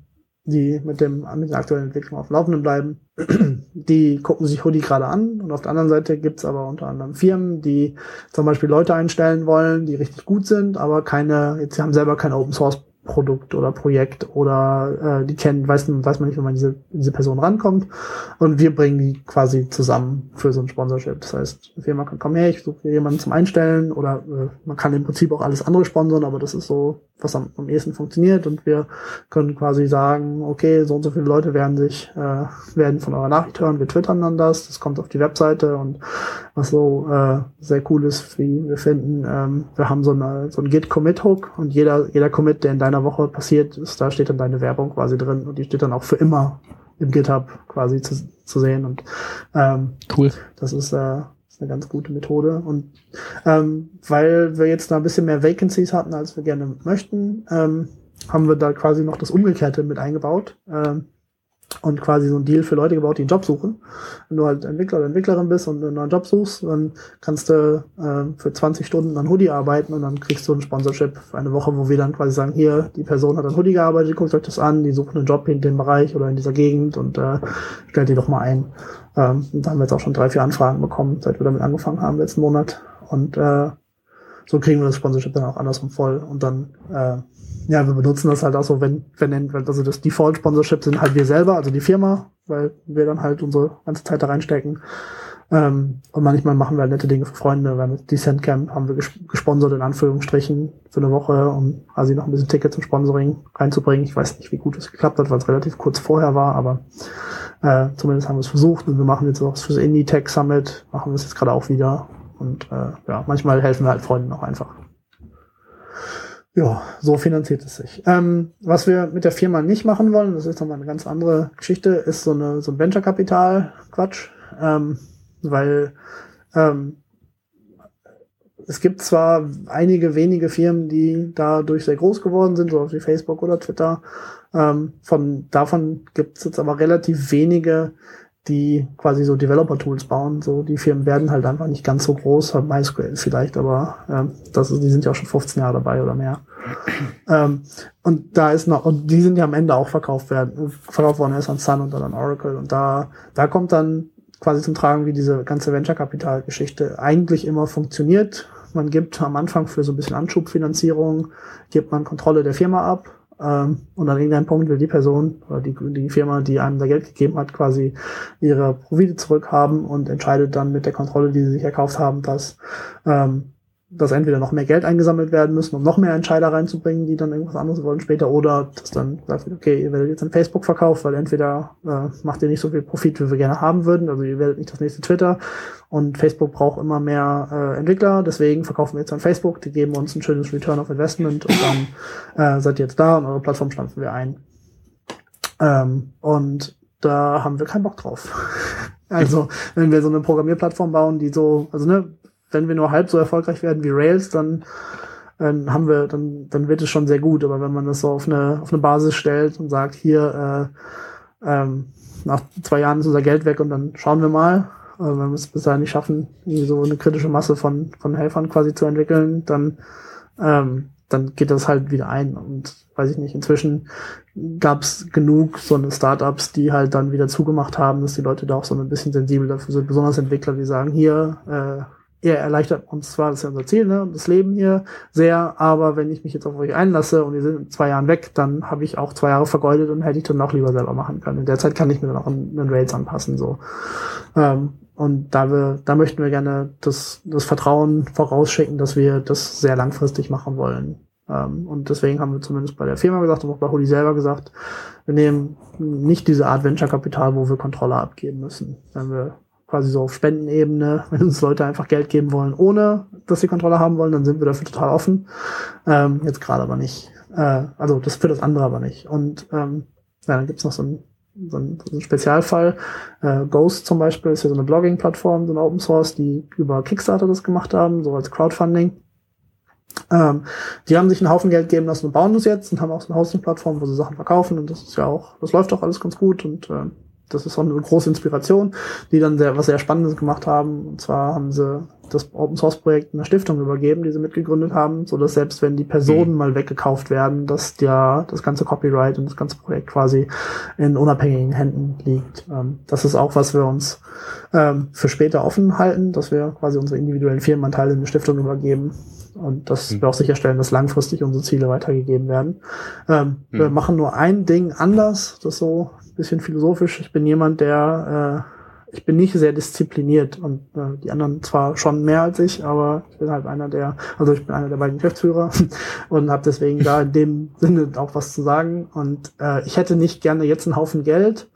die mit dem mit der aktuellen Entwicklung auf dem Laufenden bleiben, die gucken sich Hoodie gerade an. Und auf der anderen Seite gibt's aber unter anderem Firmen, die zum Beispiel Leute einstellen wollen, die richtig gut sind, aber keine, jetzt haben selber kein Open Source Produkt oder Projekt oder äh, die kennen, weiß, weiß man nicht, wenn man diese, diese Person rankommt. Und wir bringen die quasi zusammen für so ein Sponsorship. Das heißt, eine Firma kann kommen her, ich suche jemanden zum Einstellen oder äh, man kann im Prinzip auch alles andere sponsern, aber das ist so, was am, am ehesten funktioniert. Und wir können quasi sagen, okay, so und so viele Leute werden sich, äh, werden von eurer Nachricht hören, wir twittern dann das, das kommt auf die Webseite und was so äh, sehr cool ist, wie wir finden, ähm, wir haben so, eine, so ein Git-Commit-Hook und jeder, jeder Commit, der in deiner Woche passiert ist, da steht dann deine Werbung quasi drin und die steht dann auch für immer im GitHub quasi zu, zu sehen und ähm, cool. Das ist äh, eine ganz gute Methode. Und ähm, weil wir jetzt da ein bisschen mehr Vacancies hatten, als wir gerne möchten, ähm, haben wir da quasi noch das Umgekehrte mit eingebaut. Ähm, und quasi so ein Deal für Leute gebaut, die einen Job suchen. Wenn du halt Entwickler oder Entwicklerin bist und einen neuen Job suchst, dann kannst du äh, für 20 Stunden an Hoodie arbeiten und dann kriegst du ein Sponsorship für eine Woche, wo wir dann quasi sagen, hier, die Person hat an Hoodie gearbeitet, guckt euch das an, die suchen einen Job in dem Bereich oder in dieser Gegend und äh, stellt die doch mal ein. Ähm, und da haben wir jetzt auch schon drei, vier Anfragen bekommen, seit wir damit angefangen haben letzten Monat. Und äh, so kriegen wir das Sponsorship dann auch andersrum voll und dann äh, ja, wir benutzen das halt auch so, wenn, wenn, also das Default-Sponsorship sind halt wir selber, also die Firma, weil wir dann halt unsere ganze Zeit da reinstecken. Ähm, und manchmal machen wir halt nette Dinge für Freunde, weil mit Descent Camp haben wir gesponsert in Anführungsstrichen für eine Woche, um quasi noch ein bisschen Ticket zum Sponsoring reinzubringen. Ich weiß nicht, wie gut es geklappt hat, weil es relativ kurz vorher war, aber äh, zumindest haben wir es versucht und wir machen jetzt auch fürs Indie Tech Summit, machen wir es jetzt gerade auch wieder. Und äh, ja, manchmal helfen wir halt Freunden auch einfach. Ja, so finanziert es sich. Ähm, was wir mit der Firma nicht machen wollen, das ist nochmal eine ganz andere Geschichte, ist so, eine, so ein Venture-Kapital-Quatsch, ähm, weil ähm, es gibt zwar einige wenige Firmen, die dadurch sehr groß geworden sind, so wie Facebook oder Twitter. Ähm, von davon gibt es jetzt aber relativ wenige, die quasi so Developer-Tools bauen. So die Firmen werden halt einfach nicht ganz so groß, haben MySQL vielleicht, aber ähm, das ist, die sind ja auch schon 15 Jahre dabei oder mehr. ähm, und da ist noch, und die sind ja am Ende auch verkauft werden, verkauft worden erst an Sun und dann an Oracle. Und da, da kommt dann quasi zum Tragen, wie diese ganze Venture-Kapital-Geschichte eigentlich immer funktioniert. Man gibt am Anfang für so ein bisschen Anschubfinanzierung, gibt man Kontrolle der Firma ab ähm, und an irgendeinem Punkt will die Person oder die, die Firma, die einem da Geld gegeben hat, quasi ihre Profite zurückhaben und entscheidet dann mit der Kontrolle, die sie sich erkauft haben, dass ähm, dass entweder noch mehr Geld eingesammelt werden müssen, um noch mehr Entscheider reinzubringen, die dann irgendwas anderes wollen später, oder dass dann sagt wird, okay, ihr werdet jetzt an Facebook verkauft, weil entweder äh, macht ihr nicht so viel Profit, wie wir gerne haben würden, also ihr werdet nicht das nächste Twitter und Facebook braucht immer mehr äh, Entwickler, deswegen verkaufen wir jetzt an Facebook, die geben uns ein schönes Return of Investment und dann äh, seid ihr jetzt da und eure Plattform stampfen wir ein. Ähm, und da haben wir keinen Bock drauf. Also, wenn wir so eine Programmierplattform bauen, die so, also ne, wenn wir nur halb so erfolgreich werden wie Rails, dann dann haben wir, dann, dann wird es schon sehr gut. Aber wenn man das so auf eine, auf eine Basis stellt und sagt, hier, äh, ähm, nach zwei Jahren ist unser Geld weg und dann schauen wir mal, äh, wenn wir es bis dahin nicht schaffen, so eine kritische Masse von, von Helfern quasi zu entwickeln, dann, ähm, dann geht das halt wieder ein. Und weiß ich nicht, inzwischen gab es genug so eine Startups, die halt dann wieder zugemacht haben, dass die Leute da auch so ein bisschen sensibel dafür sind, besonders Entwickler, die sagen, hier, äh, ihr erleichtert uns zwar, das ist ja unser Ziel, ne, das Leben hier sehr, aber wenn ich mich jetzt auf euch einlasse und ihr sind in zwei Jahren weg, dann habe ich auch zwei Jahre vergeudet und hätte ich dann auch lieber selber machen können. In der Zeit kann ich mir dann auch den Rails anpassen, so. Ähm, und da wir, da möchten wir gerne das, das Vertrauen vorausschicken, dass wir das sehr langfristig machen wollen. Ähm, und deswegen haben wir zumindest bei der Firma gesagt und auch bei Holy selber gesagt, wir nehmen nicht diese Art Venture-Kapital, wo wir Kontrolle abgeben müssen. Wenn wir quasi so auf Spendenebene, wenn uns Leute einfach Geld geben wollen, ohne dass sie Kontrolle haben wollen, dann sind wir dafür total offen. Ähm, jetzt gerade aber nicht. Äh, also das für das andere aber nicht. Und ähm, ja, dann gibt's noch so ein so ein, so ein Spezialfall. Äh, Ghost zum Beispiel ist ja so eine Blogging-Plattform, so eine Open Source, die über Kickstarter das gemacht haben, so als Crowdfunding. Ähm, die haben sich einen Haufen Geld geben lassen und bauen das jetzt und haben auch so eine Hosting-Plattform, wo sie Sachen verkaufen und das ist ja auch, das läuft auch alles ganz gut und äh, das ist auch eine große Inspiration, die dann sehr, was sehr Spannendes gemacht haben. Und zwar haben sie das Open Source Projekt einer Stiftung übergeben, die sie mitgegründet haben, so dass selbst wenn die Personen mhm. mal weggekauft werden, dass der, das ganze Copyright und das ganze Projekt quasi in unabhängigen Händen liegt. Ähm, das ist auch, was wir uns ähm, für später offen halten, dass wir quasi unsere individuellen Firmenanteile in eine Stiftung übergeben und dass mhm. wir auch sicherstellen, dass langfristig unsere Ziele weitergegeben werden. Ähm, mhm. Wir machen nur ein Ding anders, das so bisschen philosophisch. Ich bin jemand, der, äh, ich bin nicht sehr diszipliniert und äh, die anderen zwar schon mehr als ich, aber ich bin halt einer der, also ich bin einer der beiden Geschäftsführer und habe deswegen da in dem Sinne auch was zu sagen. Und äh, ich hätte nicht gerne jetzt einen Haufen Geld,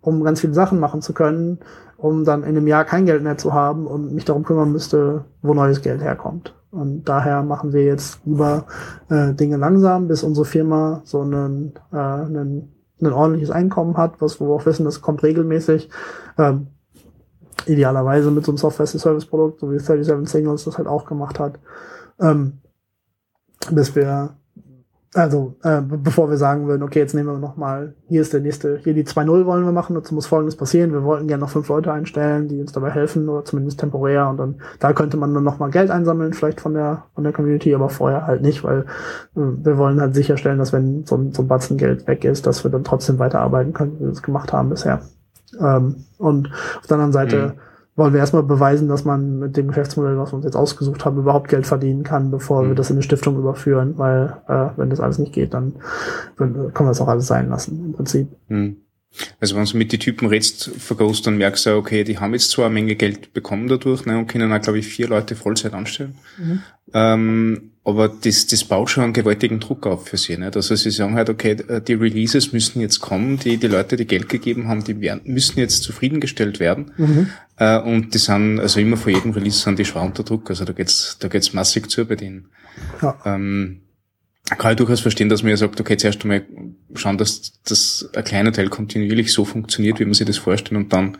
um ganz viele Sachen machen zu können, um dann in einem Jahr kein Geld mehr zu haben und mich darum kümmern müsste, wo neues Geld herkommt. Und daher machen wir jetzt lieber äh, Dinge langsam, bis unsere Firma so einen, äh, einen ein ordentliches Einkommen hat, was wir auch wissen, das kommt regelmäßig. Ähm, idealerweise mit so einem Software-Service-Produkt, so wie 37 Signals das halt auch gemacht hat, ähm, bis wir also, äh, bevor wir sagen würden, okay, jetzt nehmen wir nochmal, hier ist der nächste, hier die 2.0 wollen wir machen, dazu muss Folgendes passieren. Wir wollten gerne noch fünf Leute einstellen, die uns dabei helfen, oder zumindest temporär. Und dann, da könnte man dann nochmal Geld einsammeln, vielleicht von der, von der Community, aber vorher halt nicht, weil äh, wir wollen halt sicherstellen, dass wenn so, so ein Batzen Geld weg ist, dass wir dann trotzdem weiterarbeiten können, wie wir es gemacht haben bisher. Ähm, und auf der anderen Seite, mhm wollen wir erstmal beweisen, dass man mit dem Geschäftsmodell, was wir uns jetzt ausgesucht haben, überhaupt Geld verdienen kann, bevor mhm. wir das in eine Stiftung überführen, weil äh, wenn das alles nicht geht, dann können wir es auch alles sein lassen im Prinzip. Mhm. Also wenn du mit den Typen redest für Ghost, dann merkst du, okay, die haben jetzt zwar eine Menge Geld bekommen dadurch ne, und können auch, glaube ich, vier Leute Vollzeit anstellen. Mhm. Ähm, aber das, das baut schon einen gewaltigen Druck auf für sie. Nicht? Also sie sagen halt, okay, die Releases müssen jetzt kommen, die, die Leute, die Geld gegeben haben, die werden, müssen jetzt zufriedengestellt werden. Mhm. Äh, und die sind, also immer vor jedem Release sind die schwer unter Druck. Also da geht's, da geht's massig zu bei denen. Ja. Ähm, kann ich durchaus verstehen, dass man ja sagt, okay, zuerst einmal schauen, dass, dass ein kleiner Teil kontinuierlich so funktioniert, wie man sich das vorstellt und dann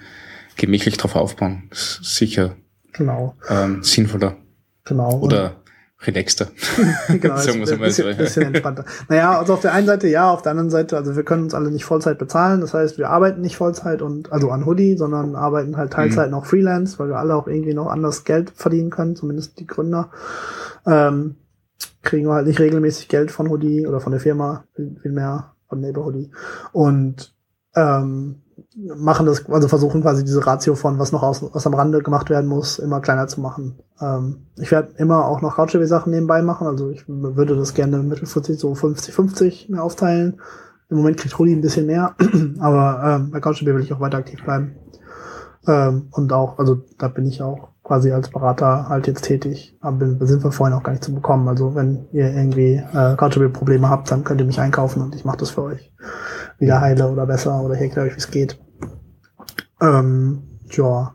gemächlich drauf aufbauen. Das ist sicher genau. ähm, sinnvoller. Genau. Oder relaxter. genau, so mal bisschen, so. bisschen entspannter. Naja, also auf der einen Seite ja, auf der anderen Seite, also wir können uns alle nicht Vollzeit bezahlen. Das heißt, wir arbeiten nicht Vollzeit und also an Hoodie, sondern arbeiten halt Teilzeit mhm. noch Freelance, weil wir alle auch irgendwie noch anders Geld verdienen können, zumindest die Gründer. Ähm, kriegen wir halt nicht regelmäßig Geld von Hoodie oder von der Firma, viel mehr von Neighbor Hoodie. Und ähm, machen das, also versuchen quasi diese Ratio von was noch aus, was am Rande gemacht werden muss, immer kleiner zu machen. Ähm, ich werde immer auch noch Couchbase-Sachen nebenbei machen, also ich würde das gerne mittelfristig so 50-50 mehr aufteilen. Im Moment kriegt Rudi ein bisschen mehr, aber ähm, bei Couchbase will ich auch weiter aktiv bleiben. Ähm, und auch, also da bin ich auch quasi als Berater halt jetzt tätig. Aber sind wir vorhin auch gar nicht zu bekommen. Also wenn ihr irgendwie äh, Couchbase-Probleme habt, dann könnt ihr mich einkaufen und ich mache das für euch wieder heile oder besser oder hier erkläre euch, wie es geht. Ähm, ja.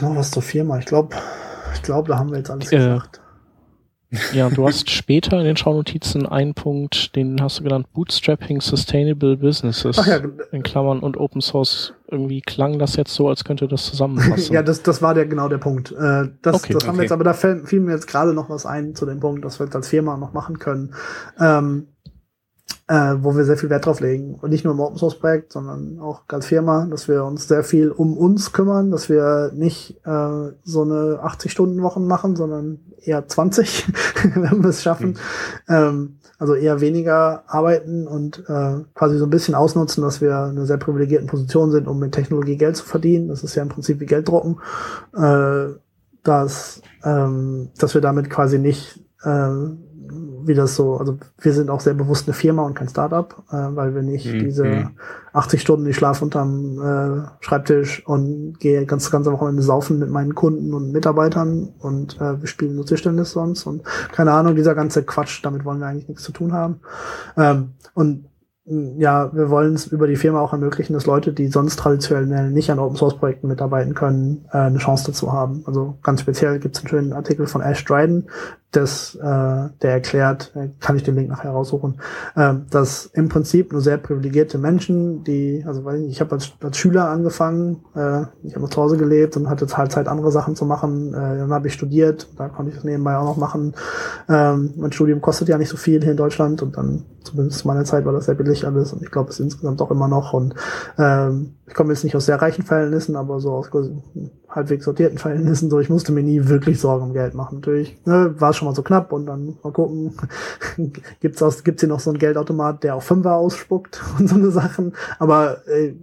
Noch was zur Firma. Ich glaube, ich glaube, da haben wir jetzt alles äh, gesagt. Ja, du hast später in den Schaunotizen einen Punkt, den hast du genannt, Bootstrapping Sustainable Businesses. Ach ja. In Klammern und Open Source. Irgendwie klang das jetzt so, als könnte das zusammenpassen. ja, das, das war der genau der Punkt. Äh, das okay, das haben okay. wir jetzt, aber da fiel mir jetzt gerade noch was ein zu dem Punkt, dass wir jetzt als Firma noch machen können. Ähm, äh, wo wir sehr viel Wert drauf legen. Und nicht nur im Open Source Projekt, sondern auch als Firma, dass wir uns sehr viel um uns kümmern, dass wir nicht äh, so eine 80-Stunden-Wochen machen, sondern eher 20, wenn wir es schaffen. Mhm. Ähm, also eher weniger arbeiten und äh, quasi so ein bisschen ausnutzen, dass wir in einer sehr privilegierten Position sind, um mit Technologie Geld zu verdienen. Das ist ja im Prinzip wie Geld drucken. Äh, dass, ähm, dass wir damit quasi nicht äh, wie das so, also wir sind auch sehr bewusst eine Firma und kein Startup, äh, weil wir nicht mhm. diese 80 Stunden, ich schlafe unterm äh, Schreibtisch und gehe ganz ganze Wochenende saufen mit meinen Kunden und Mitarbeitern und äh, wir spielen nur Tischtennis sonst und keine Ahnung, dieser ganze Quatsch, damit wollen wir eigentlich nichts zu tun haben. Ähm, und ja, wir wollen es über die Firma auch ermöglichen, dass Leute, die sonst traditionell nicht an Open Source Projekten mitarbeiten können, äh, eine Chance dazu haben. Also ganz speziell gibt es einen schönen Artikel von Ash Dryden, das, äh, der erklärt, äh, kann ich den Link nachher raussuchen, äh, dass im Prinzip nur sehr privilegierte Menschen, die, also weiß ich, ich habe als, als Schüler angefangen, äh, ich habe zu Hause gelebt und hatte halt Zeit, andere Sachen zu machen. Äh, dann habe ich studiert, da konnte ich das nebenbei auch noch machen. Ähm, mein Studium kostet ja nicht so viel hier in Deutschland und dann, zumindest zu meiner Zeit, war das sehr billig alles und ich glaube, es insgesamt auch immer noch. Und ähm, ich komme jetzt nicht aus sehr reichen Verhältnissen, aber so aus halbwegs sortierten Verhältnissen, so ich musste mir nie wirklich Sorgen um Geld machen. Natürlich ne, war es schon mal so knapp und dann mal gucken, gibt's aus, gibt's hier noch so einen Geldautomat, der auch Fünfer ausspuckt und so eine Sachen. Aber äh,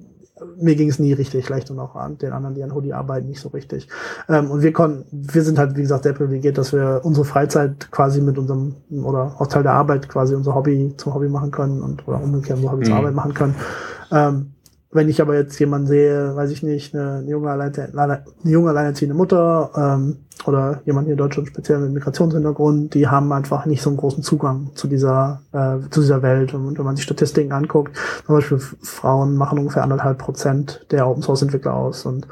mir ging es nie richtig schlecht und auch an den anderen, die an Hoodie arbeiten, nicht so richtig. Ähm, und wir konnten, wir sind halt, wie gesagt, sehr privilegiert, dass wir unsere Freizeit quasi mit unserem, oder auch Teil der Arbeit quasi unser Hobby zum Hobby machen können und oder umgekehrt unser Hobby mhm. zur Arbeit machen können. Ähm, wenn ich aber jetzt jemanden sehe, weiß ich nicht, eine, junge alleinerziehende Mutter ähm, oder jemand hier in Deutschland speziell mit Migrationshintergrund, die haben einfach nicht so einen großen Zugang zu dieser, äh, zu dieser Welt. Und wenn man sich Statistiken anguckt, zum Beispiel Frauen machen ungefähr anderthalb Prozent der Open Source Entwickler aus. Und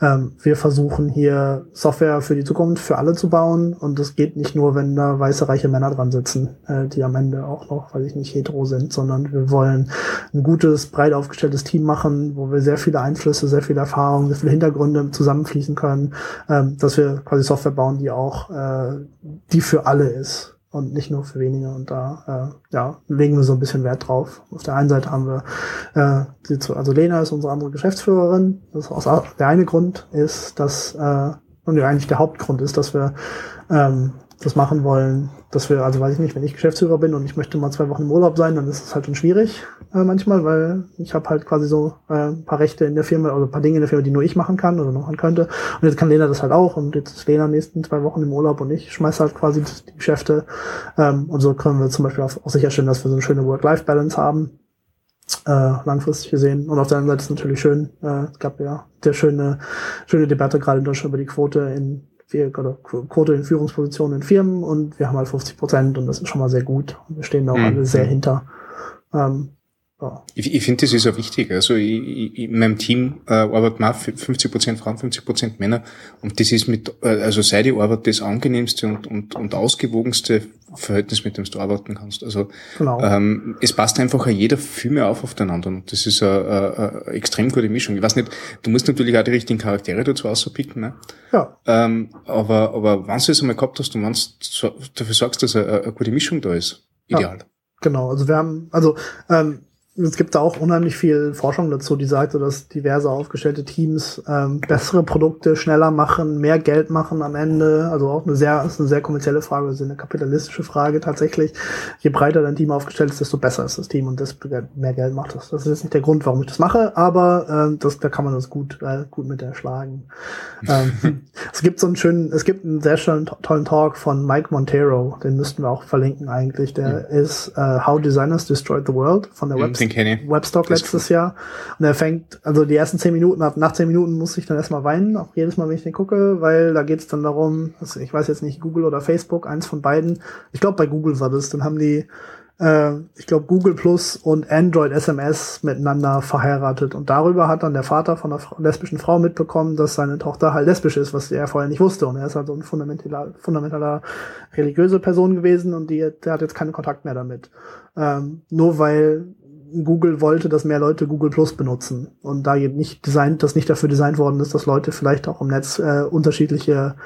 ähm, wir versuchen hier Software für die Zukunft für alle zu bauen. Und das geht nicht nur, wenn da weiße, reiche Männer dran sitzen, äh, die am Ende auch noch, weil ich nicht hetero sind, sondern wir wollen ein gutes, breit aufgestelltes Team machen, wo wir sehr viele Einflüsse, sehr viel Erfahrung, sehr viele Hintergründe zusammenfließen können, ähm, dass wir quasi Software bauen, die auch äh, die für alle ist und nicht nur für wenige. Und da äh, ja, legen wir so ein bisschen Wert drauf. Auf der einen Seite haben wir, äh, die, also Lena ist unsere andere Geschäftsführerin. Das aus, der eine Grund ist, dass, äh, und eigentlich der Hauptgrund ist, dass wir ähm, das machen wollen, dass wir, also weiß ich nicht, wenn ich Geschäftsführer bin und ich möchte mal zwei Wochen im Urlaub sein, dann ist es halt schon schwierig äh, manchmal, weil ich habe halt quasi so äh, ein paar Rechte in der Firma oder ein paar Dinge in der Firma, die nur ich machen kann oder machen könnte. Und jetzt kann Lena das halt auch und jetzt ist Lena nächsten zwei Wochen im Urlaub und ich schmeiße halt quasi die Geschäfte. Ähm, und so können wir zum Beispiel auch, auch sicherstellen, dass wir so eine schöne Work-Life-Balance haben. Äh, langfristig gesehen. Und auf der anderen Seite ist es natürlich schön, äh, es gab ja der schöne, schöne Debatte gerade in Deutschland über die Quote in oder Quote in Führungspositionen in Firmen und wir haben halt 50 Prozent und das ist schon mal sehr gut. Wir stehen da auch mhm. alle sehr hinter. Ähm. Ich, ich finde, das ist auch wichtig. Also ich, ich, in meinem Team äh, arbeiten auch 50 Prozent Frauen, 50 Prozent Männer. Und das ist mit, äh, also sei die Arbeit das angenehmste und, und, und ausgewogenste Verhältnis, mit dem du arbeiten kannst. Also genau. ähm, es passt einfach jeder viel mehr auf aufeinander. Und das ist eine extrem gute Mischung. Ich weiß nicht, du musst natürlich auch die richtigen Charaktere dazu auspicken. Ne? Ja. Ähm, aber, aber wenn du es einmal gehabt hast und wenn du dafür sorgst, dass eine, eine gute Mischung da ist, ideal. Ja. Genau, also wir haben, also ähm, es gibt da auch unheimlich viel Forschung dazu, die sagt, dass diverse aufgestellte Teams ähm, bessere Produkte schneller machen, mehr Geld machen am Ende. Also auch eine sehr, ist eine sehr kommerzielle Frage, also eine kapitalistische Frage tatsächlich. Je breiter dein Team aufgestellt ist, desto besser ist das Team und desto mehr Geld macht das. Das ist jetzt nicht der Grund, warum ich das mache, aber ähm, das, da kann man das gut, äh, gut mit erschlagen. ähm, es gibt so einen schönen, es gibt einen sehr schönen, tollen Talk von Mike Montero, den müssten wir auch verlinken eigentlich. Der mhm. ist uh, How Designers Destroyed the World von der. Website den kenne Webstock letztes Jahr. Und er fängt, also die ersten zehn Minuten, ab nach zehn Minuten muss ich dann erstmal weinen, auch jedes Mal, wenn ich den gucke, weil da geht es dann darum, also ich weiß jetzt nicht, Google oder Facebook, eins von beiden. Ich glaube, bei Google war das, dann haben die äh, ich glaube, Google Plus und Android SMS miteinander verheiratet. Und darüber hat dann der Vater von einer lesbischen Frau mitbekommen, dass seine Tochter halt lesbisch ist, was er vorher nicht wusste. Und er ist halt so ein fundamentaler, fundamentaler religiöse Person gewesen und die, der hat jetzt keinen Kontakt mehr damit. Ähm, nur weil Google wollte, dass mehr Leute Google Plus benutzen und da nicht designt, das nicht dafür designt worden ist, dass Leute vielleicht auch im Netz äh, unterschiedliche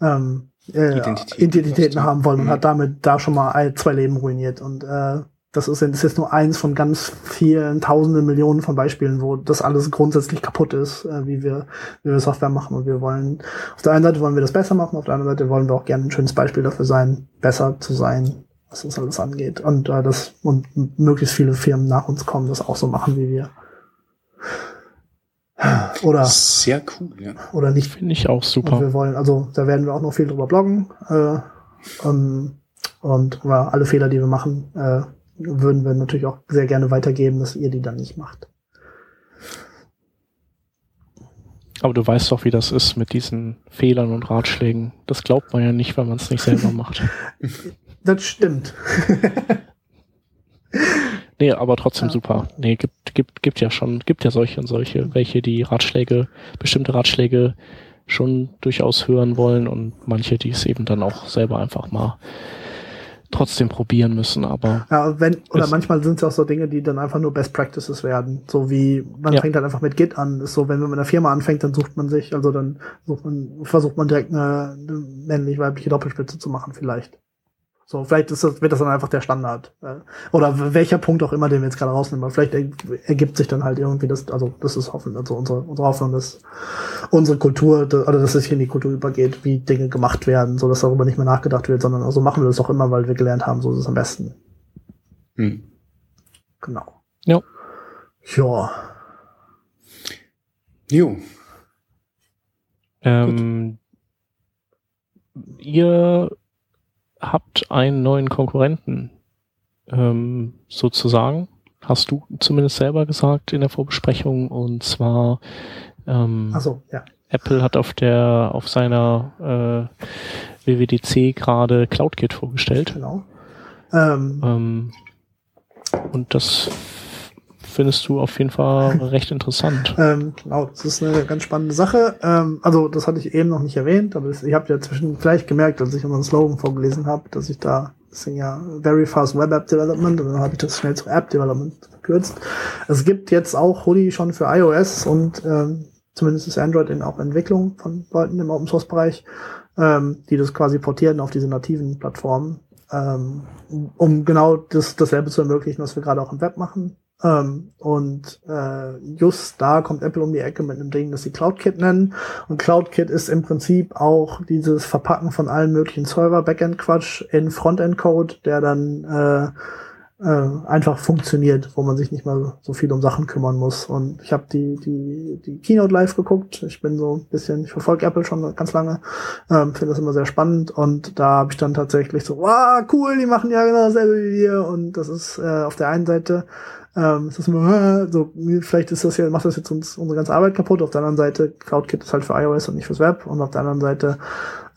ähm, äh, Identität Identitäten haben wollen und mhm. hat damit da schon mal ein, zwei Leben ruiniert und äh, das ist, das ist jetzt nur eins von ganz vielen Tausenden Millionen von Beispielen, wo das alles grundsätzlich kaputt ist, äh, wie wir, wie wir Software machen. Und wir wollen, auf der einen Seite wollen wir das besser machen, auf der anderen Seite wollen wir auch gerne ein schönes Beispiel dafür sein, besser zu sein was das alles angeht. Und äh, das und möglichst viele Firmen nach uns kommen, das auch so machen wie wir. Oder sehr cool, ja. Oder nicht. Finde ich auch super. Und wir wollen, also da werden wir auch noch viel drüber bloggen. Äh, um, und ja, alle Fehler, die wir machen, äh, würden wir natürlich auch sehr gerne weitergeben, dass ihr die dann nicht macht. Aber du weißt doch, wie das ist mit diesen Fehlern und Ratschlägen. Das glaubt man ja nicht, wenn man es nicht selber macht. Das stimmt. nee, aber trotzdem ja. super. Nee, gibt, gibt, gibt ja schon, gibt ja solche und solche, welche die Ratschläge, bestimmte Ratschläge schon durchaus hören wollen und manche, die es eben dann auch selber einfach mal trotzdem probieren müssen, aber. Ja, wenn, oder manchmal sind es auch so Dinge, die dann einfach nur Best Practices werden. So wie, man ja. fängt halt einfach mit Git an. ist so, wenn man mit einer Firma anfängt, dann sucht man sich, also dann sucht man, versucht man direkt eine, eine männlich-weibliche Doppelspitze zu machen, vielleicht. So, vielleicht ist das, wird das dann einfach der Standard. Oder welcher Punkt auch immer, den wir jetzt gerade rausnehmen. Aber vielleicht ergibt sich dann halt irgendwie das, also das ist hoffen, also unsere, unsere Hoffnung, dass unsere Kultur, oder dass es hier in die Kultur übergeht, wie Dinge gemacht werden, so dass darüber nicht mehr nachgedacht wird, sondern also machen wir das auch immer, weil wir gelernt haben, so ist es am besten. Hm. Genau. Ja. Ja. Jo. Ähm, ihr habt einen neuen Konkurrenten ähm, sozusagen. Hast du zumindest selber gesagt in der Vorbesprechung und zwar ähm, so, ja. Apple hat auf der auf seiner äh, WWDC gerade CloudKit vorgestellt. Genau. Ähm, ähm, und das findest du auf jeden Fall recht interessant. Ähm, genau, das ist eine ganz spannende Sache. Ähm, also das hatte ich eben noch nicht erwähnt, aber ich habe ja zwischen vielleicht gemerkt, als ich unseren Slogan vorgelesen habe, dass ich da das sind ja Very Fast Web App Development und dann habe ich das schnell zu App Development verkürzt. Es gibt jetzt auch Hoodie schon für iOS und ähm, zumindest ist Android in auch Entwicklung von Leuten im Open Source Bereich, ähm, die das quasi portieren auf diese nativen Plattformen, ähm, um genau das, dasselbe zu ermöglichen, was wir gerade auch im Web machen. Ähm, und äh, just da kommt Apple um die Ecke mit einem Ding, das sie CloudKit nennen. Und CloudKit ist im Prinzip auch dieses Verpacken von allen möglichen Server-Backend-Quatsch in Frontend-Code, der dann äh, äh, einfach funktioniert, wo man sich nicht mal so viel um Sachen kümmern muss. Und ich habe die, die, die Keynote live geguckt. Ich bin so ein bisschen, ich verfolge Apple schon ganz lange, ähm, finde das immer sehr spannend. Und da habe ich dann tatsächlich so, wow, cool, die machen ja genau dasselbe wie wir. Und das ist äh, auf der einen Seite ähm, ist immer, so, vielleicht ist das ja, macht das jetzt uns unsere ganze Arbeit kaputt. Auf der anderen Seite, CloudKit ist halt für iOS und nicht fürs Web. Und auf der anderen Seite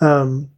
ähm,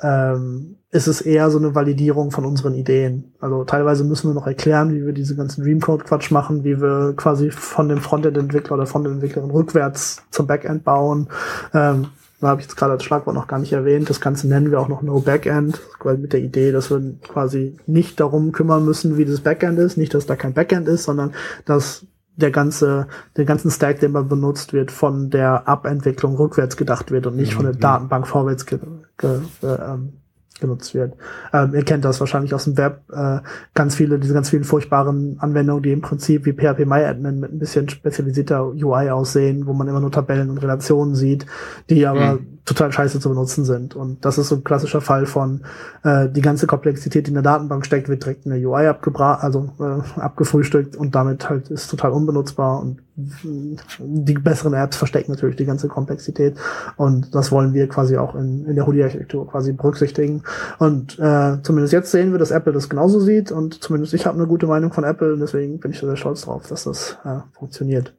ähm, ist es eher so eine Validierung von unseren Ideen. Also teilweise müssen wir noch erklären, wie wir diese ganzen Dreamcode-Quatsch machen, wie wir quasi von dem Frontend-Entwickler oder von der Entwicklerin rückwärts zum Backend bauen. Ähm, habe ich jetzt gerade als Schlagwort noch gar nicht erwähnt. Das Ganze nennen wir auch noch No Backend, weil mit der Idee, dass wir quasi nicht darum kümmern müssen, wie das Backend ist, nicht, dass da kein Backend ist, sondern dass der ganze, den ganzen Stack, den man benutzt wird, von der Abentwicklung rückwärts gedacht wird und nicht mhm. von der Datenbank vorwärts ge, ge, äh, ähm, genutzt wird. Ähm, ihr kennt das wahrscheinlich aus dem Web, äh, ganz viele, diese ganz vielen furchtbaren Anwendungen, die im Prinzip wie PHP MyAdmin mit ein bisschen spezialisierter UI aussehen, wo man immer nur Tabellen und Relationen sieht, die aber mhm total scheiße zu benutzen sind. Und das ist so ein klassischer Fall von äh, die ganze Komplexität, die in der Datenbank steckt, wird direkt in der UI abgebra also äh, abgefrühstückt und damit halt ist total unbenutzbar und die besseren Apps verstecken natürlich die ganze Komplexität und das wollen wir quasi auch in, in der Hoodie-Architektur quasi berücksichtigen. Und äh, zumindest jetzt sehen wir, dass Apple das genauso sieht und zumindest ich habe eine gute Meinung von Apple und deswegen bin ich sehr stolz drauf, dass das äh, funktioniert.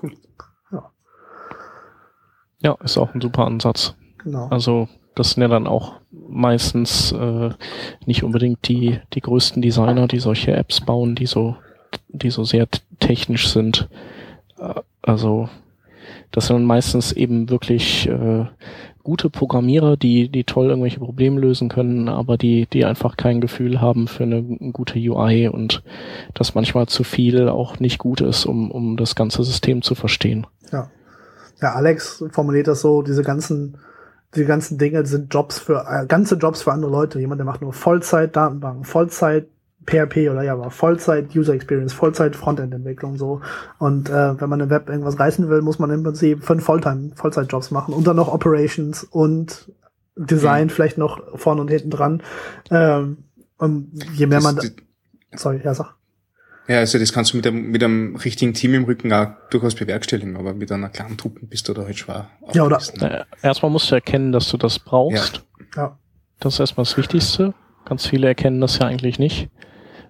Cool. Ja, ist auch ein super Ansatz. Genau. Also das sind ja dann auch meistens äh, nicht unbedingt die, die größten Designer, die solche Apps bauen, die so, die so sehr technisch sind. Äh, also das sind meistens eben wirklich äh, gute Programmierer, die, die toll irgendwelche Probleme lösen können, aber die, die einfach kein Gefühl haben für eine gute UI und das manchmal zu viel auch nicht gut ist, um, um das ganze System zu verstehen. Ja ja, Alex formuliert das so, diese ganzen, die ganzen Dinge sind Jobs für, äh, ganze Jobs für andere Leute. Jemand, der macht nur Vollzeit Datenbanken, Vollzeit PHP oder ja, aber Vollzeit User Experience, Vollzeit Frontend-Entwicklung so. Und äh, wenn man im Web irgendwas reißen will, muss man im Prinzip fünf Volltime Vollzeitjobs machen und dann noch Operations und Design mhm. vielleicht noch vorne und hinten dran. Ähm, und je mehr das, man, da, sorry, ja sag. Ja, also das kannst du mit einem, mit einem richtigen Team im Rücken auch durchaus bewerkstelligen, aber mit einer kleinen Truppe bist du da halt schwer. Ja, oder? Ne? Erstmal musst du erkennen, dass du das brauchst. Ja. ja. Das ist erstmal das Wichtigste. Ganz viele erkennen das ja eigentlich nicht.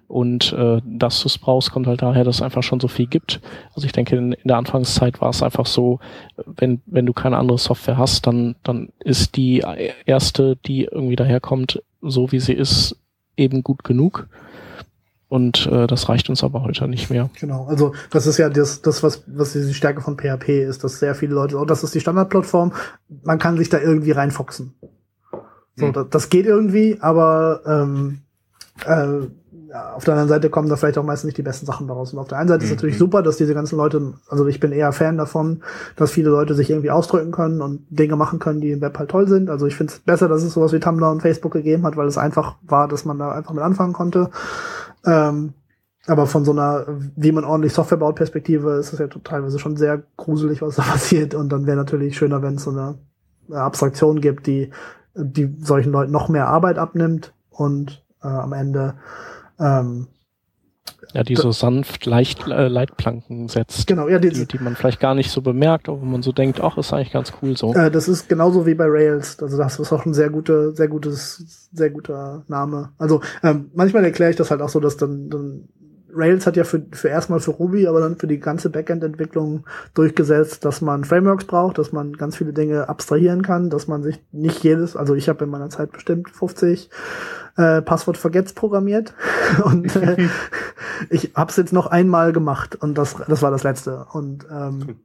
Und äh, dass du es brauchst, kommt halt daher, dass es einfach schon so viel gibt. Also ich denke, in, in der Anfangszeit war es einfach so, wenn, wenn du keine andere Software hast, dann, dann ist die erste, die irgendwie daherkommt, so wie sie ist, eben gut genug. Und äh, das reicht uns aber heute nicht mehr. Genau, also das ist ja das, das was, was die Stärke von PHP ist, dass sehr viele Leute, oh, das ist die Standardplattform, man kann sich da irgendwie reinfoxen. So, mhm. das, das, geht irgendwie, aber ähm, äh, ja, auf der anderen Seite kommen da vielleicht auch meistens nicht die besten Sachen daraus. Und auf der einen Seite mhm. ist natürlich super, dass diese ganzen Leute, also ich bin eher Fan davon, dass viele Leute sich irgendwie ausdrücken können und Dinge machen können, die im Web halt toll sind. Also ich finde es besser, dass es sowas wie Tumblr und Facebook gegeben hat, weil es einfach war, dass man da einfach mit anfangen konnte. Ähm, aber von so einer, wie man ordentlich Software baut, Perspektive, ist es ja teilweise schon sehr gruselig, was da passiert. Und dann wäre natürlich schöner, wenn es so eine, Abstraktion gibt, die, die solchen Leuten noch mehr Arbeit abnimmt und äh, am Ende ähm, ja, die so sanft leicht äh, Leitplanken setzt. Genau, ja, die, die, die man vielleicht gar nicht so bemerkt, aber man so denkt, ach, ist eigentlich ganz cool so. Äh, das ist genauso wie bei Rails. Also das ist auch ein sehr guter, sehr gutes, sehr guter Name. Also ähm, manchmal erkläre ich das halt auch so, dass dann, dann Rails hat ja für, für erstmal für Ruby, aber dann für die ganze Backend-Entwicklung durchgesetzt, dass man Frameworks braucht, dass man ganz viele Dinge abstrahieren kann, dass man sich nicht jedes, also ich habe in meiner Zeit bestimmt 50 äh, Passwort-Forgets programmiert und äh, ich habe es jetzt noch einmal gemacht und das, das war das letzte. Und ähm,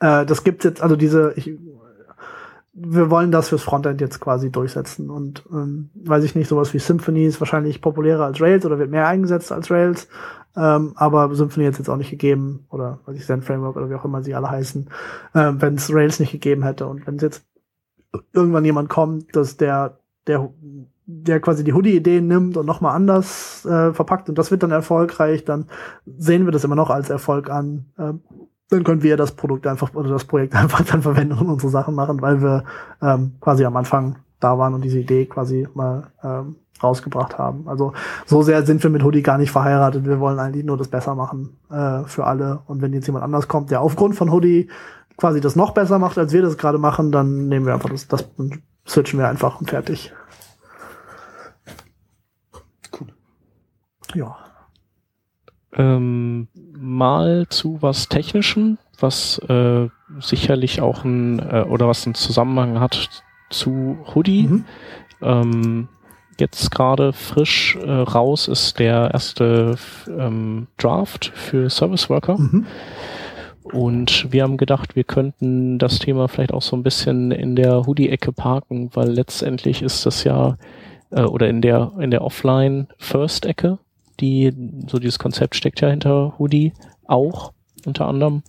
äh, das gibt jetzt, also diese, ich, wir wollen das fürs Frontend jetzt quasi durchsetzen. Und ähm, weiß ich nicht, sowas wie Symfony ist wahrscheinlich populärer als Rails oder wird mehr eingesetzt als Rails, ähm, aber Symfony jetzt jetzt auch nicht gegeben oder weiß ich Zen Framework oder wie auch immer sie alle heißen, ähm, wenn es Rails nicht gegeben hätte. Und wenn jetzt irgendwann jemand kommt, dass der der der quasi die Hoodie-Idee nimmt und nochmal anders äh, verpackt und das wird dann erfolgreich, dann sehen wir das immer noch als Erfolg an. Ähm, dann können wir das Produkt einfach oder das Projekt einfach dann verwenden und unsere Sachen machen, weil wir ähm, quasi am Anfang da waren und diese Idee quasi mal ähm, rausgebracht haben. Also so sehr sind wir mit Hoodie gar nicht verheiratet. Wir wollen eigentlich nur das besser machen äh, für alle. Und wenn jetzt jemand anders kommt, der aufgrund von Hoodie quasi das noch besser macht, als wir das gerade machen, dann nehmen wir einfach das, das und switchen wir einfach und fertig. Ja. Ähm, mal zu was Technischem, was äh, sicherlich auch ein äh, oder was einen Zusammenhang hat zu Hoodie. Mhm. Ähm, jetzt gerade frisch äh, raus ist der erste ähm, Draft für Service Worker. Mhm. Und wir haben gedacht, wir könnten das Thema vielleicht auch so ein bisschen in der Hoodie-Ecke parken, weil letztendlich ist das ja äh, oder in der in der Offline-First-Ecke die, so dieses Konzept steckt ja hinter Hoodie auch unter anderem,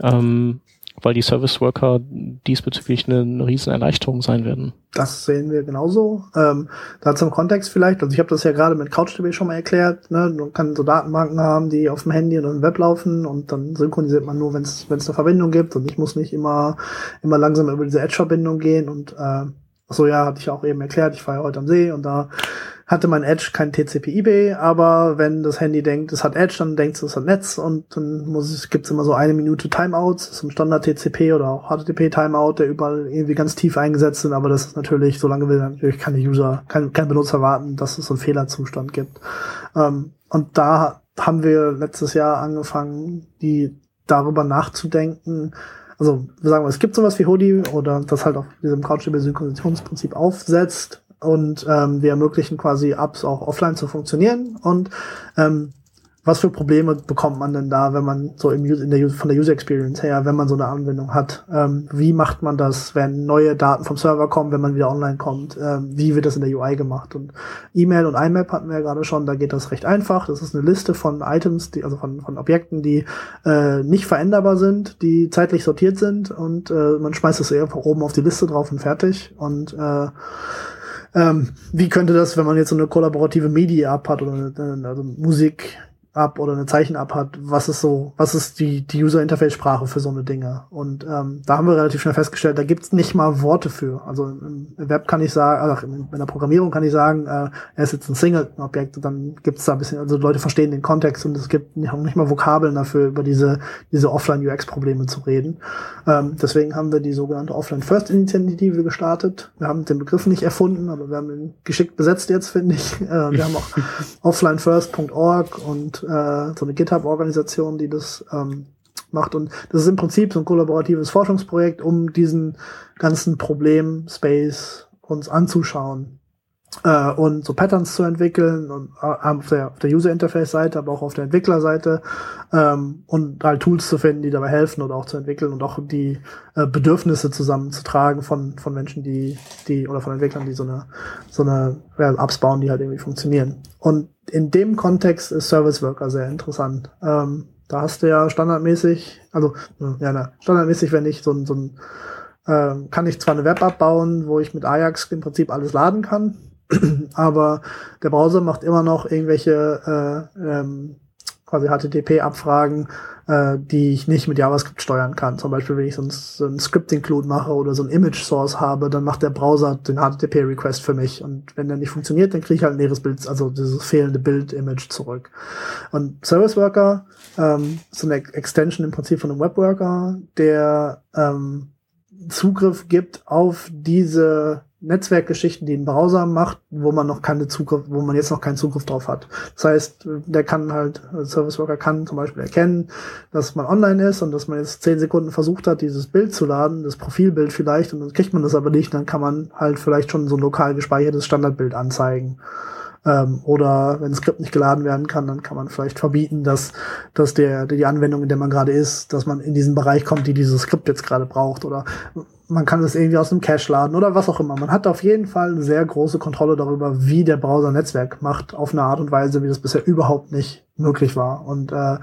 ähm, weil die Service Worker diesbezüglich eine, eine riesen Erleichterung sein werden. Das sehen wir genauso. Ähm, da zum Kontext vielleicht, also ich habe das ja gerade mit CouchDB schon mal erklärt, ne? man kann so Datenbanken haben, die auf dem Handy und im Web laufen und dann synchronisiert man nur, wenn es eine Verbindung gibt und ich muss nicht immer, immer langsam über diese Edge-Verbindung gehen und äh, so ja, hatte ich auch eben erklärt, ich war ja heute am See und da hatte mein Edge kein TCP/IP, aber wenn das Handy denkt, es hat Edge, dann denkt es, es hat Netz und dann muss es, gibt's immer so eine Minute Timeouts zum Standard TCP oder auch HTTP Timeout, der überall irgendwie ganz tief eingesetzt sind, aber das ist natürlich, solange will natürlich keine User, kein, kein Benutzer warten, dass es so einen Fehlerzustand gibt. Ähm, und da haben wir letztes Jahr angefangen, die darüber nachzudenken, also wir sagen, es gibt sowas wie Hoodie oder das halt auf diesem Couchtable-Synchronisationsprinzip aufsetzt und ähm, wir ermöglichen quasi Apps auch offline zu funktionieren und ähm, was für Probleme bekommt man denn da, wenn man so im, in der, von der User Experience her, wenn man so eine Anwendung hat? Ähm, wie macht man das, wenn neue Daten vom Server kommen, wenn man wieder online kommt? Ähm, wie wird das in der UI gemacht? Und E-Mail und IMAP hatten wir ja gerade schon, da geht das recht einfach. Das ist eine Liste von Items, die, also von, von Objekten, die äh, nicht veränderbar sind, die zeitlich sortiert sind und äh, man schmeißt es einfach oben auf die Liste drauf und fertig. Und äh, ähm, wie könnte das, wenn man jetzt so eine kollaborative Media-App hat oder eine, also Musik, ab oder eine Zeichen-App hat, was ist so, was ist die, die User-Interface-Sprache für so eine Dinge? Und ähm, da haben wir relativ schnell festgestellt, da gibt's nicht mal Worte für. Also im Web kann ich sagen, also in der Programmierung kann ich sagen, äh, er ist jetzt ein Single-Objekt, dann gibt's da ein bisschen, also Leute verstehen den Kontext und es gibt nicht, nicht mal Vokabeln dafür, über diese, diese Offline-UX-Probleme zu reden. Ähm, deswegen haben wir die sogenannte Offline-First-Initiative gestartet. Wir haben den Begriff nicht erfunden, aber wir haben ihn geschickt besetzt jetzt, finde ich. Äh, wir haben auch offlinefirst.org und äh, so eine GitHub-Organisation, die das ähm, macht. Und das ist im Prinzip so ein kollaboratives Forschungsprojekt, um diesen ganzen Problem-Space uns anzuschauen äh, und so Patterns zu entwickeln und äh, auf der, auf der User-Interface-Seite, aber auch auf der Entwicklerseite ähm, und halt Tools zu finden, die dabei helfen oder auch zu entwickeln und auch die äh, Bedürfnisse zusammenzutragen von, von Menschen, die, die oder von Entwicklern, die so eine, so eine ja, Apps bauen, die halt irgendwie funktionieren. Und in dem Kontext ist Service Worker sehr interessant. Ähm, da hast du ja standardmäßig, also ja, na, standardmäßig, wenn ich so ein, so ein äh, kann ich zwar eine Web-App bauen, wo ich mit Ajax im Prinzip alles laden kann, aber der Browser macht immer noch irgendwelche äh, ähm, quasi HTTP-Abfragen, äh, die ich nicht mit JavaScript steuern kann. Zum Beispiel, wenn ich so ein, so ein Script-Include mache oder so ein Image-Source habe, dann macht der Browser den HTTP-Request für mich. Und wenn der nicht funktioniert, dann kriege ich halt ein leeres Bild, also dieses fehlende Bild-Image zurück. Und Service Worker ähm, ist eine Extension im Prinzip von einem Webworker, der ähm, Zugriff gibt auf diese Netzwerkgeschichten, die ein Browser macht, wo man noch keine Zugriff, wo man jetzt noch keinen Zugriff drauf hat. Das heißt, der kann halt, also Service Worker kann zum Beispiel erkennen, dass man online ist und dass man jetzt zehn Sekunden versucht hat, dieses Bild zu laden, das Profilbild vielleicht, und dann kriegt man das aber nicht, dann kann man halt vielleicht schon so ein lokal gespeichertes Standardbild anzeigen. Ähm, oder wenn ein Skript nicht geladen werden kann, dann kann man vielleicht verbieten, dass, dass der, die Anwendung, in der man gerade ist, dass man in diesen Bereich kommt, die dieses Skript jetzt gerade braucht. Oder man kann es irgendwie aus dem Cache laden oder was auch immer. Man hat auf jeden Fall eine sehr große Kontrolle darüber, wie der Browser Netzwerk macht, auf eine Art und Weise, wie das bisher überhaupt nicht möglich war. Und äh,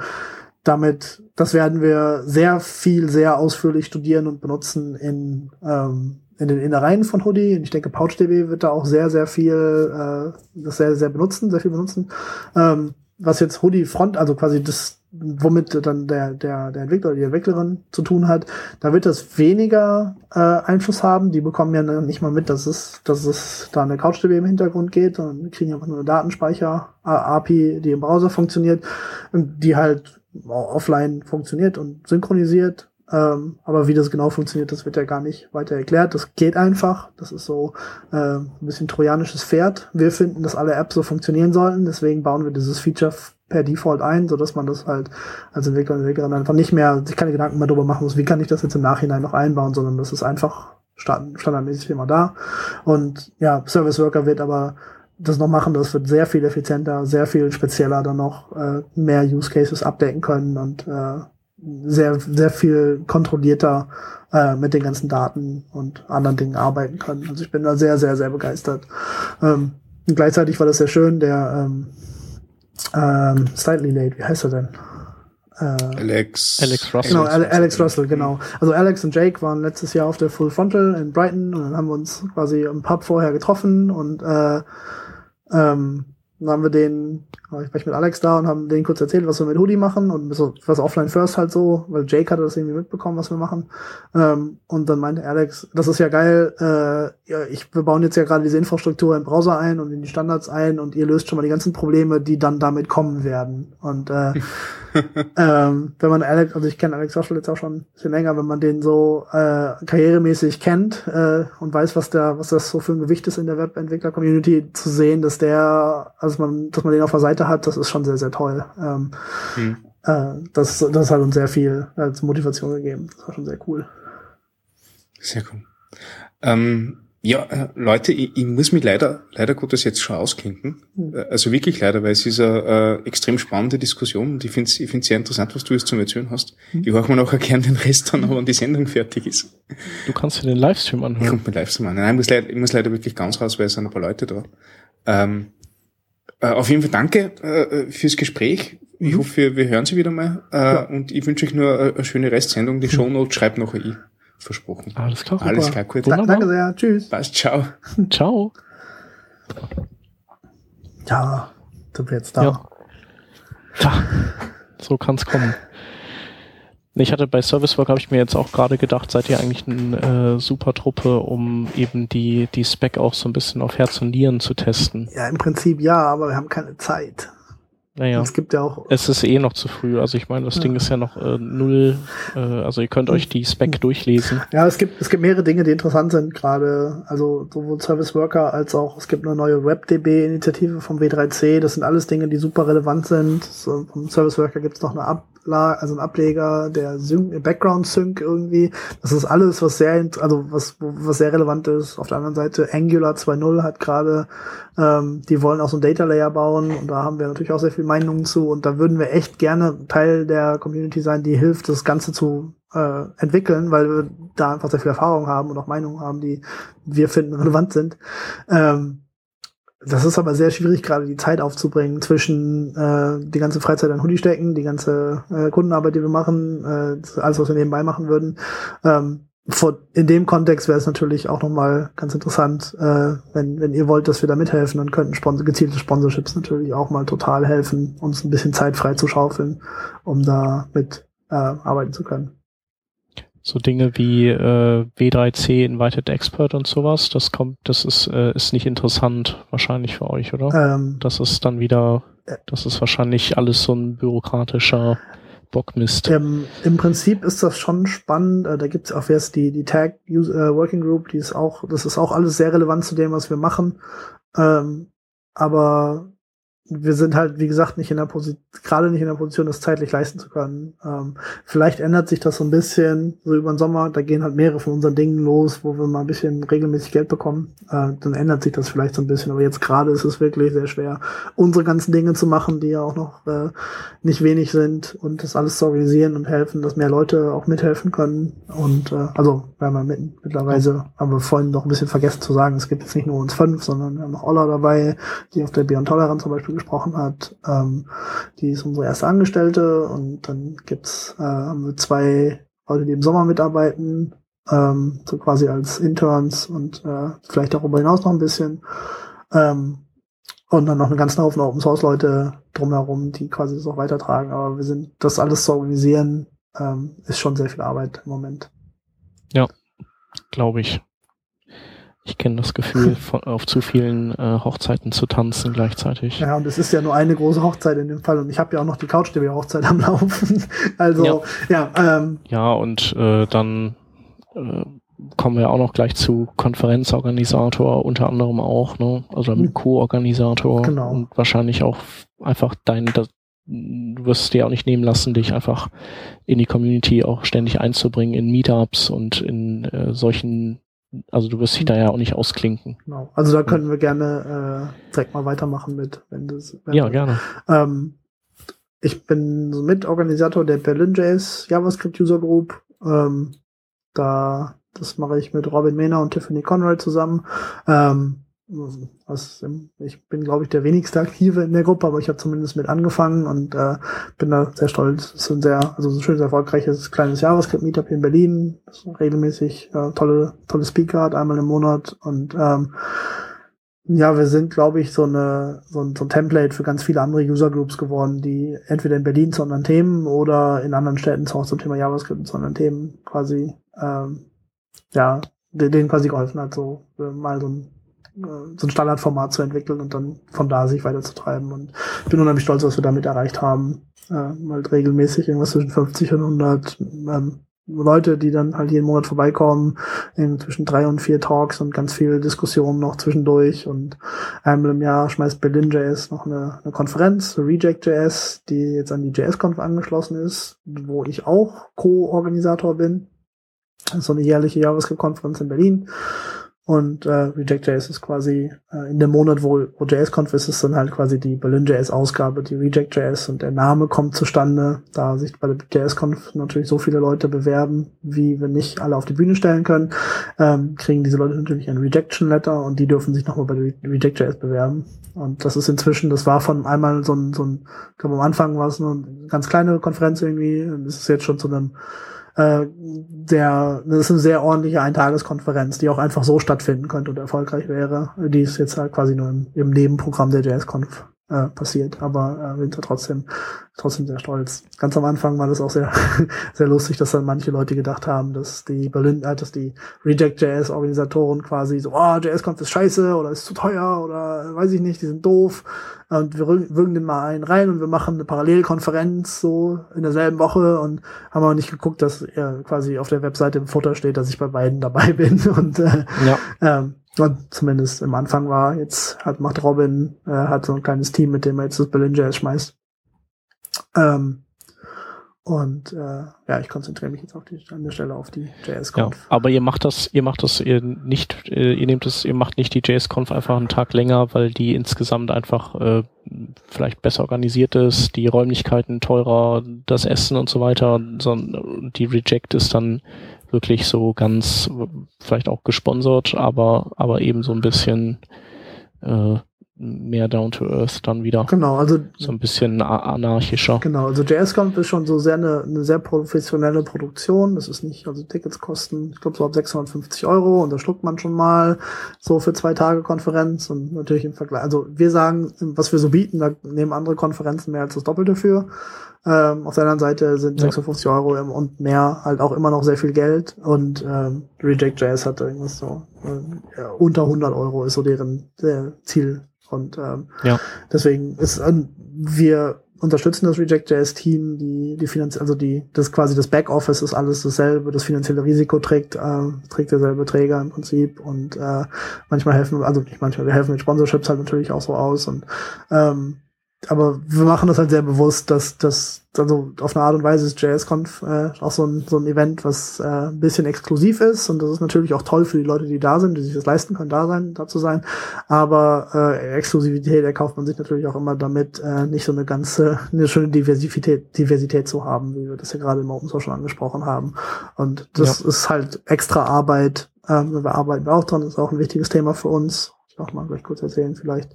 damit, das werden wir sehr viel, sehr ausführlich studieren und benutzen in ähm, in den Innereien von Hoodie. Und ich denke, PouchDB wird da auch sehr, sehr viel, äh, das sehr, sehr benutzen, sehr viel benutzen. Ähm, was jetzt Hoodie Front, also quasi das, womit dann der, der, der Entwickler oder die Entwicklerin zu tun hat, da wird das weniger äh, Einfluss haben. Die bekommen ja nicht mal mit, dass es, dass es da eine CouchDB im Hintergrund geht und kriegen einfach nur eine Datenspeicher-API, die im Browser funktioniert und die halt offline funktioniert und synchronisiert ähm, aber wie das genau funktioniert, das wird ja gar nicht weiter erklärt. Das geht einfach. Das ist so äh, ein bisschen trojanisches Pferd. Wir finden, dass alle Apps so funktionieren sollten. Deswegen bauen wir dieses Feature per Default ein, so dass man das halt als Entwickler und Entwicklerin einfach nicht mehr sich keine Gedanken mehr darüber machen muss, wie kann ich das jetzt im Nachhinein noch einbauen, sondern das ist einfach standardmäßig immer da. Und ja, Service Worker wird aber das noch machen, das wird sehr viel effizienter, sehr viel spezieller dann noch äh, mehr Use Cases abdecken können und äh, sehr, sehr viel kontrollierter äh, mit den ganzen Daten und anderen Dingen arbeiten können. Also ich bin da sehr, sehr, sehr begeistert. Ähm, gleichzeitig war das sehr schön, der ähm, ähm, Slightly Late, wie heißt er denn? Äh, Alex. Alex Russell. Genau, Alex Russell, genau. Also Alex und Jake waren letztes Jahr auf der Full Frontal in Brighton und dann haben wir uns quasi im Pub vorher getroffen und äh, ähm, dann haben wir den, war ich mit Alex da und haben denen kurz erzählt, was wir mit Hoodie machen und so, was offline first halt so, weil Jake hatte das irgendwie mitbekommen, was wir machen. Ähm, und dann meinte Alex, das ist ja geil, äh, ja, ich, wir bauen jetzt ja gerade diese Infrastruktur im Browser ein und in die Standards ein und ihr löst schon mal die ganzen Probleme, die dann damit kommen werden. Und äh, ähm, wenn man Alex, also ich kenne Alex Russell jetzt auch schon ein bisschen länger, wenn man den so äh, karrieremäßig kennt äh, und weiß, was der, was das so für ein Gewicht ist in der Webentwickler-Community, zu sehen, dass der, also man, dass man den auf der Seite hat, das ist schon sehr, sehr toll. Ähm, hm. äh, das, das hat uns sehr viel als Motivation gegeben. Das war schon sehr cool. Sehr cool. Ähm, ja, äh, Leute, ich, ich muss mich leider, leider Gottes jetzt schon ausklinken. Hm. Äh, also wirklich leider, weil es ist eine äh, extrem spannende Diskussion und ich finde es ich find's sehr interessant, was du jetzt zum Erzählen hast. Mhm. Ich höre mir nachher gern den Rest an, wenn die Sendung fertig ist. Du kannst dir den Livestream anhören. Ich kann mir Livestream an. Nein, ich muss, leider, ich muss leider wirklich ganz raus, weil es sind ein paar Leute da. Ähm, äh, auf jeden Fall danke äh, fürs Gespräch. Ich mhm. hoffe, wir hören Sie wieder mal. Äh, ja. Und ich wünsche euch nur eine, schöne Restsendung. Die mhm. Shownote schreibt nachher ich versprochen. Alles klar. Alles klar, gut. Wunderbar. Danke sehr. Tschüss. Passt. Ciao. Ciao. Ja, du bist da. Ja. ja. So kann's kommen. Ich hatte bei Service Work habe ich mir jetzt auch gerade gedacht, seid ihr eigentlich eine äh, super Truppe, um eben die, die Spec auch so ein bisschen auf Herz und Nieren zu testen? Ja, im Prinzip ja, aber wir haben keine Zeit. Naja, es gibt ja auch. Es ist eh noch zu früh. Also ich meine, das ja. Ding ist ja noch äh, null. Äh, also ihr könnt euch die Spec durchlesen. Ja, es gibt es gibt mehrere Dinge, die interessant sind gerade. Also sowohl Service Worker als auch es gibt eine neue WebDB-Initiative vom W3C. Das sind alles Dinge, die super relevant sind. So, vom Service Worker gibt es noch eine Ab also ein Ableger, der Sync, Background Sync irgendwie. Das ist alles, was sehr, also was, was sehr relevant ist. Auf der anderen Seite Angular 2.0 hat gerade, ähm, die wollen auch so ein Data Layer bauen und da haben wir natürlich auch sehr viel Meinungen zu und da würden wir echt gerne Teil der Community sein, die hilft, das Ganze zu äh, entwickeln, weil wir da einfach sehr viel Erfahrung haben und auch Meinungen haben, die wir finden relevant sind. Ähm, das ist aber sehr schwierig, gerade die Zeit aufzubringen zwischen äh, die ganze Freizeit an Hoodie stecken, die ganze äh, Kundenarbeit, die wir machen, äh, alles, was wir nebenbei machen würden. Ähm, vor, in dem Kontext wäre es natürlich auch nochmal ganz interessant, äh, wenn, wenn ihr wollt, dass wir da mithelfen, dann könnten Sponsor, gezielte Sponsorships natürlich auch mal total helfen, uns ein bisschen Zeit frei zu schaufeln, um da mit äh, arbeiten zu können so Dinge wie äh, W3C Invited Expert und sowas, das kommt, das ist, äh, ist nicht interessant wahrscheinlich für euch, oder? Ähm, das ist dann wieder, das ist wahrscheinlich alles so ein bürokratischer Bockmist. Ähm, Im Prinzip ist das schon spannend. Äh, da gibt es auch jetzt die, die Tag User, äh, Working Group, die ist auch, das ist auch alles sehr relevant zu dem, was wir machen. Ähm, aber wir sind halt, wie gesagt, nicht in der Position, gerade nicht in der Position, das zeitlich leisten zu können. Ähm, vielleicht ändert sich das so ein bisschen, so über den Sommer, da gehen halt mehrere von unseren Dingen los, wo wir mal ein bisschen regelmäßig Geld bekommen. Äh, dann ändert sich das vielleicht so ein bisschen, aber jetzt gerade ist es wirklich sehr schwer, unsere ganzen Dinge zu machen, die ja auch noch äh, nicht wenig sind und das alles zu organisieren und helfen, dass mehr Leute auch mithelfen können. Und äh, also, haben ja mit, mittlerweile, haben wir vorhin noch ein bisschen vergessen zu sagen, es gibt jetzt nicht nur uns fünf, sondern wir haben noch Olla dabei, die auf der Beyond Tolerance zum Beispiel gesprochen hat. Ähm, die ist unsere erste Angestellte und dann gibt's äh, haben wir zwei Leute, die im Sommer mitarbeiten, ähm, so quasi als Interns und äh, vielleicht darüber hinaus noch ein bisschen. Ähm, und dann noch einen ganzen Haufen Open Source Leute drumherum, die quasi das auch weitertragen. Aber wir sind, das alles zu organisieren, ähm, ist schon sehr viel Arbeit im Moment. Ja, glaube ich. Ich kenne das Gefühl, von, auf zu vielen äh, Hochzeiten zu tanzen gleichzeitig. Ja, und es ist ja nur eine große Hochzeit in dem Fall. Und ich habe ja auch noch die couch hochzeit am Laufen. also, ja. Ja, ähm, ja und äh, dann äh, kommen wir auch noch gleich zu Konferenzorganisator, unter anderem auch, ne? Also hm. Co-Organisator. Genau. Und wahrscheinlich auch einfach dein, das, du wirst es dir auch nicht nehmen lassen, dich einfach in die Community auch ständig einzubringen in Meetups und in äh, solchen also du wirst dich da ja auch nicht ausklinken. Genau. Also da können wir gerne äh, direkt mal weitermachen mit, wenn das. Wenn ja, gerne. Ähm, ich bin Mitorganisator der Berlin.js JavaScript User Group. Ähm, da, das mache ich mit Robin Mehner und Tiffany Conroy zusammen. Ähm, was, ich bin, glaube ich, der wenigste Aktive in der Gruppe, aber ich habe zumindest mit angefangen und äh, bin da sehr stolz. Es ist ein sehr, also ein schönes, erfolgreiches kleines JavaScript-Meetup in Berlin, regelmäßig äh, tolle, tolle Speaker hat, einmal im Monat und ähm, ja, wir sind, glaube ich, so, eine, so, ein, so ein Template für ganz viele andere User Groups geworden, die entweder in Berlin zu anderen Themen oder in anderen Städten auch zum Thema JavaScript zu anderen Themen quasi, ähm, ja, denen quasi geholfen hat, so äh, mal so ein so ein Standardformat zu entwickeln und dann von da sich weiterzutreiben. Und ich bin unheimlich stolz, was wir damit erreicht haben. Äh, halt regelmäßig irgendwas zwischen 50 und 100 ähm, Leute, die dann halt jeden Monat vorbeikommen, in zwischen drei und vier Talks und ganz viele Diskussionen noch zwischendurch. Und einmal im Jahr schmeißt Berlin.js noch eine, eine Konferenz, Reject.js, die jetzt an die JS-Conf angeschlossen ist, wo ich auch Co-Organisator bin. Das ist so eine jährliche JavaScript-Konferenz in Berlin. Und äh, Reject.js ist quasi äh, in dem Monat, wo, wo JS-Conf ist, ist dann halt quasi die Berlin.js-Ausgabe, die Reject.js und der Name kommt zustande, da sich bei der JS-Conf natürlich so viele Leute bewerben, wie wir nicht alle auf die Bühne stellen können, ähm, kriegen diese Leute natürlich ein Rejection-Letter und die dürfen sich nochmal bei der Reject.js bewerben. Und das ist inzwischen, das war von einmal so ein, so ein ich glaube am Anfang war es nur eine ganz kleine Konferenz irgendwie, und es ist jetzt schon zu einem äh, der, das ist eine sehr ordentliche Eintageskonferenz, die auch einfach so stattfinden könnte und erfolgreich wäre. Die ist jetzt halt quasi nur im, im Nebenprogramm der JS-Conf äh, passiert, aber äh, sind trotzdem trotzdem sehr stolz. Ganz am Anfang war das auch sehr sehr lustig, dass dann manche Leute gedacht haben, dass die Berlin, äh, dass die Reject.js Organisatoren quasi so, oh, JS-Conf ist scheiße oder ist zu teuer oder weiß ich nicht, die sind doof und wir würgen den mal einen rein und wir machen eine Parallelkonferenz so in derselben Woche und haben aber nicht geguckt, dass er quasi auf der Webseite im Futter steht, dass ich bei beiden dabei bin und äh, ja. ähm, zumindest im Anfang war. Jetzt hat, macht Robin, äh, hat so ein kleines Team, mit dem er jetzt das Berlin Jazz schmeißt. Ähm, und äh, ja, ich konzentriere mich jetzt auf die, an der Stelle auf die JS-Conf. Ja, aber ihr macht das, ihr macht das ihr nicht, äh, ihr nehmt es, ihr macht nicht die JS-Conf einfach einen Tag länger, weil die insgesamt einfach äh, vielleicht besser organisiert ist, die Räumlichkeiten teurer, das Essen und so weiter, sondern die Reject ist dann wirklich so ganz, vielleicht auch gesponsert, aber, aber eben so ein bisschen äh, mehr down to earth dann wieder. Genau, also so ein bisschen anarchischer. Genau, also JSConf ist schon so sehr eine, eine sehr professionelle Produktion. Das ist nicht, also Tickets kosten, ich glaube so ab 650 Euro und da schluckt man schon mal so für zwei Tage Konferenz und natürlich im Vergleich. Also wir sagen, was wir so bieten, da nehmen andere Konferenzen mehr als das Doppelte für. Ähm, auf der anderen Seite sind ja. 56 Euro und mehr halt auch immer noch sehr viel Geld und ähm, Reject.js hat irgendwas so äh, unter 100 Euro ist so deren, deren Ziel und ähm, ja. deswegen ist ähm, wir unterstützen das Reject.js-Team, die, die Finanz also die, das quasi das Backoffice ist alles dasselbe, das finanzielle Risiko trägt, äh, trägt derselbe Träger im Prinzip und äh, manchmal helfen, also nicht manchmal, wir helfen mit Sponsorships halt natürlich auch so aus und ähm, aber wir machen das halt sehr bewusst, dass das also auf eine Art und Weise ist JSConf äh, auch so ein, so ein Event, was äh, ein bisschen exklusiv ist und das ist natürlich auch toll für die Leute, die da sind, die sich das leisten können, da sein, da zu sein. Aber äh, Exklusivität erkauft man sich natürlich auch immer damit, äh, nicht so eine ganze, eine schöne Diversität, Diversität zu haben, wie wir das ja gerade im Open Source schon angesprochen haben. Und das ja. ist halt extra Arbeit. Ähm, wir arbeiten auch dran, das ist auch ein wichtiges Thema für uns auch mal gleich kurz erzählen vielleicht,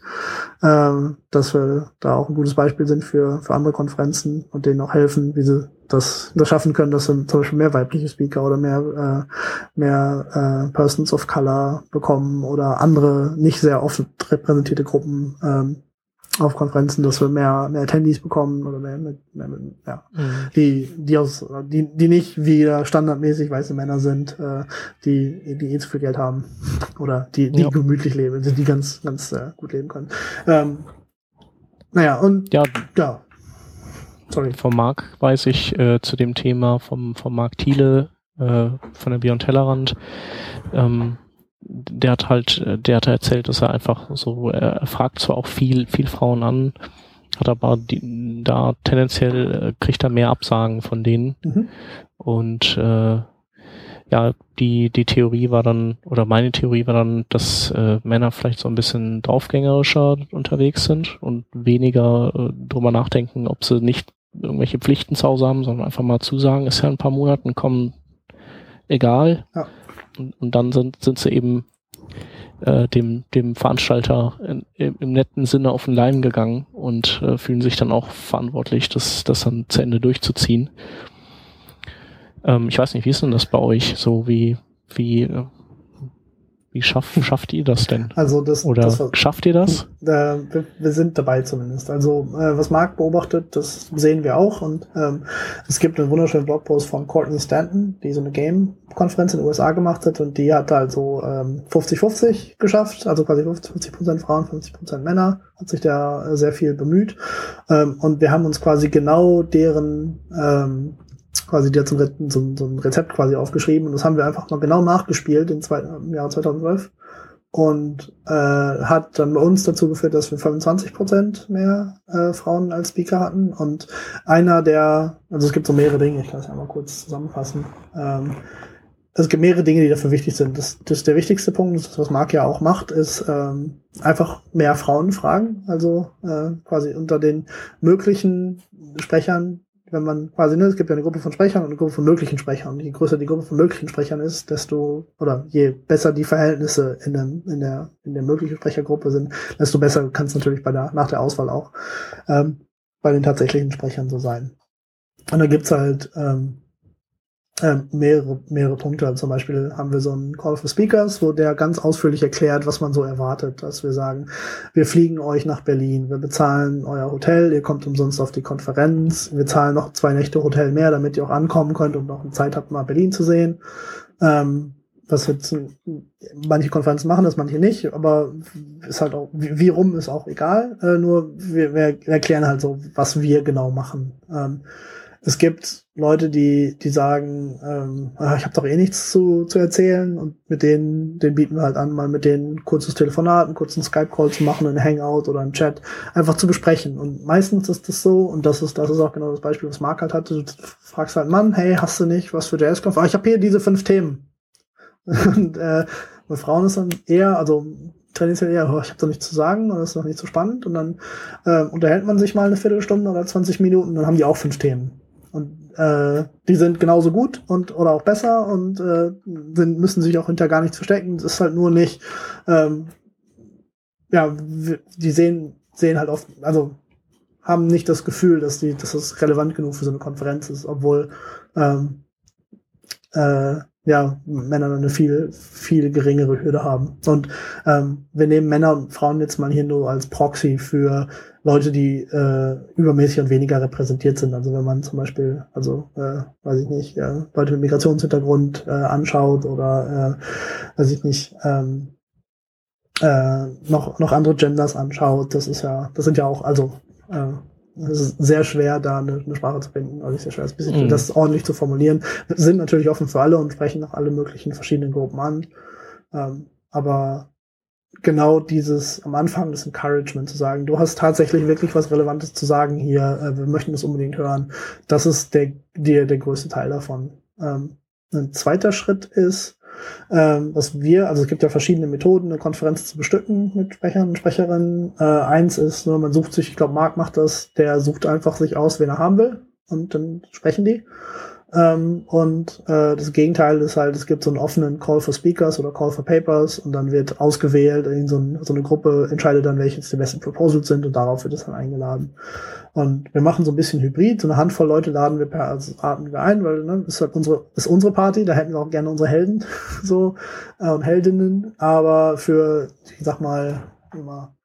ähm, dass wir da auch ein gutes Beispiel sind für, für andere Konferenzen und denen auch helfen, wie sie das, das schaffen können, dass sie zum Beispiel mehr weibliche Speaker oder mehr, äh, mehr äh, Persons of Color bekommen oder andere nicht sehr oft repräsentierte Gruppen ähm, auf Konferenzen, dass wir mehr, mehr Attendees bekommen oder mehr, mehr, mehr ja, mhm. die, die aus, die, die nicht wie standardmäßig weiße Männer sind, äh, die, die eh zu viel Geld haben oder die, die ja. gemütlich leben, die ganz, ganz äh, gut leben können. Ähm, naja, und ja, ja. Sorry. Vom Marc weiß ich äh, zu dem Thema vom, vom Marc Thiele äh, von der Beyond Tellerrand, ähm, der hat halt, der hat erzählt, dass er einfach so, er fragt zwar auch viel, viel Frauen an, hat aber die, da tendenziell äh, kriegt er mehr Absagen von denen. Mhm. Und äh, ja, die, die Theorie war dann, oder meine Theorie war dann, dass äh, Männer vielleicht so ein bisschen draufgängerischer unterwegs sind und weniger äh, drüber nachdenken, ob sie nicht irgendwelche Pflichten zu Hause haben, sondern einfach mal zusagen, ist ja in ein paar Monaten kommen, egal. Ja. Und, und dann sind, sind sie eben äh, dem, dem Veranstalter in, im, im netten Sinne auf den Leim gegangen und äh, fühlen sich dann auch verantwortlich, das, das dann zu Ende durchzuziehen. Ähm, ich weiß nicht, wie ist denn das bei euch? So wie, wie, äh, wie schafft, schafft ihr das denn? Also das, Oder das war, schafft ihr das? Äh, wir, wir, sind dabei zumindest. Also äh, was Marc beobachtet, das sehen wir auch. Und ähm, es gibt einen wunderschönen Blogpost von Courtney Stanton, die so eine Game-Konferenz in den USA gemacht hat und die hat also 50-50 ähm, geschafft, also quasi 50 Prozent Frauen, 50 Prozent Männer, hat sich da sehr viel bemüht. Ähm, und wir haben uns quasi genau deren ähm, quasi, hat so ein, so, ein Rezept quasi aufgeschrieben und das haben wir einfach mal genau nachgespielt in zwei, im Jahr 2012 und äh, hat dann bei uns dazu geführt, dass wir 25 Prozent mehr äh, Frauen als Speaker hatten und einer der, also es gibt so mehrere Dinge, ich kann es ja mal kurz zusammenfassen. Ähm, es gibt mehrere Dinge, die dafür wichtig sind. Das, das der wichtigste Punkt, das, was Marc ja auch macht, ist ähm, einfach mehr Frauen fragen. Also äh, quasi unter den möglichen Sprechern wenn man quasi, ne, es gibt ja eine Gruppe von Sprechern und eine Gruppe von möglichen Sprechern. Je größer die Gruppe von möglichen Sprechern ist, desto, oder je besser die Verhältnisse in, dem, in, der, in der möglichen Sprechergruppe sind, desto besser kann es natürlich bei der, nach der Auswahl auch ähm, bei den tatsächlichen Sprechern so sein. Und da gibt's halt ähm, äh, mehrere, mehrere Punkte. Zum Beispiel haben wir so einen Call for Speakers, wo der ganz ausführlich erklärt, was man so erwartet. Dass wir sagen, wir fliegen euch nach Berlin, wir bezahlen euer Hotel, ihr kommt umsonst auf die Konferenz, wir zahlen noch zwei Nächte Hotel mehr, damit ihr auch ankommen könnt und noch Zeit habt, mal Berlin zu sehen. Ähm, was jetzt manche Konferenzen machen das, manche nicht, aber ist halt auch, wie, wie rum ist auch egal. Äh, nur wir, wir erklären halt so, was wir genau machen. Ähm, es gibt Leute, die, die sagen, ähm, ah, ich habe doch eh nichts zu, zu erzählen und mit denen, den bieten wir halt an, mal mit denen kurzes Telefonat, einen kurzen Skype-Call zu machen, einen Hangout oder einen Chat, einfach zu besprechen. Und meistens ist das so, und das ist, das ist auch genau das Beispiel, was Marc halt hatte, du fragst halt, Mann, hey, hast du nicht was für JS-Conf? Ah, ich habe hier diese fünf Themen. und äh, bei Frauen ist dann eher, also tendenziell eher, oh, ich habe da nichts zu sagen oder ist noch nicht so spannend. Und dann äh, unterhält man sich mal eine Viertelstunde oder 20 Minuten, dann haben die auch fünf Themen. Äh, die sind genauso gut und oder auch besser und äh, sind, müssen sich auch hinter gar nichts verstecken. Es ist halt nur nicht, ähm, ja, die sehen, sehen halt oft, also haben nicht das Gefühl, dass die, dass das relevant genug für so eine Konferenz ist, obwohl ähm, äh, ja, Männer eine viel, viel geringere Hürde haben. Und ähm, wir nehmen Männer und Frauen jetzt mal hier nur als Proxy für Leute, die äh, übermäßig und weniger repräsentiert sind. Also wenn man zum Beispiel, also äh, weiß ich nicht, äh, Leute mit Migrationshintergrund äh, anschaut oder äh, weiß ich nicht, ähm, äh, noch, noch andere Genders anschaut, das ist ja, das sind ja auch, also äh, es ist sehr schwer, da eine, eine Sprache zu finden. Also sehr schwer, das, bisschen, mhm. das ordentlich zu formulieren. Wir sind natürlich offen für alle und sprechen nach alle möglichen verschiedenen Gruppen an. Ähm, aber genau dieses am Anfang das Encouragement zu sagen, du hast tatsächlich wirklich was Relevantes zu sagen hier, äh, wir möchten das unbedingt hören. Das ist der, der, der größte Teil davon. Ähm, ein zweiter Schritt ist, ähm, was wir, also es gibt ja verschiedene Methoden, eine Konferenz zu bestücken mit Sprechern und Sprecherinnen. Äh, eins ist, nur man sucht sich, ich glaube, Marc macht das, der sucht einfach sich aus, wen er haben will und dann sprechen die. Ähm, und äh, das Gegenteil ist halt, es gibt so einen offenen Call for Speakers oder Call for Papers und dann wird ausgewählt, in so, ein, so eine Gruppe entscheidet dann, welche die besten Proposals sind und darauf wird es dann eingeladen. Und wir machen so ein bisschen Hybrid, so eine Handvoll Leute laden wir per also atmen wir ein, weil ne, ist halt unsere ist unsere Party, da hätten wir auch gerne unsere Helden so äh, und Heldinnen, aber für ich sag mal immer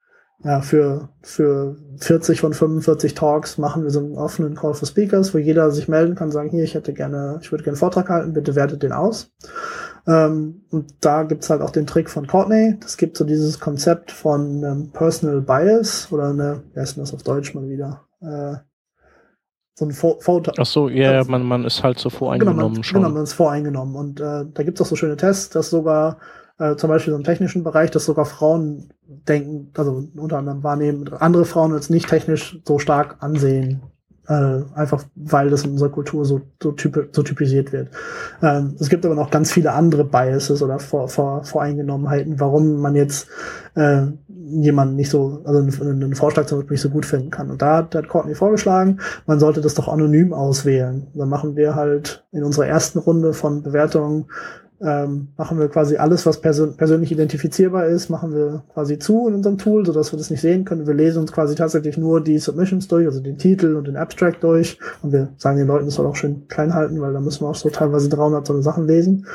ja, für, für 40 von 45 Talks machen wir so einen offenen Call for Speakers, wo jeder sich melden kann, sagen, hier, ich hätte gerne, ich würde gerne einen Vortrag halten, bitte wertet den aus. Ähm, und da gibt's halt auch den Trick von Courtney. Es gibt so dieses Konzept von ähm, Personal Bias oder eine, wie heißt denn das auf Deutsch mal wieder? Äh, so ein Foto. Ach so, ja, yeah, man, man ist halt so voreingenommen genau, man, schon. Genau, man ist voreingenommen. Und äh, da gibt's auch so schöne Tests, dass sogar äh, zum Beispiel so im technischen Bereich, dass sogar Frauen denken, also unter anderem wahrnehmen, andere Frauen als nicht technisch so stark ansehen. Äh, einfach weil das in unserer Kultur so, so, typ, so typisiert wird. Ähm, es gibt aber noch ganz viele andere Biases oder Vor, Vor, Voreingenommenheiten, warum man jetzt äh, jemanden nicht so, also einen, einen Vorschlag zum Beispiel nicht so gut finden kann. Und da hat, hat Courtney vorgeschlagen, man sollte das doch anonym auswählen. Dann machen wir halt in unserer ersten Runde von Bewertungen ähm, machen wir quasi alles, was persön persönlich identifizierbar ist, machen wir quasi zu in unserem Tool, sodass wir das nicht sehen können. Wir lesen uns quasi tatsächlich nur die Submissions durch, also den Titel und den Abstract durch. Und wir sagen den Leuten, das soll auch schön klein halten, weil da müssen wir auch so teilweise 300 so eine Sachen lesen.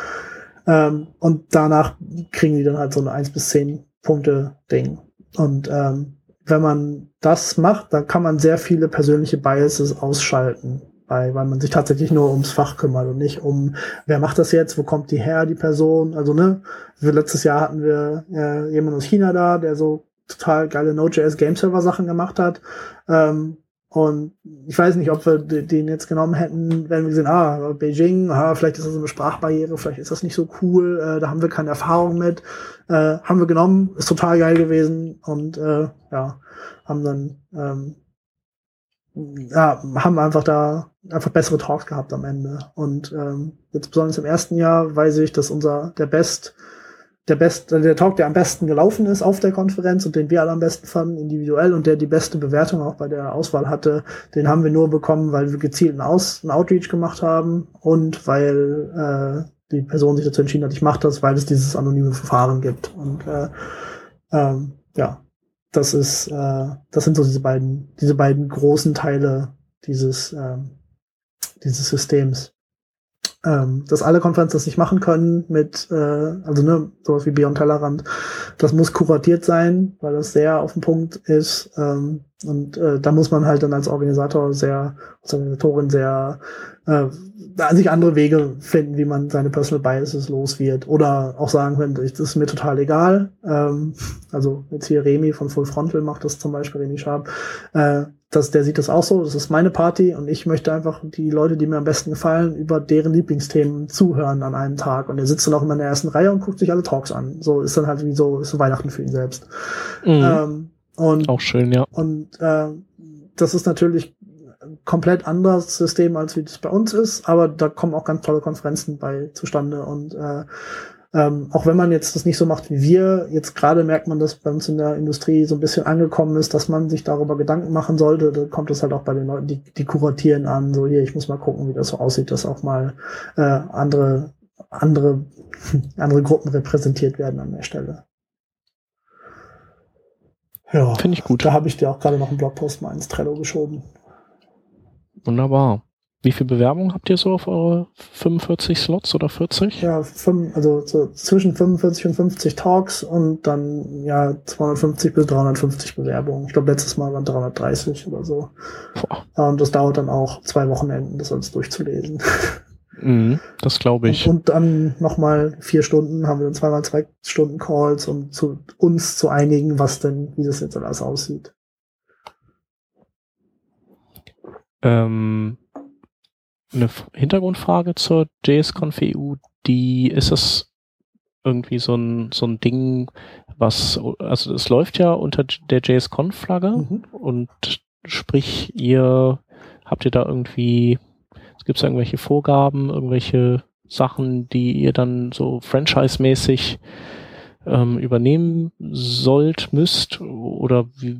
Ähm, und danach kriegen die dann halt so eine 1 bis 10 Punkte Ding. Und ähm, wenn man das macht, dann kann man sehr viele persönliche Biases ausschalten bei, weil man sich tatsächlich nur ums Fach kümmert und nicht um, wer macht das jetzt, wo kommt die her, die Person. Also, ne, wir letztes Jahr hatten wir äh, jemanden aus China da, der so total geile Node.js Game Server Sachen gemacht hat. Ähm, und ich weiß nicht, ob wir den jetzt genommen hätten, wenn wir gesehen, ah, Beijing, ah, vielleicht ist das eine Sprachbarriere, vielleicht ist das nicht so cool, äh, da haben wir keine Erfahrung mit. Äh, haben wir genommen, ist total geil gewesen und äh, ja, haben dann ähm, ja, haben einfach da einfach bessere Talks gehabt am Ende. Und ähm, jetzt besonders im ersten Jahr weiß ich, dass unser der Best, der Best, der Talk, der am besten gelaufen ist auf der Konferenz und den wir alle am besten fanden, individuell und der die beste Bewertung auch bei der Auswahl hatte, den haben wir nur bekommen, weil wir gezielt einen, Aus, einen Outreach gemacht haben und weil äh, die Person sich dazu entschieden hat, ich mache das, weil es dieses anonyme Verfahren gibt. Und äh, ähm, ja, das ist, äh, das sind so diese beiden, diese beiden großen Teile dieses, ähm, dieses Systems. Ähm, dass alle Konferenzen das nicht machen können mit, äh, also ne, sowas wie Beyond Tellerrand, das muss kuratiert sein, weil das sehr auf den Punkt ist. Ähm, und äh, da muss man halt dann als Organisator sehr, als Organisatorin sehr äh, sich andere Wege finden, wie man seine Personal Biases los wird. Oder auch sagen können, das ist mir total egal. Ähm, also jetzt hier Remy von Full Frontal macht das zum Beispiel, Remy Sharp. Äh, das, der sieht das auch so, das ist meine Party und ich möchte einfach die Leute, die mir am besten gefallen, über deren Lieblingsthemen zuhören an einem Tag. Und er sitzt dann auch immer in der ersten Reihe und guckt sich alle Talks an. So ist dann halt wie so, ist so Weihnachten für ihn selbst. Mhm. Ähm, und, auch schön, ja. Und äh, das ist natürlich komplett anderes System, als wie das bei uns ist, aber da kommen auch ganz tolle Konferenzen bei zustande und äh, ähm, auch wenn man jetzt das nicht so macht wie wir, jetzt gerade merkt man, dass bei uns in der Industrie so ein bisschen angekommen ist, dass man sich darüber Gedanken machen sollte. Da kommt es halt auch bei den Leuten, die, die kuratieren an, so hier, ich muss mal gucken, wie das so aussieht, dass auch mal äh, andere, andere, andere Gruppen repräsentiert werden an der Stelle. Ja, finde ich gut. Da habe ich dir auch gerade noch einen Blogpost mal ins Trello geschoben. Wunderbar. Wie viel Bewerbung habt ihr so auf eure 45 Slots oder 40? Ja, fünf, also so zwischen 45 und 50 Talks und dann ja 250 bis 350 Bewerbungen. Ich glaube, letztes Mal waren 330 oder so. Boah. Und das dauert dann auch zwei Wochenenden, das alles durchzulesen. Mhm, das glaube ich. Und, und dann nochmal vier Stunden, haben wir dann zweimal zwei Stunden Calls, um zu uns zu einigen, was denn, wie das jetzt alles aussieht. Ähm, eine Hintergrundfrage zur JSConf EU, die ist es irgendwie so ein, so ein Ding, was, also es läuft ja unter der JSConf-Flagge mhm. und sprich, ihr habt ihr da irgendwie, gibt es irgendwelche Vorgaben, irgendwelche Sachen, die ihr dann so franchise-mäßig ähm, übernehmen sollt, müsst oder wie,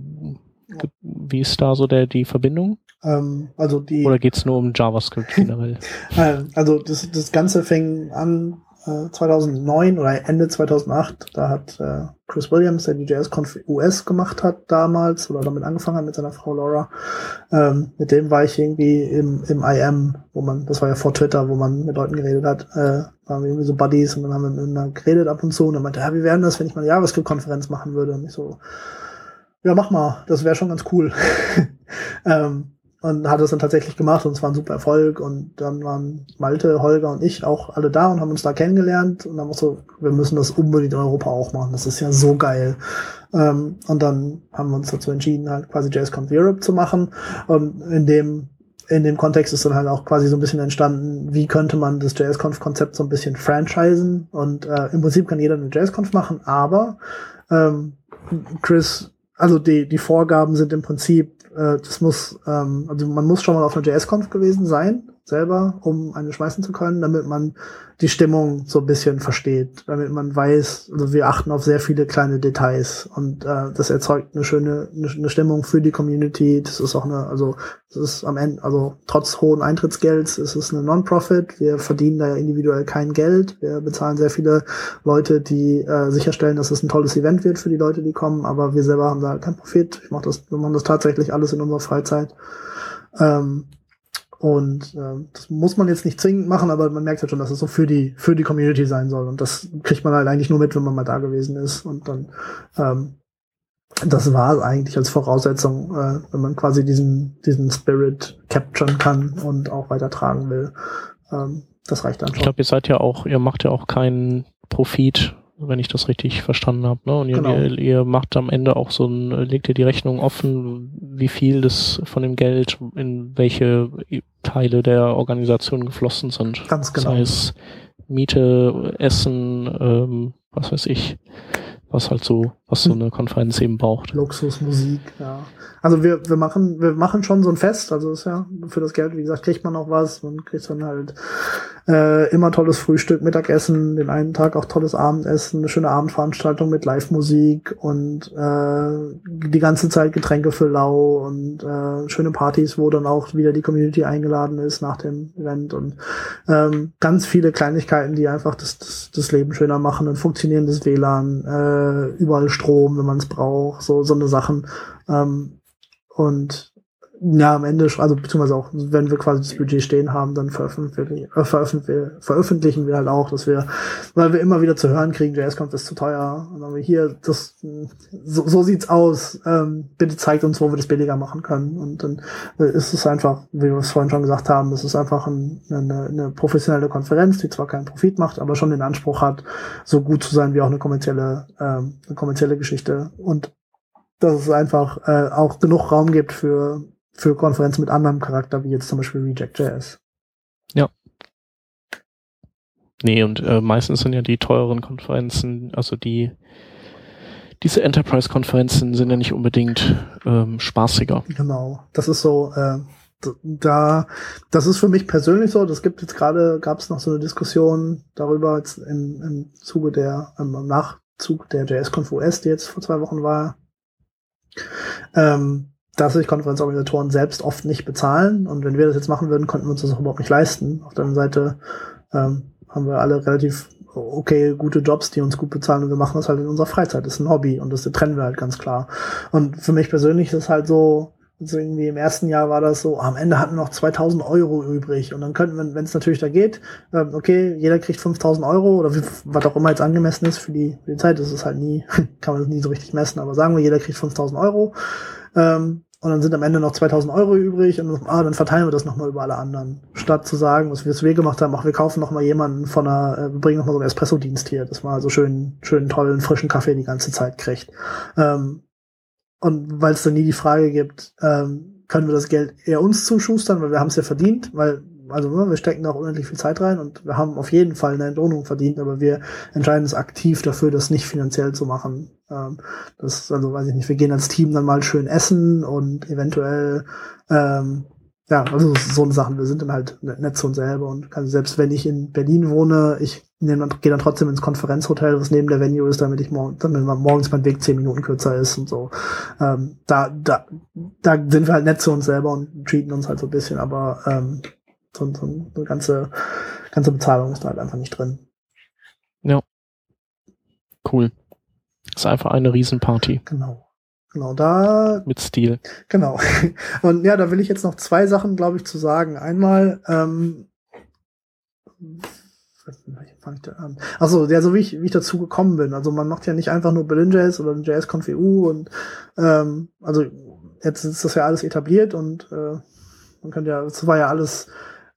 wie ist da so der die Verbindung? Ähm, also die, Oder geht's nur um JavaScript generell? äh, also das, das Ganze fing an äh, 2009 oder Ende 2008. Da hat äh, Chris Williams, der die JS-Conf US gemacht hat damals oder damit angefangen hat mit seiner Frau Laura, ähm, mit dem war ich irgendwie im, im IM, wo man, das war ja vor Twitter, wo man mit Leuten geredet hat, äh, waren wir irgendwie so Buddies und dann haben wir miteinander geredet ab und zu und dann meinte, ja, wie wäre das, wenn ich mal eine JavaScript-Konferenz machen würde? Und ich so, ja, mach mal, das wäre schon ganz cool. ähm, und hat es dann tatsächlich gemacht und es war ein super Erfolg. Und dann waren Malte, Holger und ich auch alle da und haben uns da kennengelernt. Und dann war so, wir müssen das unbedingt in Europa auch machen, das ist ja so geil. Ähm, und dann haben wir uns dazu entschieden, halt quasi JSConf Europe zu machen. Und in dem in dem Kontext ist dann halt auch quasi so ein bisschen entstanden, wie könnte man das JSConf-Konzept so ein bisschen franchisen. Und äh, im Prinzip kann jeder eine JSConf machen, aber ähm, Chris, also die, die Vorgaben sind im Prinzip äh, das muss, ähm, also man muss schon mal auf einer JS-Conf gewesen sein, selber, um eine schmeißen zu können, damit man die Stimmung so ein bisschen versteht, damit man weiß, also wir achten auf sehr viele kleine Details und äh, das erzeugt eine schöne eine, eine Stimmung für die Community. Das ist auch eine, also das ist am Ende, also trotz hohen Eintrittsgelds ist es eine Non-Profit. Wir verdienen da ja individuell kein Geld. Wir bezahlen sehr viele Leute, die äh, sicherstellen, dass es ein tolles Event wird für die Leute, die kommen, aber wir selber haben da keinen Profit. Ich mach das, wir machen das tatsächlich alles in unserer Freizeit. Ähm, und äh, das muss man jetzt nicht zwingend machen, aber man merkt halt schon, dass es so für die, für die Community sein soll. Und das kriegt man halt eigentlich nur mit, wenn man mal da gewesen ist. Und dann, ähm, das war eigentlich als Voraussetzung, äh, wenn man quasi diesen, diesen Spirit capturen kann und auch weitertragen will. Ähm, das reicht dann schon. Ich glaube, ihr seid ja auch, ihr macht ja auch keinen Profit wenn ich das richtig verstanden habe. Ne? Und ihr, genau. ihr, ihr, macht am Ende auch so ein, legt ihr die Rechnung offen, wie viel das von dem Geld in welche Teile der Organisation geflossen sind. Ganz genau. Das heißt, Miete, Essen, ähm, was weiß ich, was halt so, was so hm. eine Konferenz eben braucht. Luxusmusik, ja. Also wir, wir machen, wir machen schon so ein Fest, also ist ja für das Geld, wie gesagt, kriegt man auch was. Man kriegt dann halt äh, immer tolles Frühstück, Mittagessen, den einen Tag auch tolles Abendessen, eine schöne Abendveranstaltung mit Live-Musik und äh, die ganze Zeit Getränke für lau und äh, schöne Partys, wo dann auch wieder die Community eingeladen ist nach dem Event und ähm, ganz viele Kleinigkeiten, die einfach das, das, das Leben schöner machen, ein funktionierendes WLAN, äh, überall Strom, wenn man es braucht, so, so eine Sachen. Ähm, und ja, am Ende, also beziehungsweise auch, wenn wir quasi das Budget stehen haben, dann veröffentlichen, äh, veröffentlichen, veröffentlichen wir halt auch, dass wir, weil wir immer wieder zu hören kriegen, JS-Conf ist zu teuer. Und dann wir hier, das, so, so sieht's aus. Ähm, bitte zeigt uns, wo wir das billiger machen können. Und dann äh, ist es einfach, wie wir es vorhin schon gesagt haben, es ist einfach ein, eine, eine professionelle Konferenz, die zwar keinen Profit macht, aber schon den Anspruch hat, so gut zu sein wie auch eine kommerzielle, ähm, eine kommerzielle Geschichte. Und dass es einfach äh, auch genug Raum gibt für, für Konferenzen mit anderem Charakter, wie jetzt zum Beispiel Reject.js. Ja. Nee, und äh, meistens sind ja die teureren Konferenzen, also die diese Enterprise-Konferenzen sind ja nicht unbedingt ähm, spaßiger. Genau. Das ist so, äh, da, das ist für mich persönlich so. Das gibt jetzt gerade, gab es noch so eine Diskussion darüber jetzt im, im Zuge der, im Nachzug der JS-Conf US, die jetzt vor zwei Wochen war, ähm, dass sich Konferenzorganisatoren selbst oft nicht bezahlen. Und wenn wir das jetzt machen würden, könnten wir uns das auch überhaupt nicht leisten. Auf der anderen Seite ähm, haben wir alle relativ okay, gute Jobs, die uns gut bezahlen und wir machen das halt in unserer Freizeit. Das ist ein Hobby und das trennen wir halt ganz klar. Und für mich persönlich ist es halt so, also irgendwie im ersten Jahr war das so, am Ende hatten wir noch 2000 Euro übrig und dann könnten wir, wenn es natürlich da geht, ähm, okay, jeder kriegt 5000 Euro oder wie, was auch immer jetzt angemessen ist für die, für die Zeit, das ist halt nie, kann man das nie so richtig messen, aber sagen wir, jeder kriegt 5000 Euro ähm, und dann sind am Ende noch 2000 Euro übrig und dann, ah, dann verteilen wir das nochmal über alle anderen. Statt zu sagen, was wir jetzt gemacht haben, ach, wir kaufen nochmal jemanden von einer, äh, wir bringen nochmal so einen Espresso-Dienst hier, dass man so schön, schön tollen, frischen Kaffee die ganze Zeit kriegt. Ähm, und weil es dann nie die Frage gibt, ähm, können wir das Geld eher uns zuschustern, weil wir haben es ja verdient, weil also ne, wir stecken da auch unendlich viel Zeit rein und wir haben auf jeden Fall eine Entlohnung verdient, aber wir entscheiden uns aktiv dafür, das nicht finanziell zu machen. Ähm, das also weiß ich nicht, wir gehen als Team dann mal schön essen und eventuell ähm, ja, also so eine Sachen. Wir sind dann halt nett zu uns selber und kann, selbst wenn ich in Berlin wohne, ich nehme dann, gehe dann trotzdem ins Konferenzhotel, was neben der Venue ist, damit ich morgen, damit morgens mein Weg zehn Minuten kürzer ist und so. Ähm, da, da, da sind wir halt nett zu uns selber und treaten uns halt so ein bisschen, aber ähm, so, so eine ganze, ganze Bezahlung ist da halt einfach nicht drin. Ja. Cool. Ist einfach eine Riesenparty. Genau. Genau, da. Mit Stil. Genau. Und ja, da will ich jetzt noch zwei Sachen, glaube ich, zu sagen. Einmal, ähm, fange ich da an? Achso, ja, so wie ich, wie ich dazu gekommen bin. Also man macht ja nicht einfach nur Berlin.js oder JS-Conf EU und ähm, also jetzt ist das ja alles etabliert und äh, man könnte ja, es war ja alles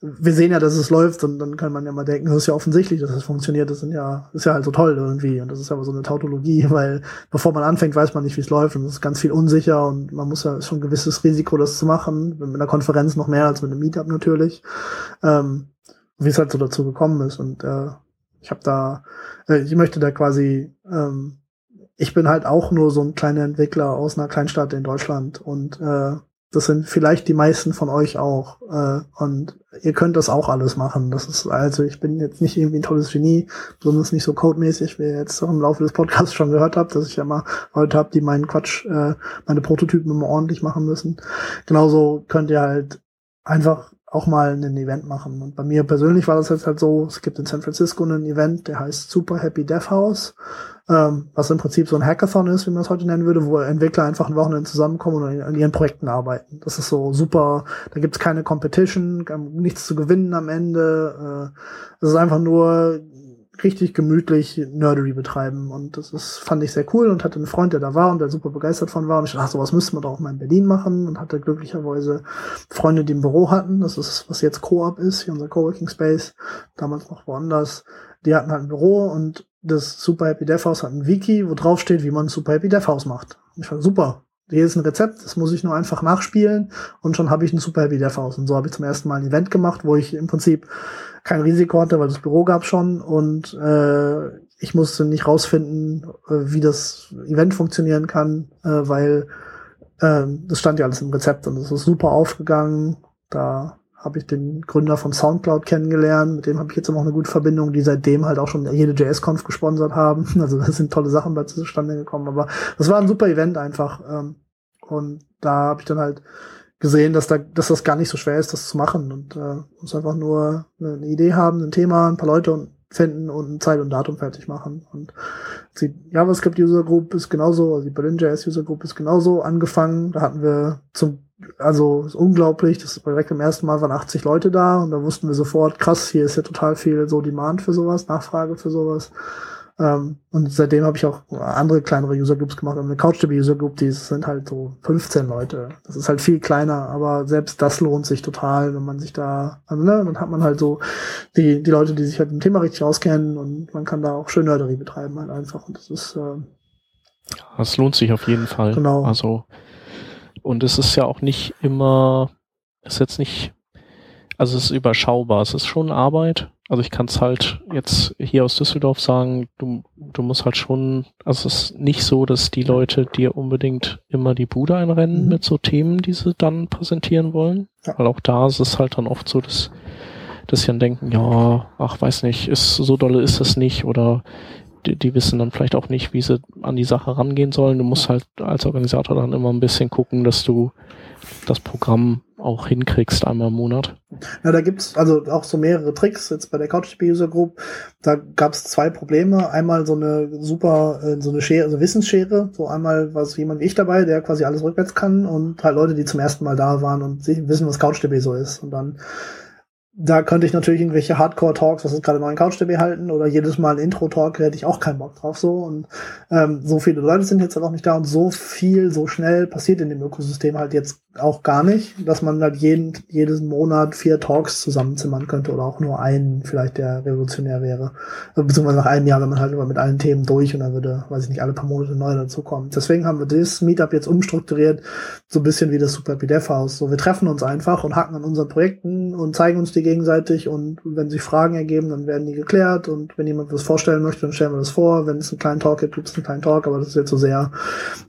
wir sehen ja, dass es läuft und dann kann man ja mal denken, das ist ja offensichtlich, dass es funktioniert. Das sind ja, ist ja halt so toll irgendwie. Und das ist aber so eine Tautologie, weil bevor man anfängt, weiß man nicht, wie es läuft und es ist ganz viel unsicher und man muss ja schon ein gewisses Risiko, das zu machen. Mit einer Konferenz noch mehr als mit einem Meetup natürlich. Ähm, wie es halt so dazu gekommen ist. Und äh, ich habe da, äh, ich möchte da quasi, ähm, ich bin halt auch nur so ein kleiner Entwickler aus einer Kleinstadt in Deutschland und äh, das sind vielleicht die meisten von euch auch. Äh, und ihr könnt das auch alles machen. Das ist also, ich bin jetzt nicht irgendwie ein tolles Genie, besonders nicht so codemäßig, wie ihr jetzt im Laufe des Podcasts schon gehört habt, dass ich ja mal Leute habe, die meinen Quatsch, äh, meine Prototypen immer ordentlich machen müssen. Genauso könnt ihr halt einfach auch mal ein Event machen. Und bei mir persönlich war das jetzt halt so, es gibt in San Francisco einen Event, der heißt Super Happy Dev House ähm, was im Prinzip so ein Hackathon ist, wie man es heute nennen würde, wo Entwickler einfach ein Wochenende zusammenkommen und an ihren Projekten arbeiten. Das ist so super, da gibt's keine Competition, nichts zu gewinnen am Ende. Äh, es ist einfach nur richtig gemütlich Nerdery betreiben und das ist, fand ich sehr cool und hatte einen Freund, der da war und der super begeistert von war und ich dachte, ach, sowas müsste man doch auch mal in Berlin machen und hatte glücklicherweise Freunde, die im Büro hatten, das ist, was jetzt Co-op ist, hier unser Coworking Space, damals noch woanders, die hatten halt ein Büro und das Super Happy Dev House hat ein Wiki, wo drauf steht, wie man Super Happy Dev House macht. Ich fand super. Hier ist ein Rezept, das muss ich nur einfach nachspielen und schon habe ich ein Super Happy Dev House. Und so habe ich zum ersten Mal ein Event gemacht, wo ich im Prinzip kein Risiko hatte, weil das Büro gab schon und äh, ich musste nicht rausfinden, äh, wie das Event funktionieren kann, äh, weil äh, das stand ja alles im Rezept und es ist super aufgegangen. Da habe ich den Gründer von Soundcloud kennengelernt, mit dem habe ich jetzt noch eine gute Verbindung, die seitdem halt auch schon jede JS-Conf gesponsert haben. Also das sind tolle Sachen bei zustande gekommen, aber das war ein super Event einfach. Ähm, und da habe ich dann halt gesehen, dass da, dass das gar nicht so schwer ist, das zu machen. Und äh, muss einfach nur eine Idee haben, ein Thema, ein paar Leute finden und Zeit und Datum fertig machen. Und die JavaScript User Group ist genauso, also die Berlin.js User Group ist genauso angefangen. Da hatten wir zum also ist unglaublich, das direkt im ersten Mal waren 80 Leute da und da wussten wir sofort, krass, hier ist ja total viel so Demand für sowas, Nachfrage für sowas. Ähm, und seitdem habe ich auch andere kleinere User Groups gemacht. Eine CouchDB User Group, die sind halt so 15 Leute. Das ist halt viel kleiner, aber selbst das lohnt sich total, wenn man sich da, also ne, dann hat man halt so die, die Leute, die sich halt im Thema richtig auskennen und man kann da auch schön Nerdery betreiben halt einfach. Und das ist, äh, das lohnt sich auf jeden Fall. Genau. Also und es ist ja auch nicht immer, ist jetzt nicht, also es ist überschaubar. Es ist schon Arbeit. Also ich kann es halt jetzt hier aus Düsseldorf sagen, du, du musst halt schon, also es ist nicht so, dass die Leute dir unbedingt immer die Bude einrennen mhm. mit so Themen, die sie dann präsentieren wollen. Ja. Weil auch da ist es halt dann oft so, dass, dass sie dann denken, ja, ach, weiß nicht, ist, so dolle ist es nicht oder die, die wissen dann vielleicht auch nicht, wie sie an die Sache rangehen sollen. Du musst halt als Organisator dann immer ein bisschen gucken, dass du das Programm auch hinkriegst einmal im Monat. Ja, da gibt's also auch so mehrere Tricks. Jetzt bei der CouchDB User Group, da gab's zwei Probleme. Einmal so eine super, äh, so eine Schere, also Wissensschere. So einmal war so jemand wie ich dabei, der quasi alles rückwärts kann und halt Leute, die zum ersten Mal da waren und wissen, was CouchDB so ist. Und dann da könnte ich natürlich irgendwelche Hardcore-Talks, was ist gerade neuen CouchDB halten oder jedes Mal ein Intro-Talk, hätte ich auch keinen Bock drauf so. Und ähm, so viele Leute sind jetzt halt auch nicht da und so viel, so schnell passiert in dem Ökosystem halt jetzt auch gar nicht, dass man halt jeden, jeden Monat vier Talks zusammenzimmern könnte oder auch nur einen vielleicht, der revolutionär wäre. Beziehungsweise nach einem Jahr, wenn man halt immer mit allen Themen durch und dann würde, weiß ich nicht, alle paar Monate neu dazukommen. Deswegen haben wir das Meetup jetzt umstrukturiert, so ein bisschen wie das Super PDF Haus. So, wir treffen uns einfach und hacken an unseren Projekten und zeigen uns die gegenseitig und wenn sich Fragen ergeben, dann werden die geklärt und wenn jemand was vorstellen möchte, dann stellen wir das vor. Wenn es einen kleinen Talk gibt, gibt es einen kleinen Talk, aber das ist jetzt so sehr,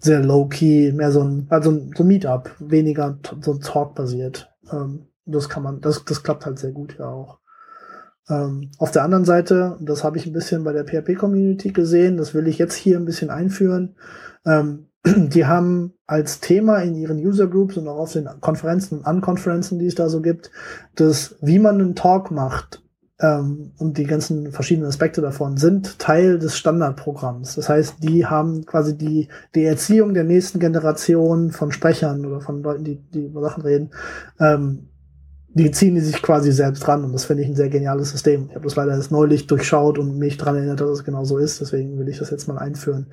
sehr low key, mehr so ein, also so ein Meetup, weniger weniger so Talk basiert. Ähm, das kann man, das, das klappt halt sehr gut ja auch. Ähm, auf der anderen Seite, das habe ich ein bisschen bei der PHP-Community gesehen, das will ich jetzt hier ein bisschen einführen. Ähm, die haben als Thema in ihren User Groups und auch auf den Konferenzen und Unkonferenzen, die es da so gibt, das, wie man einen Talk macht ähm, und die ganzen verschiedenen Aspekte davon sind Teil des Standardprogramms. Das heißt, die haben quasi die, die Erziehung der nächsten Generation von Sprechern oder von Leuten, die, die über Sachen reden, ähm, die ziehen die sich quasi selbst ran und das finde ich ein sehr geniales System. Ich habe das leider erst neulich durchschaut und mich daran erinnert, dass es genau so ist, deswegen will ich das jetzt mal einführen.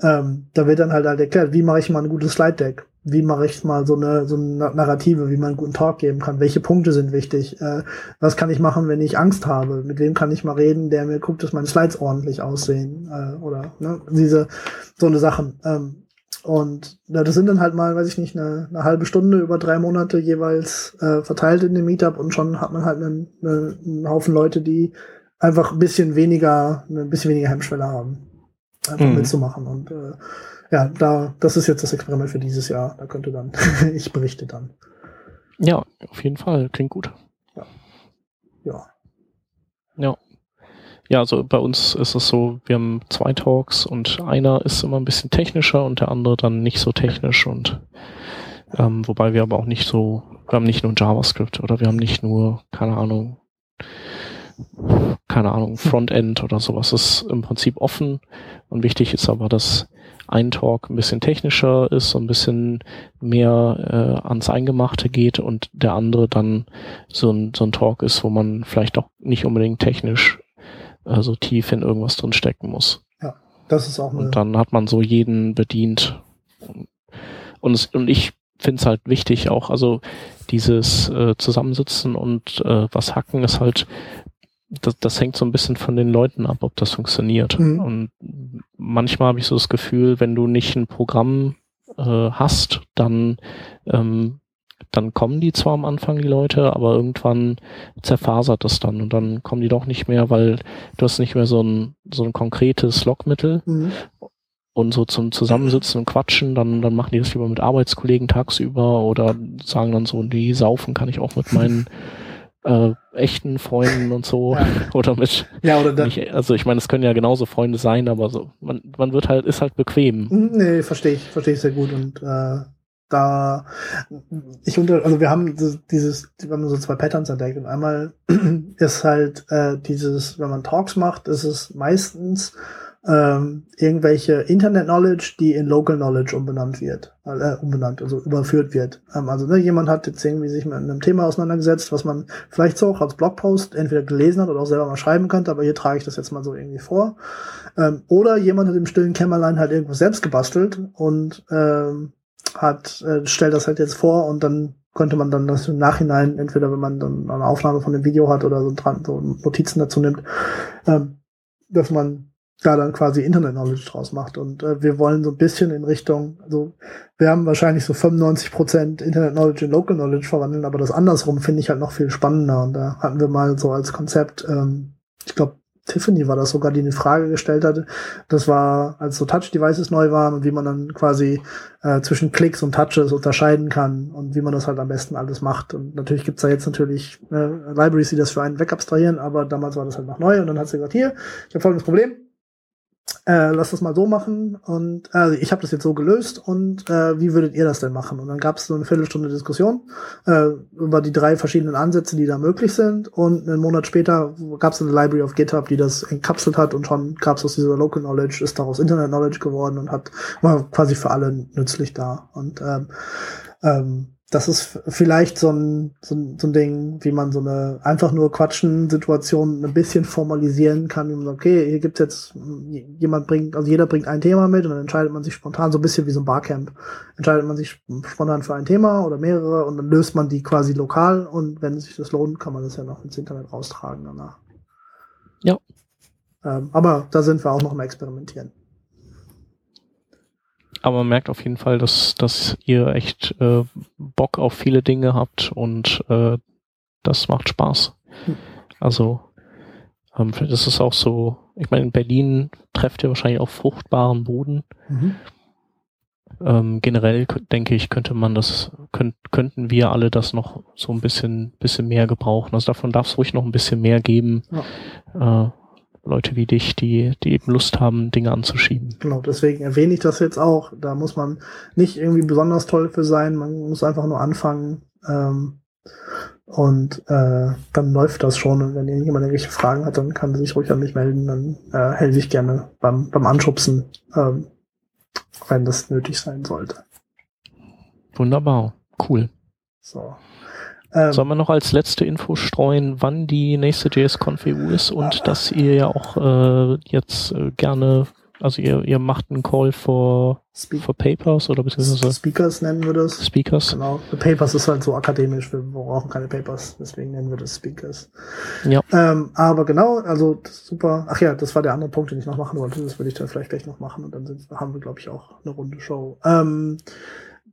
Ähm, da wird dann halt halt erklärt, wie mache ich mal ein gutes Slide Deck? wie mache ich mal so eine, so eine Narrative, wie man einen guten Talk geben kann, welche Punkte sind wichtig, äh, was kann ich machen, wenn ich Angst habe, mit wem kann ich mal reden, der mir guckt, dass meine Slides ordentlich aussehen äh, oder ne, diese so eine Sachen. Ähm, und ja, das sind dann halt mal, weiß ich nicht, eine, eine halbe Stunde über drei Monate jeweils äh, verteilt in dem Meetup und schon hat man halt einen, einen Haufen Leute, die einfach ein bisschen weniger, ein bisschen weniger Hemmschwelle haben, einfach mhm. mitzumachen und äh, ja, da, das ist jetzt das Experiment für dieses Jahr. Da könnte dann, ich berichte dann. Ja, auf jeden Fall. Klingt gut. Ja. Ja. Ja. Ja, also bei uns ist es so, wir haben zwei Talks und einer ist immer ein bisschen technischer und der andere dann nicht so technisch und ähm, wobei wir aber auch nicht so, wir haben nicht nur JavaScript oder wir haben nicht nur, keine Ahnung, keine Ahnung, Frontend oder sowas. Das ist im Prinzip offen und wichtig ist aber, dass ein Talk ein bisschen technischer ist, so ein bisschen mehr äh, ans Eingemachte geht und der andere dann so ein, so ein Talk ist, wo man vielleicht auch nicht unbedingt technisch äh, so tief in irgendwas drin stecken muss. Ja, das ist auch Und dann hat man so jeden bedient. Und, es, und ich finde es halt wichtig auch, also dieses äh, Zusammensitzen und äh, was hacken ist halt das, das hängt so ein bisschen von den Leuten ab, ob das funktioniert. Mhm. Und manchmal habe ich so das Gefühl, wenn du nicht ein Programm äh, hast, dann ähm, dann kommen die zwar am Anfang die Leute, aber irgendwann zerfasert das dann und dann kommen die doch nicht mehr, weil du hast nicht mehr so ein so ein konkretes Lockmittel. Mhm. Und so zum Zusammensitzen und Quatschen, dann, dann machen die das lieber mit Arbeitskollegen tagsüber oder sagen dann so, die saufen kann ich auch mit meinen äh, echten Freunden und so ja. oder mit ja oder nicht, also ich meine es können ja genauso Freunde sein aber so man man wird halt ist halt bequem hm, nee verstehe ich verstehe ich sehr gut und äh, da ich unter also wir haben dieses wir haben so zwei Patterns entdeckt und einmal ist halt äh, dieses wenn man Talks macht ist es meistens ähm, irgendwelche Internet-Knowledge, die in Local Knowledge umbenannt wird, äh, umbenannt, also überführt wird. Ähm, also ne, jemand hat jetzt irgendwie sich mit einem Thema auseinandergesetzt, was man vielleicht so auch als Blogpost entweder gelesen hat oder auch selber mal schreiben könnte, aber hier trage ich das jetzt mal so irgendwie vor. Ähm, oder jemand hat im stillen Kämmerlein halt irgendwas selbst gebastelt und ähm, hat, äh, stellt das halt jetzt vor und dann könnte man dann das im Nachhinein, entweder wenn man dann eine Aufnahme von dem Video hat oder so, dran, so Notizen dazu nimmt, ähm, dass man da dann quasi Internet Knowledge draus macht. Und äh, wir wollen so ein bisschen in Richtung, also wir haben wahrscheinlich so 95 Prozent Internet Knowledge in Local Knowledge verwandeln, aber das andersrum finde ich halt noch viel spannender. Und da hatten wir mal so als Konzept, ähm, ich glaube, Tiffany war das sogar, die eine Frage gestellt hatte. Das war, als so Touch-Devices neu waren und wie man dann quasi äh, zwischen Klicks und Touches unterscheiden kann und wie man das halt am besten alles macht. Und natürlich gibt's da jetzt natürlich äh, Libraries, die das für einen wegabstrahieren, aber damals war das halt noch neu und dann hat sie gesagt, hier, ich habe folgendes Problem, äh, lass das mal so machen und äh, ich habe das jetzt so gelöst und äh, wie würdet ihr das denn machen? Und dann gab es so eine Viertelstunde Diskussion äh, über die drei verschiedenen Ansätze, die da möglich sind und einen Monat später gab es eine Library auf GitHub, die das entkapselt hat und schon gab es aus dieser Local Knowledge, ist daraus Internet Knowledge geworden und hat war quasi für alle nützlich da und ähm, ähm, das ist vielleicht so ein, so ein, so ein Ding, wie man so eine einfach nur Quatschen-Situation ein bisschen formalisieren kann. Wie man sagt, okay, hier gibt's jetzt, jemand bringt, also jeder bringt ein Thema mit und dann entscheidet man sich spontan, so ein bisschen wie so ein Barcamp. Entscheidet man sich spontan für ein Thema oder mehrere und dann löst man die quasi lokal und wenn sich das lohnt, kann man das ja noch ins Internet raustragen danach. Ja. Ähm, aber da sind wir auch noch mal experimentieren. Aber man merkt auf jeden Fall, dass, dass ihr echt äh, Bock auf viele Dinge habt und äh, das macht Spaß. Hm. Also ähm, das ist auch so, ich meine, in Berlin trefft ihr wahrscheinlich auf fruchtbaren Boden. Mhm. Ähm, generell denke ich, könnte man das, könnt, könnten wir alle das noch so ein bisschen, bisschen mehr gebrauchen. Also davon darf es ruhig noch ein bisschen mehr geben. Ja. Äh, Leute wie dich, die, die eben Lust haben, Dinge anzuschieben. Genau, deswegen erwähne ich das jetzt auch. Da muss man nicht irgendwie besonders toll für sein, man muss einfach nur anfangen. Ähm, und äh, dann läuft das schon. Und wenn irgendjemand irgendwelche Fragen hat, dann kann er sich ruhig an mich melden. Dann äh, helfe ich gerne beim, beim Anschubsen, ähm, wenn das nötig sein sollte. Wunderbar, cool. So. Ähm, Sollen wir noch als letzte Info streuen, wann die nächste JSConf EU ist und dass ihr ja auch äh, jetzt äh, gerne, also ihr, ihr macht einen Call for, for Papers oder beziehungsweise Speakers nennen wir das. Speakers. Genau. The Papers ist halt so akademisch, wir brauchen keine Papers, deswegen nennen wir das Speakers. Ja. Ähm, aber genau, also super. Ach ja, das war der andere Punkt, den ich noch machen wollte. Das würde ich dann vielleicht gleich noch machen und dann sind, haben wir, glaube ich, auch eine runde Show. Ähm,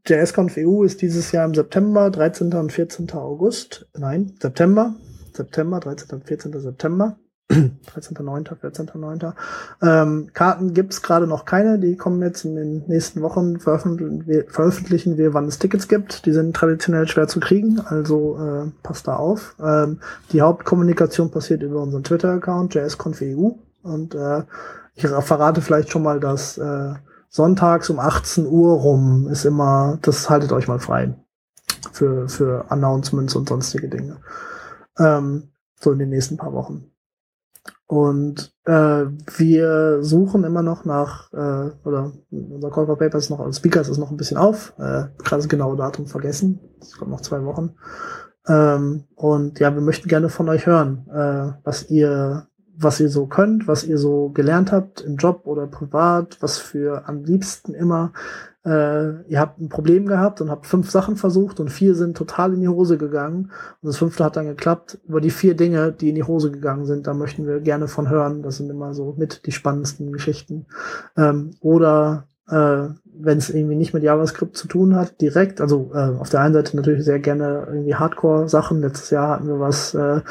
JSConf EU ist dieses Jahr im September, 13. und 14. August. Nein, September. September, 13. und 14. September. 13.9., 14.9. Ähm, Karten gibt's gerade noch keine, die kommen jetzt in den nächsten Wochen, veröffentlichen wir, veröffentlichen wir, wann es Tickets gibt. Die sind traditionell schwer zu kriegen, also äh, passt da auf. Ähm, die Hauptkommunikation passiert über unseren Twitter-Account, JSConfEU. Und äh, ich verrate vielleicht schon mal, dass äh, sonntags um 18 Uhr rum ist immer, das haltet euch mal frei. Für, für Announcements und sonstige Dinge. Ähm, so in den nächsten paar Wochen. Und äh, wir suchen immer noch nach, äh, oder unser Call for Papers noch, also Speakers ist noch ein bisschen auf, äh, gerade das genaue Datum vergessen, es kommt noch zwei Wochen. Ähm, und ja, wir möchten gerne von euch hören, äh, was ihr was ihr so könnt, was ihr so gelernt habt im Job oder privat, was für am liebsten immer. Äh, ihr habt ein Problem gehabt und habt fünf Sachen versucht und vier sind total in die Hose gegangen. Und das fünfte hat dann geklappt. Über die vier Dinge, die in die Hose gegangen sind, da möchten wir gerne von hören. Das sind immer so mit die spannendsten Geschichten. Ähm, oder äh, wenn es irgendwie nicht mit JavaScript zu tun hat, direkt. Also äh, auf der einen Seite natürlich sehr gerne irgendwie Hardcore-Sachen. Letztes Jahr hatten wir was äh,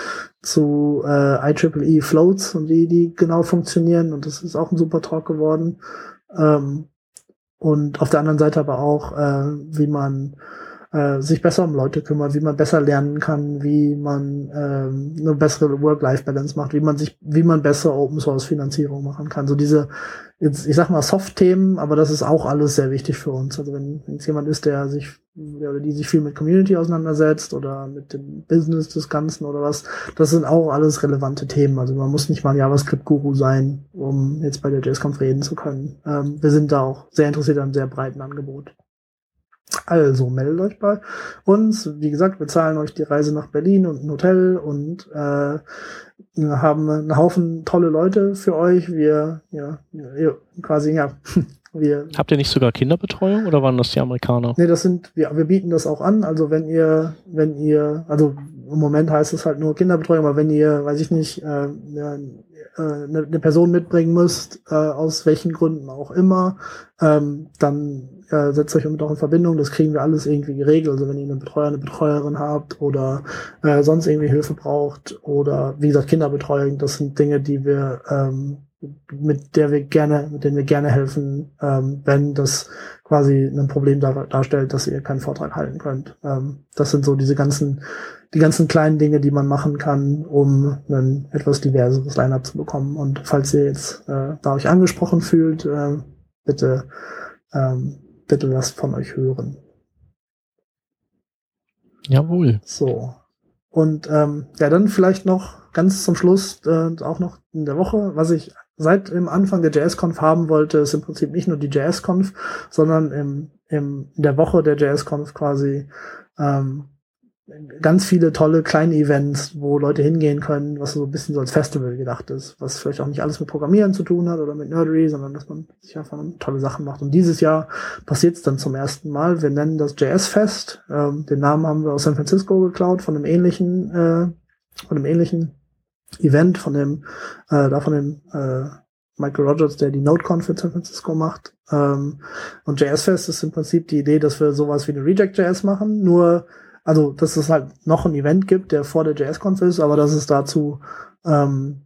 zu äh, IEEE Floats und wie die genau funktionieren und das ist auch ein super Talk geworden. Ähm, und auf der anderen Seite aber auch, äh, wie man äh, sich besser um Leute kümmert, wie man besser lernen kann, wie man ähm, eine bessere Work-Life-Balance macht, wie man sich, wie man besser Open-Source-Finanzierung machen kann. So diese jetzt, ich sag mal, Soft-Themen, aber das ist auch alles sehr wichtig für uns. Also wenn es jemand ist, der sich der oder die sich viel mit Community auseinandersetzt oder mit dem Business des Ganzen oder was, das sind auch alles relevante Themen. Also man muss nicht mal ein JavaScript-Guru sein, um jetzt bei der JSConf reden zu können. Ähm, wir sind da auch sehr interessiert an einem sehr breiten Angebot. Also meldet euch bei uns. Wie gesagt, wir zahlen euch die Reise nach Berlin und ein Hotel und äh, haben einen Haufen tolle Leute für euch. Wir, ja, quasi, ja, wir. Habt ihr nicht sogar Kinderbetreuung oder waren das die Amerikaner? Nee, das sind, wir, wir bieten das auch an. Also wenn ihr, wenn ihr, also im Moment heißt es halt nur Kinderbetreuung, aber wenn ihr, weiß ich nicht, äh, ja, eine, eine Person mitbringen müsst, äh, aus welchen Gründen auch immer, ähm, dann äh, setzt euch damit auch in Verbindung. Das kriegen wir alles irgendwie geregelt. Also wenn ihr einen Betreuer, eine Betreuerin habt oder äh, sonst irgendwie Hilfe braucht oder wie gesagt Kinderbetreuung, das sind Dinge, die wir ähm, mit der wir gerne, mit denen wir gerne helfen, ähm, wenn das quasi ein Problem dar darstellt, dass ihr keinen Vortrag halten könnt. Ähm, das sind so diese ganzen, die ganzen kleinen Dinge, die man machen kann, um ein etwas diverseres Line-up zu bekommen. Und falls ihr jetzt äh, da euch angesprochen fühlt, äh, bitte ähm, bitte lasst von euch hören. Jawohl. So. Und ähm, ja, dann vielleicht noch ganz zum Schluss äh, auch noch in der Woche, was ich seit dem Anfang der JSConf haben wollte, ist im Prinzip nicht nur die JSConf, sondern im, im, in der Woche der JSConf quasi Ähm, ganz viele tolle kleine Events, wo Leute hingehen können, was so ein bisschen so als Festival gedacht ist, was vielleicht auch nicht alles mit Programmieren zu tun hat oder mit Nerdery, sondern dass man sich einfach tolle Sachen macht. Und dieses Jahr passiert es dann zum ersten Mal. Wir nennen das JS Fest. Ähm, den Namen haben wir aus San Francisco geklaut, von einem ähnlichen, äh, von einem ähnlichen Event, von dem, äh, da von dem äh, Michael Rogers, der die NodeConf in San Francisco macht. Ähm, und JS Fest ist im Prinzip die Idee, dass wir sowas wie eine Reject.js machen, nur also dass es halt noch ein Event gibt, der vor der JS-Conf ist, aber dass es dazu ähm,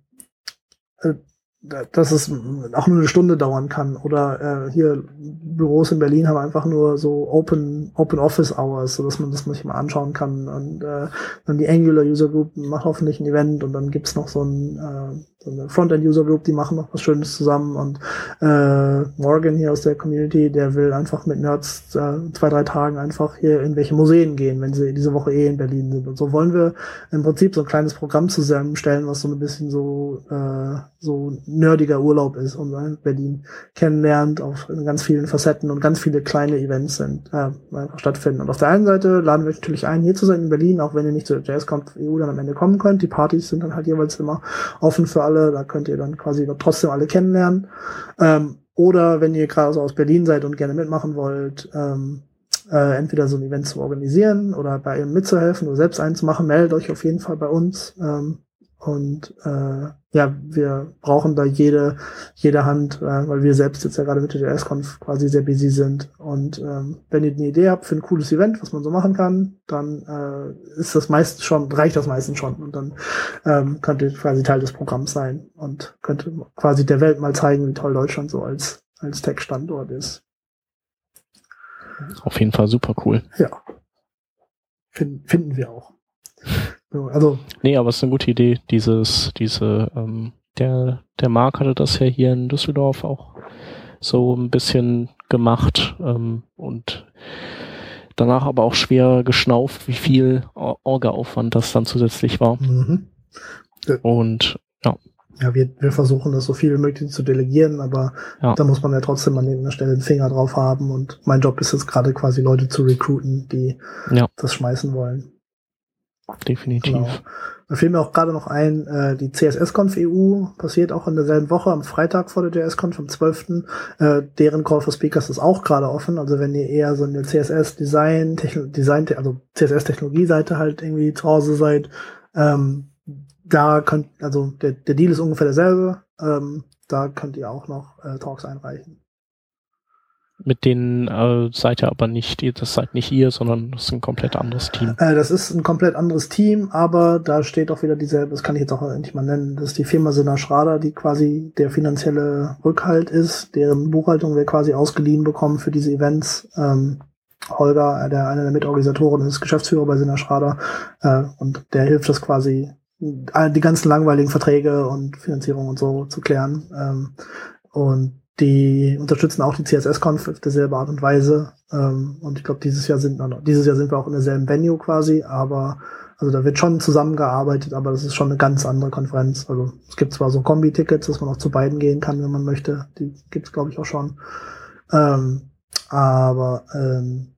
äh, dass es auch nur eine Stunde dauern kann. Oder äh, hier Büros in Berlin haben einfach nur so Open, Open Office Hours, so dass man das sich mal anschauen kann. Und äh, dann die Angular User Group macht hoffentlich ein Event und dann gibt's noch so ein so eine Frontend-User-Group, die machen noch was Schönes zusammen und äh, Morgan hier aus der Community, der will einfach mit Nerds äh, zwei, drei Tagen einfach hier in welche Museen gehen, wenn sie diese Woche eh in Berlin sind. Und so wollen wir im Prinzip so ein kleines Programm zusammenstellen, was so ein bisschen so, äh, so nerdiger Urlaub ist und äh, Berlin kennenlernt auf ganz vielen Facetten und ganz viele kleine Events sind, äh, einfach stattfinden. Und auf der einen Seite laden wir natürlich ein, hier zu sein in Berlin, auch wenn ihr nicht zur JSConf EU dann am Ende kommen könnt. Die Partys sind dann halt jeweils immer offen für alle, da könnt ihr dann quasi trotzdem alle kennenlernen. Ähm, oder wenn ihr gerade so aus Berlin seid und gerne mitmachen wollt, ähm, äh, entweder so ein Event zu organisieren oder bei ihm mitzuhelfen oder selbst eins machen, meldet euch auf jeden Fall bei uns. Ähm, und äh, ja, wir brauchen da jede, jede Hand, äh, weil wir selbst jetzt ja gerade mit der JS-Conf quasi sehr busy sind. Und ähm, wenn ihr eine Idee habt für ein cooles Event, was man so machen kann, dann äh, ist das meistens schon, reicht das meistens schon. Und dann ähm, könnt ihr quasi Teil des Programms sein und könnt quasi der Welt mal zeigen, wie toll Deutschland so als, als Tech-Standort ist. Auf jeden Fall super cool. Ja. Find, finden wir auch. Also. Nee, aber es ist eine gute Idee, dieses, diese, ähm, der, der Marc hatte das ja hier in Düsseldorf auch so ein bisschen gemacht ähm, und danach aber auch schwer geschnauft, wie viel Orga-Aufwand das dann zusätzlich war. Mhm. Und ja. Ja, wir, wir versuchen das so viel wie möglich zu delegieren, aber ja. da muss man ja trotzdem an irgendeiner Stelle den Finger drauf haben und mein Job ist jetzt gerade quasi Leute zu recruiten, die ja. das schmeißen wollen. Definitiv. Genau. Da fiel mir auch gerade noch ein, äh, die CSS-Conf EU passiert auch in derselben Woche, am Freitag vor der JS-Conf, am 12. Äh, deren Call for Speakers ist auch gerade offen. Also wenn ihr eher so in der CSS-Design, Design, also CSS-Technologie-Seite halt irgendwie zu Hause seid, ähm, da könnt, also der, der Deal ist ungefähr derselbe. Ähm, da könnt ihr auch noch äh, Talks einreichen mit denen äh, seid ihr aber nicht, das seid nicht ihr, sondern das ist ein komplett anderes Team. Äh, das ist ein komplett anderes Team, aber da steht auch wieder dieselbe, das kann ich jetzt auch endlich mal nennen, das ist die Firma Sina Schrader, die quasi der finanzielle Rückhalt ist, deren Buchhaltung wir quasi ausgeliehen bekommen für diese Events. Ähm, Holger, der einer der Mitorganisatoren ist, Geschäftsführer bei Sina Schrader, äh, und der hilft das quasi, die ganzen langweiligen Verträge und Finanzierung und so zu klären. Ähm, und die unterstützen auch die CSS-Conf auf derselbe Art und Weise. Ähm, und ich glaube, dieses Jahr sind dieses Jahr sind wir auch in derselben Venue quasi, aber also da wird schon zusammengearbeitet, aber das ist schon eine ganz andere Konferenz. Also es gibt zwar so Kombi-Tickets, dass man auch zu beiden gehen kann, wenn man möchte. Die gibt's glaube ich auch schon. Ähm, aber ähm,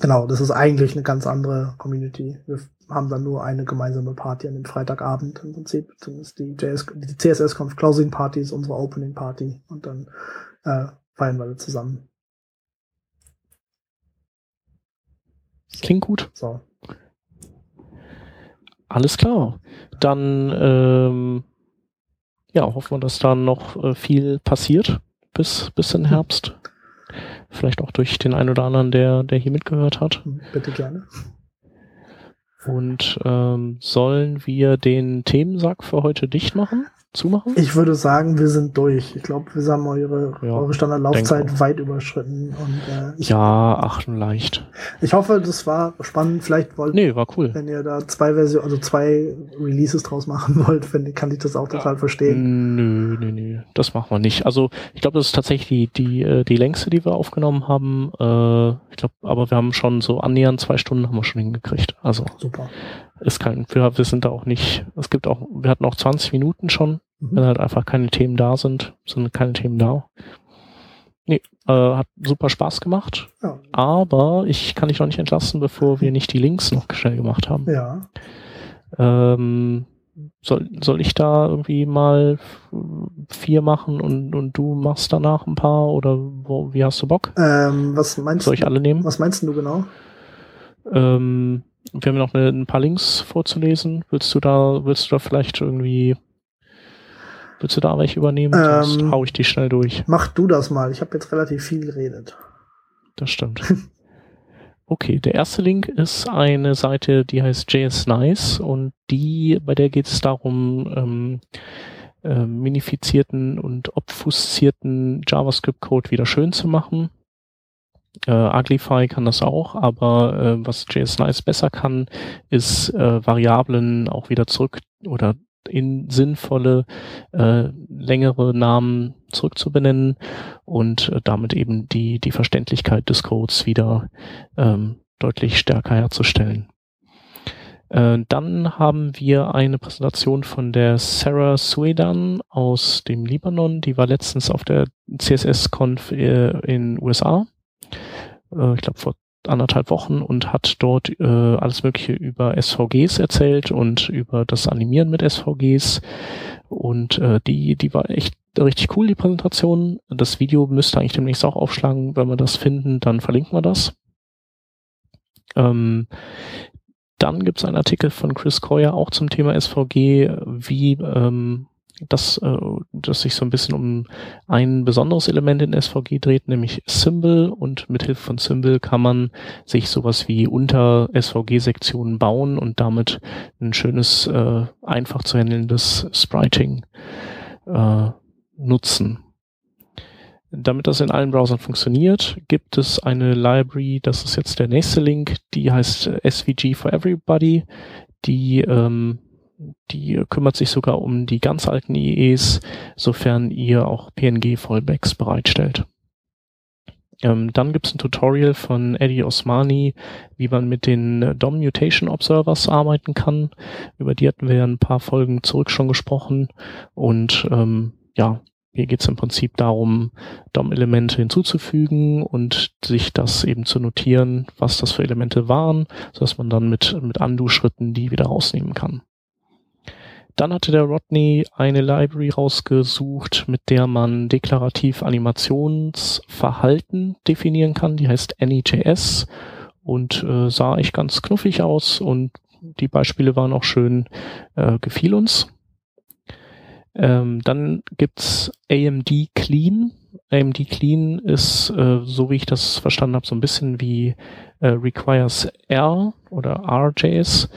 genau, das ist eigentlich eine ganz andere Community. Wir haben dann nur eine gemeinsame Party an dem Freitagabend im Prinzip. Ist die, JS, die CSS-Conf Closing Party ist unsere Opening Party und dann äh, feiern wir zusammen. Klingt gut. So. Alles klar. Dann ähm, ja, hoffen wir, dass da noch äh, viel passiert bis, bis in Herbst. Vielleicht auch durch den einen oder anderen, der, der hier mitgehört hat. Bitte gerne. Und ähm, sollen wir den Themensack für heute dicht machen? Zumachen? Ich würde sagen, wir sind durch. Ich glaube, wir haben eure, ja, eure Standardlaufzeit weit überschritten. Und, äh, ich, ja, ach, leicht. Ich hoffe, das war spannend. Vielleicht wollt nee, war cool. wenn ihr da zwei Versionen, also zwei Releases draus machen wollt, wenn, kann ich das auch total ja. verstehen. Nö, nö, nö, das machen wir nicht. Also ich glaube, das ist tatsächlich die, die, äh, die längste, die wir aufgenommen haben. Äh, ich glaube, aber wir haben schon so annähernd zwei Stunden haben wir schon hingekriegt. Also super. Ist kein, wir, wir sind da auch nicht, es gibt auch, wir hatten auch 20 Minuten schon Mhm. Wenn halt einfach keine Themen da sind, sind keine Themen da. Nee. Äh, hat super Spaß gemacht. Ja. Aber ich kann dich noch nicht entlassen, bevor wir nicht die Links noch schnell gemacht haben. Ja. Ähm, soll, soll ich da irgendwie mal vier machen und, und du machst danach ein paar oder wo, wie hast du Bock? Ähm, was meinst soll ich alle nehmen? Was meinst du genau? Ähm, wir haben noch eine, ein paar Links vorzulesen. Willst du da, willst du da vielleicht irgendwie, willst du da welche übernehmen? Ähm, Sonst hau ich die schnell durch. Mach du das mal. Ich habe jetzt relativ viel geredet. Das stimmt. Okay, der erste Link ist eine Seite, die heißt JS Nice und die, bei der geht es darum, ähm, äh, minifizierten und obfuszierten JavaScript-Code wieder schön zu machen. Äh, Uglify kann das auch, aber äh, was JS Nice besser kann, ist äh, Variablen auch wieder zurück oder in sinnvolle äh, längere Namen zurückzubenennen und äh, damit eben die, die Verständlichkeit des Codes wieder ähm, deutlich stärker herzustellen. Äh, dann haben wir eine Präsentation von der Sarah Suedan aus dem Libanon. Die war letztens auf der CSS-Conf äh, in USA. Äh, ich glaube vor anderthalb Wochen und hat dort äh, alles Mögliche über SVGs erzählt und über das Animieren mit SVGs. Und äh, die, die war echt richtig cool, die Präsentation. Das Video müsste eigentlich demnächst auch aufschlagen. Wenn wir das finden, dann verlinken wir das. Ähm, dann gibt es einen Artikel von Chris Coyer auch zum Thema SVG, wie ähm, das, äh, das sich so ein bisschen um ein besonderes Element in SVG dreht, nämlich Symbol. Und mit Hilfe von Symbol kann man sich sowas wie unter SVG-Sektionen bauen und damit ein schönes, äh, einfach zu handelndes Spriting äh, nutzen. Damit das in allen Browsern funktioniert, gibt es eine Library, das ist jetzt der nächste Link, die heißt SVG for Everybody, die ähm, die kümmert sich sogar um die ganz alten IEs, sofern ihr auch PNG-Fallbacks bereitstellt. Ähm, dann gibt es ein Tutorial von Eddie Osmani, wie man mit den DOM Mutation Observers arbeiten kann. Über die hatten wir ja ein paar Folgen zurück schon gesprochen. Und ähm, ja, hier geht es im Prinzip darum, DOM-Elemente hinzuzufügen und sich das eben zu notieren, was das für Elemente waren, sodass man dann mit, mit Undo-Schritten die wieder rausnehmen kann. Dann hatte der Rodney eine Library rausgesucht, mit der man deklarativ Animationsverhalten definieren kann. Die heißt AnyJS und äh, sah echt ganz knuffig aus und die Beispiele waren auch schön, äh, gefiel uns. Ähm, dann gibt's AMD Clean. AMD Clean ist, äh, so wie ich das verstanden habe, so ein bisschen wie äh, Requires R oder RJS.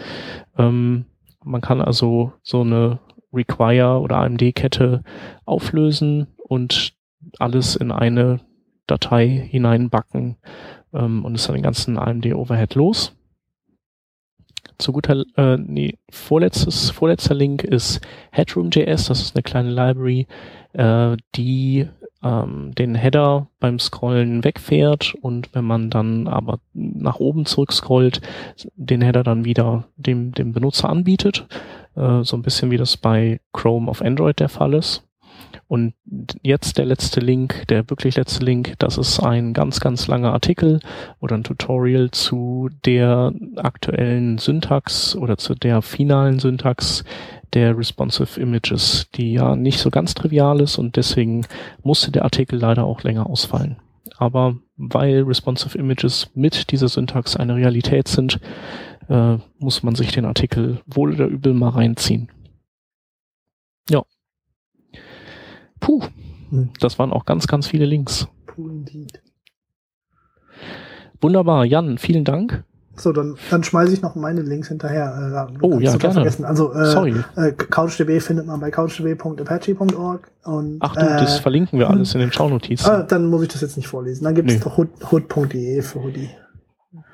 Ähm, man kann also so eine Require oder AMD-Kette auflösen und alles in eine Datei hineinbacken ähm, und ist dann den ganzen AMD-Overhead los. Zu guter, äh, nee, vorletztes, vorletzter Link ist Headroom.js. Das ist eine kleine Library, äh, die ähm, den Header beim Scrollen wegfährt und wenn man dann aber nach oben zurückscrollt, den Header dann wieder dem, dem Benutzer anbietet. Äh, so ein bisschen wie das bei Chrome auf Android der Fall ist. Und jetzt der letzte Link, der wirklich letzte Link, das ist ein ganz, ganz langer Artikel oder ein Tutorial zu der aktuellen Syntax oder zu der finalen Syntax der Responsive Images, die ja nicht so ganz trivial ist und deswegen musste der Artikel leider auch länger ausfallen. Aber weil Responsive Images mit dieser Syntax eine Realität sind, äh, muss man sich den Artikel wohl oder übel mal reinziehen. Ja. Puh, das waren auch ganz, ganz viele Links. Puh, indeed. Wunderbar, Jan, vielen Dank. So, dann, dann schmeiße ich noch meine Links hinterher. Äh, oh ja, gerne. Vergessen. Also äh, Sorry. Äh, CouchDB findet man bei couchdb.apache.org und Ach du, das äh, verlinken wir alles in den Shownotizen. Äh, dann muss ich das jetzt nicht vorlesen. Dann gibt es doch hood.de hood für Hoodie.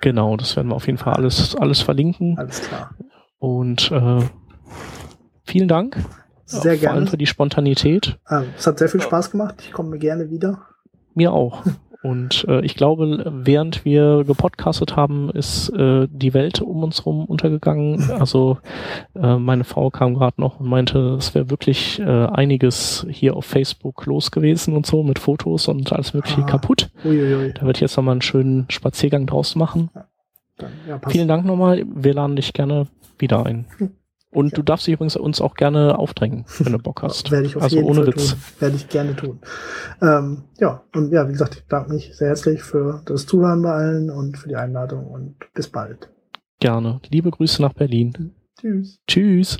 Genau, das werden wir auf jeden Fall alles, alles verlinken. Alles klar. Und äh, vielen Dank. Sehr gerne. Vor allem für die Spontanität. Äh, es hat sehr viel Spaß gemacht. Ich komme gerne wieder. Mir auch. Und äh, ich glaube, während wir gepodcastet haben, ist äh, die Welt um uns herum untergegangen. Also äh, meine Frau kam gerade noch und meinte, es wäre wirklich äh, einiges hier auf Facebook los gewesen und so mit Fotos und alles mögliche ah. kaputt. Uiuiui. Da wird jetzt nochmal einen schönen Spaziergang draus machen. Dann, ja, Vielen Dank nochmal. Wir laden dich gerne wieder ein. Hm. Und ja. du darfst dich übrigens uns auch gerne aufdrängen, wenn du Bock hast. Werde ich auf also jeden ohne Fall Witz. tun. Werde ich gerne tun. Ähm, ja, und ja, wie gesagt, ich danke mich sehr herzlich für das Zuhören bei allen und für die Einladung und bis bald. Gerne. Liebe Grüße nach Berlin. Tschüss. Tschüss.